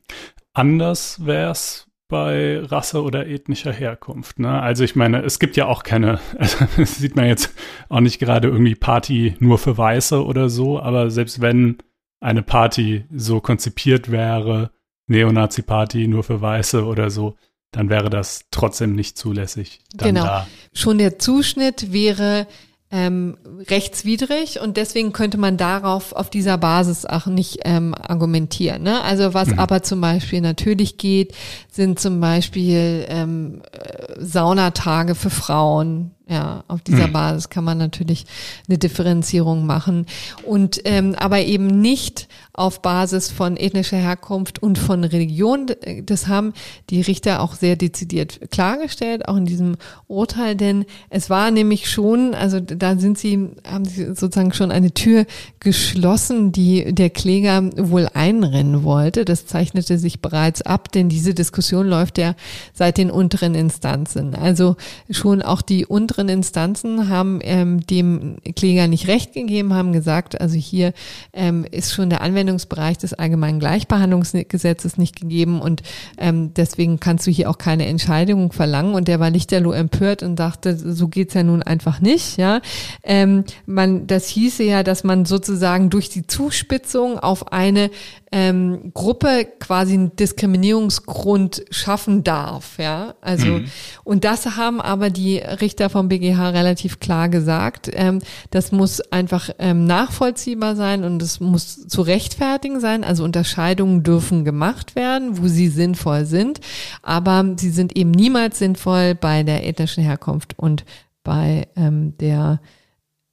Anders wäre es bei Rasse oder ethnischer Herkunft. Ne? Also ich meine, es gibt ja auch keine, also das sieht man jetzt auch nicht gerade irgendwie Party nur für Weiße oder so, aber selbst wenn eine Party so konzipiert wäre, Neonazi-Party nur für Weiße oder so, dann wäre das trotzdem nicht zulässig. genau. Da. Schon der Zuschnitt wäre ähm, rechtswidrig und deswegen könnte man darauf auf dieser Basis auch nicht ähm, argumentieren. Ne? Also was mhm. aber zum Beispiel natürlich geht, sind zum Beispiel ähm, äh, Saunatage für Frauen, ja, auf dieser mhm. Basis kann man natürlich eine Differenzierung machen und ähm, aber eben nicht auf Basis von ethnischer Herkunft und von Religion. Das haben die Richter auch sehr dezidiert klargestellt, auch in diesem Urteil, denn es war nämlich schon, also da sind sie, haben sie sozusagen schon eine Tür geschlossen, die der Kläger wohl einrennen wollte. Das zeichnete sich bereits ab, denn diese Diskussion läuft ja seit den unteren Instanzen. Also schon auch die unteren unteren Instanzen haben ähm, dem Kläger nicht recht gegeben, haben gesagt, also hier ähm, ist schon der Anwendungsbereich des allgemeinen Gleichbehandlungsgesetzes nicht gegeben und ähm, deswegen kannst du hier auch keine Entscheidung verlangen. Und der war lichterloh empört und dachte, so geht's ja nun einfach nicht. Ja, ähm, man, das hieße ja, dass man sozusagen durch die Zuspitzung auf eine ähm, Gruppe quasi einen Diskriminierungsgrund schaffen darf, ja. Also mhm. und das haben aber die Richter vom BGH relativ klar gesagt. Ähm, das muss einfach ähm, nachvollziehbar sein und es muss zu rechtfertigen sein. Also Unterscheidungen dürfen gemacht werden, wo sie sinnvoll sind, aber sie sind eben niemals sinnvoll bei der ethnischen Herkunft und bei ähm, der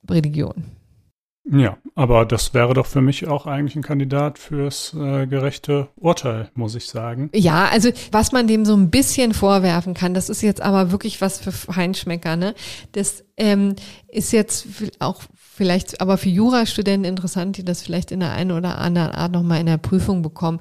Religion. Ja, aber das wäre doch für mich auch eigentlich ein Kandidat fürs äh, gerechte Urteil, muss ich sagen. Ja, also was man dem so ein bisschen vorwerfen kann, das ist jetzt aber wirklich was für Feinschmecker, ne? Das ähm, ist jetzt auch vielleicht aber für Jurastudenten interessant, die das vielleicht in der einen oder anderen Art nochmal in der Prüfung bekommen.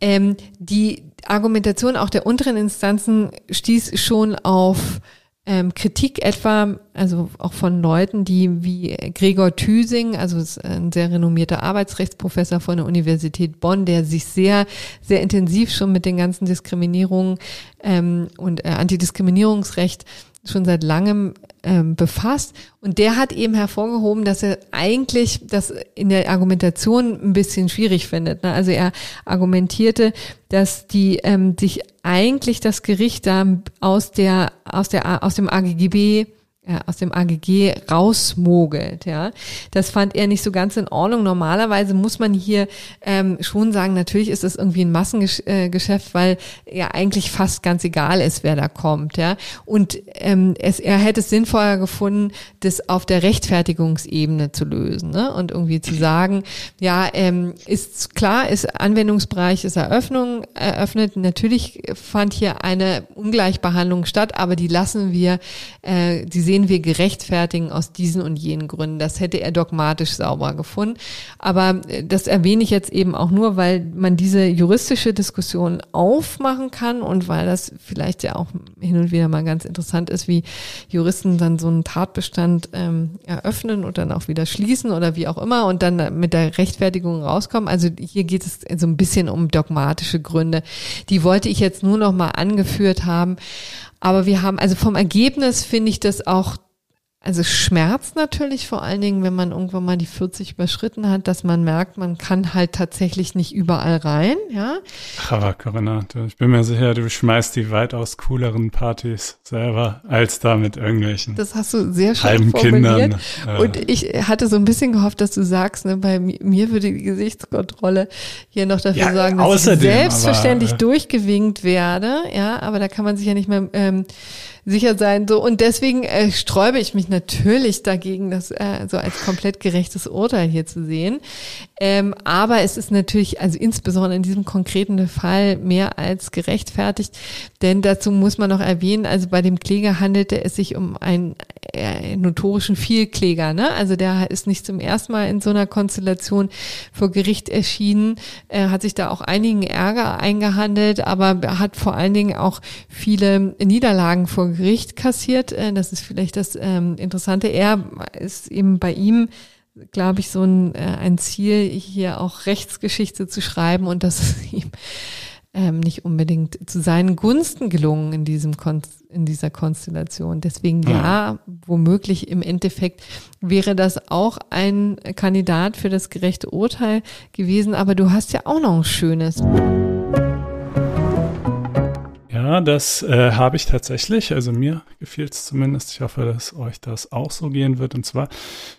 Ähm, die Argumentation auch der unteren Instanzen stieß schon auf ähm, Kritik etwa, also auch von Leuten, die wie Gregor Thüsing, also ein sehr renommierter Arbeitsrechtsprofessor von der Universität Bonn, der sich sehr, sehr intensiv schon mit den ganzen Diskriminierungen ähm, und äh, Antidiskriminierungsrecht schon seit langem ähm, befasst. Und der hat eben hervorgehoben, dass er eigentlich das in der Argumentation ein bisschen schwierig findet. Ne? Also er argumentierte, dass die ähm, sich eigentlich das Gericht da aus der aus der aus dem AGGB äh, aus dem AGG rausmogelt. Ja, das fand er nicht so ganz in Ordnung. Normalerweise muss man hier ähm, schon sagen, natürlich ist es irgendwie ein Massengeschäft, weil ja eigentlich fast ganz egal ist, wer da kommt. Ja, und ähm, es, er hätte es sinnvoller gefunden, das auf der Rechtfertigungsebene zu lösen ne? und irgendwie zu sagen, ja, ähm, ist klar, ist Anwendungsbereich ist Eröffnung eröffnet. Natürlich fand hier eine Ungleichbehandlung statt, aber die lassen wir, äh, die sehen sehen wir gerechtfertigen aus diesen und jenen Gründen. Das hätte er dogmatisch sauber gefunden. Aber äh, das erwähne ich jetzt eben auch nur, weil man diese juristische Diskussion aufmachen kann und weil das vielleicht ja auch hin und wieder mal ganz interessant ist, wie Juristen dann so einen Tatbestand ähm, eröffnen und dann auch wieder schließen oder wie auch immer und dann mit der Rechtfertigung rauskommen. Also hier geht es so ein bisschen um dogmatische Gründe. Die wollte ich jetzt nur noch mal angeführt haben. Aber wir haben, also vom Ergebnis finde ich das auch also Schmerz natürlich vor allen Dingen, wenn man irgendwann mal die 40 überschritten hat, dass man merkt, man kann halt tatsächlich nicht überall rein, ja. Ach, aber Corinna, ich bin mir sicher, du schmeißt die weitaus cooleren Partys selber als da mit irgendwelchen. Das hast du sehr schön formuliert. Kindern. Und ich hatte so ein bisschen gehofft, dass du sagst, ne, bei mir würde die Gesichtskontrolle hier noch dafür ja, sorgen, dass ich selbstverständlich aber, äh, durchgewinkt werde, ja. Aber da kann man sich ja nicht mehr ähm, sicher sein. So und deswegen äh, sträube ich mich natürlich dagegen, das äh, so als komplett gerechtes Urteil hier zu sehen. Ähm, aber es ist natürlich, also insbesondere in diesem konkreten Fall mehr als gerechtfertigt, denn dazu muss man noch erwähnen, also bei dem Kläger handelte es sich um einen äh, notorischen Vielkläger, ne? Also der ist nicht zum ersten Mal in so einer Konstellation vor Gericht erschienen, äh, hat sich da auch einigen Ärger eingehandelt, aber hat vor allen Dingen auch viele Niederlagen vor Gericht kassiert. Äh, das ist vielleicht das ähm, Interessante. Er ist eben bei ihm, glaube ich, so ein, äh, ein Ziel, hier auch Rechtsgeschichte zu schreiben und das ist ihm ähm, nicht unbedingt zu seinen Gunsten gelungen in diesem Kon in dieser Konstellation. Deswegen ja, womöglich im Endeffekt wäre das auch ein Kandidat für das gerechte Urteil gewesen. Aber du hast ja auch noch ein schönes. Ja, das äh, habe ich tatsächlich. Also mir gefiel es zumindest. Ich hoffe, dass euch das auch so gehen wird. Und zwar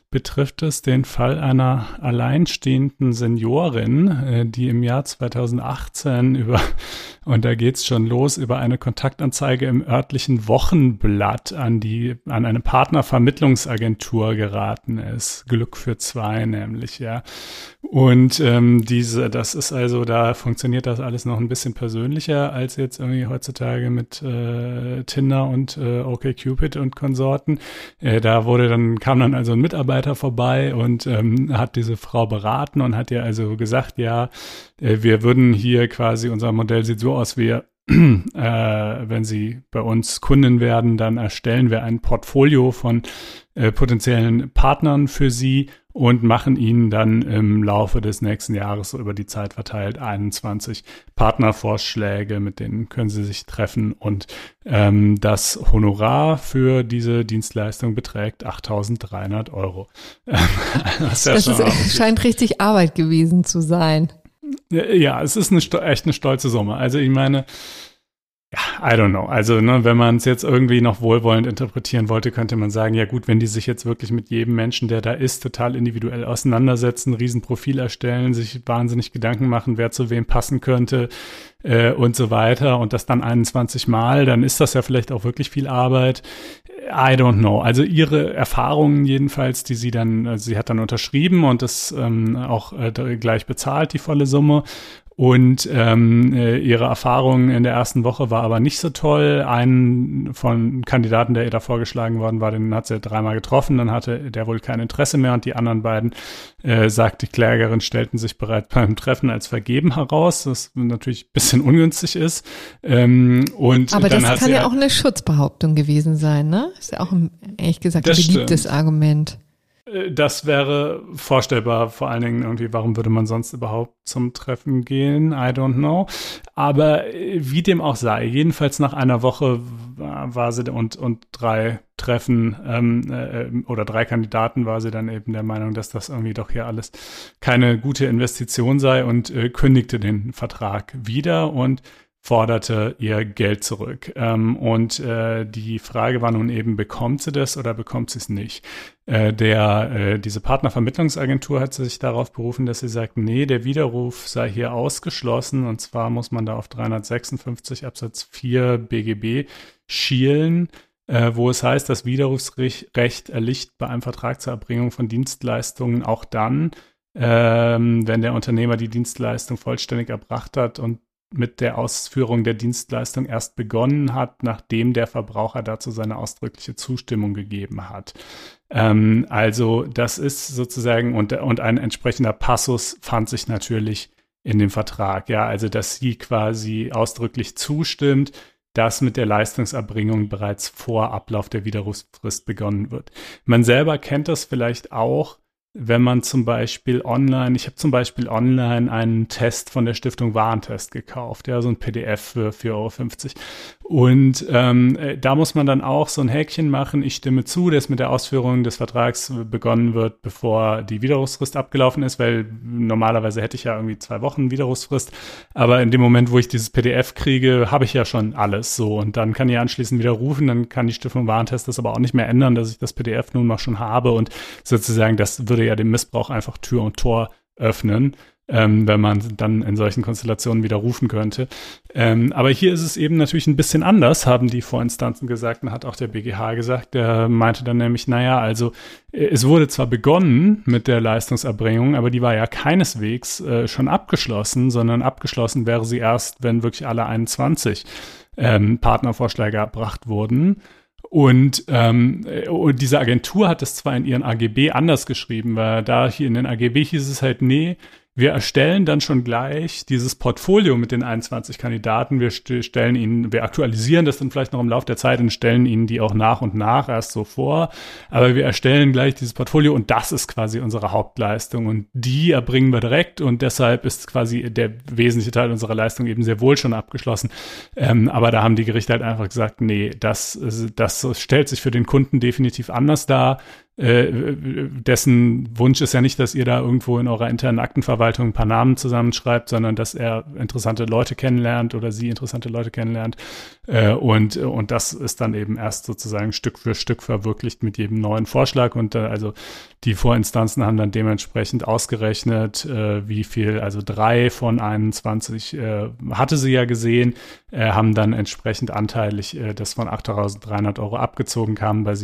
betrifft es den Fall einer alleinstehenden Seniorin, äh, die im Jahr 2018 über, und da geht's schon los, über eine Kontaktanzeige im örtlichen Wochenblatt an die, an eine Partnervermittlungsagentur geraten ist. Glück für zwei nämlich, ja. Und ähm, diese, das ist also, da funktioniert das alles noch ein bisschen persönlicher als jetzt irgendwie heutzutage mit äh, Tinder und äh, OkCupid und Konsorten. Äh, da wurde dann, kam dann also ein Mitarbeiter vorbei und ähm, hat diese Frau beraten und hat ihr also gesagt, ja, äh, wir würden hier quasi, unser Modell sieht so aus, wir äh, wenn Sie bei uns Kunden werden, dann erstellen wir ein Portfolio von äh, potenziellen Partnern für Sie und machen Ihnen dann im Laufe des nächsten Jahres über die Zeit verteilt 21 Partnervorschläge, mit denen können Sie sich treffen und ähm, das Honorar für diese Dienstleistung beträgt 8.300 Euro. das, das ist, scheint richtig Arbeit gewesen zu sein. Ja, es ist eine, echt eine stolze Summe. Also ich meine, ja, I don't know. Also, ne, wenn man es jetzt irgendwie noch wohlwollend interpretieren wollte, könnte man sagen, ja gut, wenn die sich jetzt wirklich mit jedem Menschen, der da ist, total individuell auseinandersetzen, Riesenprofil erstellen, sich wahnsinnig Gedanken machen, wer zu wem passen könnte äh, und so weiter und das dann 21 Mal, dann ist das ja vielleicht auch wirklich viel Arbeit. I don't know. Also ihre Erfahrungen jedenfalls, die sie dann, also sie hat dann unterschrieben und das ähm, auch äh, gleich bezahlt, die volle Summe. Und ähm, äh, ihre Erfahrung in der ersten Woche war aber nicht so toll. Einen von Kandidaten, der ihr da vorgeschlagen worden war, den hat sie dreimal getroffen, dann hatte der wohl kein Interesse mehr und die anderen beiden, äh, sagt die Klägerin, stellten sich bereits beim Treffen als vergeben heraus, was natürlich ein bisschen ungünstig ist. Ähm, und aber das kann ja auch eine Schutzbehauptung gewesen sein, ne? Ist ja auch, ein, ehrlich gesagt, ein beliebtes stimmt. Argument. Äh, das wäre vorstellbar, vor allen Dingen irgendwie, warum würde man sonst überhaupt zum Treffen gehen? I don't know. Aber äh, wie dem auch sei, jedenfalls nach einer Woche war sie und, und drei Treffen ähm, äh, oder drei Kandidaten war sie dann eben der Meinung, dass das irgendwie doch hier alles keine gute Investition sei und äh, kündigte den Vertrag wieder und forderte ihr Geld zurück. Ähm, und äh, die Frage war nun eben, bekommt sie das oder bekommt sie es nicht? Äh, der, äh, diese Partnervermittlungsagentur hat sich darauf berufen, dass sie sagt, nee, der Widerruf sei hier ausgeschlossen. Und zwar muss man da auf 356 Absatz 4 BGB schielen äh, wo es heißt, das Widerrufsrecht erlicht bei einem Vertrag zur Erbringung von Dienstleistungen auch dann, ähm, wenn der Unternehmer die Dienstleistung vollständig erbracht hat und mit der Ausführung der Dienstleistung erst begonnen hat, nachdem der Verbraucher dazu seine ausdrückliche Zustimmung gegeben hat. Ähm, also das ist sozusagen, und, und ein entsprechender Passus fand sich natürlich in dem Vertrag, ja, also dass sie quasi ausdrücklich zustimmt, dass mit der Leistungserbringung bereits vor Ablauf der Widerrufsfrist begonnen wird. Man selber kennt das vielleicht auch, wenn man zum Beispiel online, ich habe zum Beispiel online einen Test von der Stiftung Warentest gekauft, ja, so ein PDF für 4,50 Euro. Und ähm, äh, da muss man dann auch so ein Häkchen machen, ich stimme zu, dass mit der Ausführung des Vertrags begonnen wird, bevor die Widerrufsfrist abgelaufen ist, weil normalerweise hätte ich ja irgendwie zwei Wochen Widerrufsfrist, aber in dem Moment, wo ich dieses PDF kriege, habe ich ja schon alles so. Und dann kann ich anschließend wieder rufen, dann kann die Stiftung Warentest das aber auch nicht mehr ändern, dass ich das PDF nun mal schon habe. Und sozusagen das würde ja dem Missbrauch einfach Tür und Tor öffnen, ähm, wenn man dann in solchen Konstellationen widerrufen könnte. Ähm, aber hier ist es eben natürlich ein bisschen anders, haben die Vorinstanzen gesagt und hat auch der BGH gesagt. Der meinte dann nämlich, naja, also äh, es wurde zwar begonnen mit der Leistungserbringung, aber die war ja keineswegs äh, schon abgeschlossen, sondern abgeschlossen wäre sie erst, wenn wirklich alle 21 ähm, Partnervorschläge erbracht wurden. Und, ähm, und diese Agentur hat es zwar in ihren AGB anders geschrieben, weil da hier in den AGB hieß es halt, nee, wir erstellen dann schon gleich dieses Portfolio mit den 21 Kandidaten. Wir stellen ihnen, wir aktualisieren das dann vielleicht noch im Laufe der Zeit und stellen ihnen die auch nach und nach erst so vor. Aber wir erstellen gleich dieses Portfolio und das ist quasi unsere Hauptleistung und die erbringen wir direkt und deshalb ist quasi der wesentliche Teil unserer Leistung eben sehr wohl schon abgeschlossen. Ähm, aber da haben die Gerichte halt einfach gesagt, nee, das, das stellt sich für den Kunden definitiv anders dar äh, dessen Wunsch ist ja nicht, dass ihr da irgendwo in eurer internen Aktenverwaltung ein paar Namen zusammenschreibt, sondern dass er interessante Leute kennenlernt oder sie interessante Leute kennenlernt. Äh, und, und das ist dann eben erst sozusagen Stück für Stück verwirklicht mit jedem neuen Vorschlag. Und äh, also die Vorinstanzen haben dann dementsprechend ausgerechnet, äh, wie viel, also drei von 21 äh, hatte sie ja gesehen, haben dann entsprechend anteilig das von 8.300 Euro abgezogen, kamen bei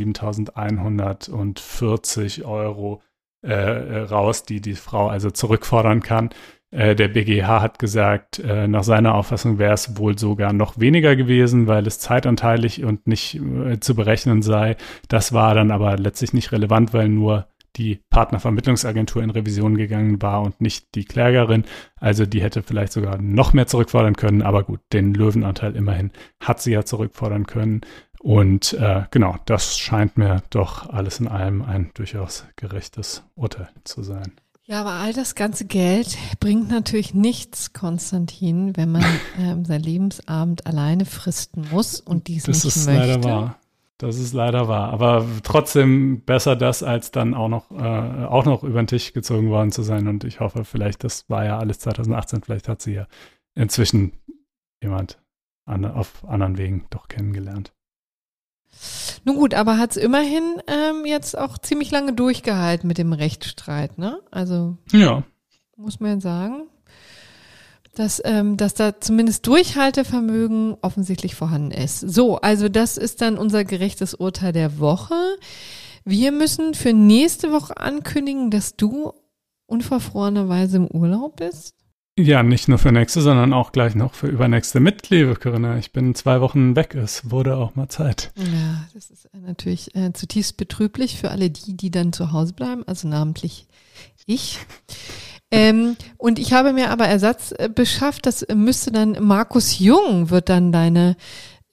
7.140 Euro äh, äh, raus, die die Frau also zurückfordern kann. Äh, der BGH hat gesagt, äh, nach seiner Auffassung wäre es wohl sogar noch weniger gewesen, weil es zeitanteilig und nicht äh, zu berechnen sei. Das war dann aber letztlich nicht relevant, weil nur die Partnervermittlungsagentur in Revision gegangen war und nicht die Klägerin. Also die hätte vielleicht sogar noch mehr zurückfordern können, aber gut, den Löwenanteil immerhin hat sie ja zurückfordern können. Und äh, genau, das scheint mir doch alles in allem ein durchaus gerechtes Urteil zu sein. Ja, aber all das ganze Geld bringt natürlich nichts, Konstantin, wenn man ähm, sein Lebensabend alleine fristen muss und dies das nicht möchte. Ist leider wahr. Das ist leider wahr. Aber trotzdem besser das, als dann auch noch, äh, auch noch über den Tisch gezogen worden zu sein. Und ich hoffe, vielleicht, das war ja alles 2018, vielleicht hat sie ja inzwischen jemand an, auf anderen Wegen doch kennengelernt. Nun gut, aber hat es immerhin ähm, jetzt auch ziemlich lange durchgehalten mit dem Rechtsstreit, ne? Also ja. muss man sagen dass, ähm, dass da zumindest Durchhaltevermögen offensichtlich vorhanden ist. So, also das ist dann unser gerechtes Urteil der Woche. Wir müssen für nächste Woche ankündigen, dass du unverfrorenerweise im Urlaub bist. Ja, nicht nur für nächste, sondern auch gleich noch für übernächste mit, Corinna. Ich bin zwei Wochen weg. Es wurde auch mal Zeit. Ja, das ist natürlich äh, zutiefst betrüblich für alle die, die dann zu Hause bleiben, also namentlich ich. Ähm, und ich habe mir aber Ersatz äh, beschafft. Das müsste dann Markus Jung wird dann deine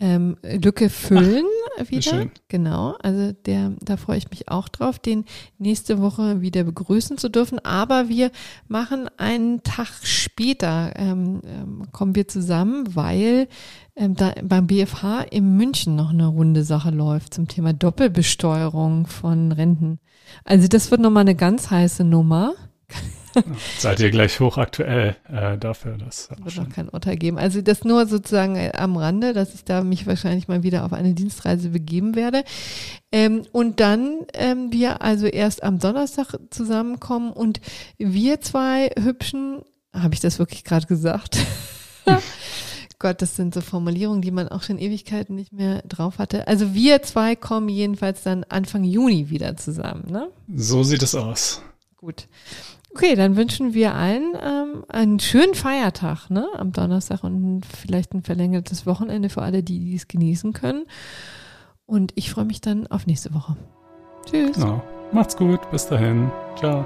ähm, Lücke füllen Ach, wieder. Schön. Genau. Also der, da freue ich mich auch drauf, den nächste Woche wieder begrüßen zu dürfen. Aber wir machen einen Tag später ähm, ähm, kommen wir zusammen, weil ähm, da beim BFH in München noch eine runde Sache läuft zum Thema Doppelbesteuerung von Renten. Also das wird nochmal eine ganz heiße Nummer. Seid ihr gleich hochaktuell äh, dafür? Das wird noch kein Urteil geben. Also das nur sozusagen äh, am Rande, dass ich da mich wahrscheinlich mal wieder auf eine Dienstreise begeben werde. Ähm, und dann ähm, wir also erst am Donnerstag zusammenkommen und wir zwei hübschen, habe ich das wirklich gerade gesagt? Gott, das sind so Formulierungen, die man auch schon Ewigkeiten nicht mehr drauf hatte. Also wir zwei kommen jedenfalls dann Anfang Juni wieder zusammen, ne? So sieht es aus. Gut. Okay, dann wünschen wir allen ähm, einen schönen Feiertag, ne? Am Donnerstag und vielleicht ein verlängertes Wochenende für alle, die es genießen können. Und ich freue mich dann auf nächste Woche. Tschüss. Genau. Macht's gut. Bis dahin. Ciao.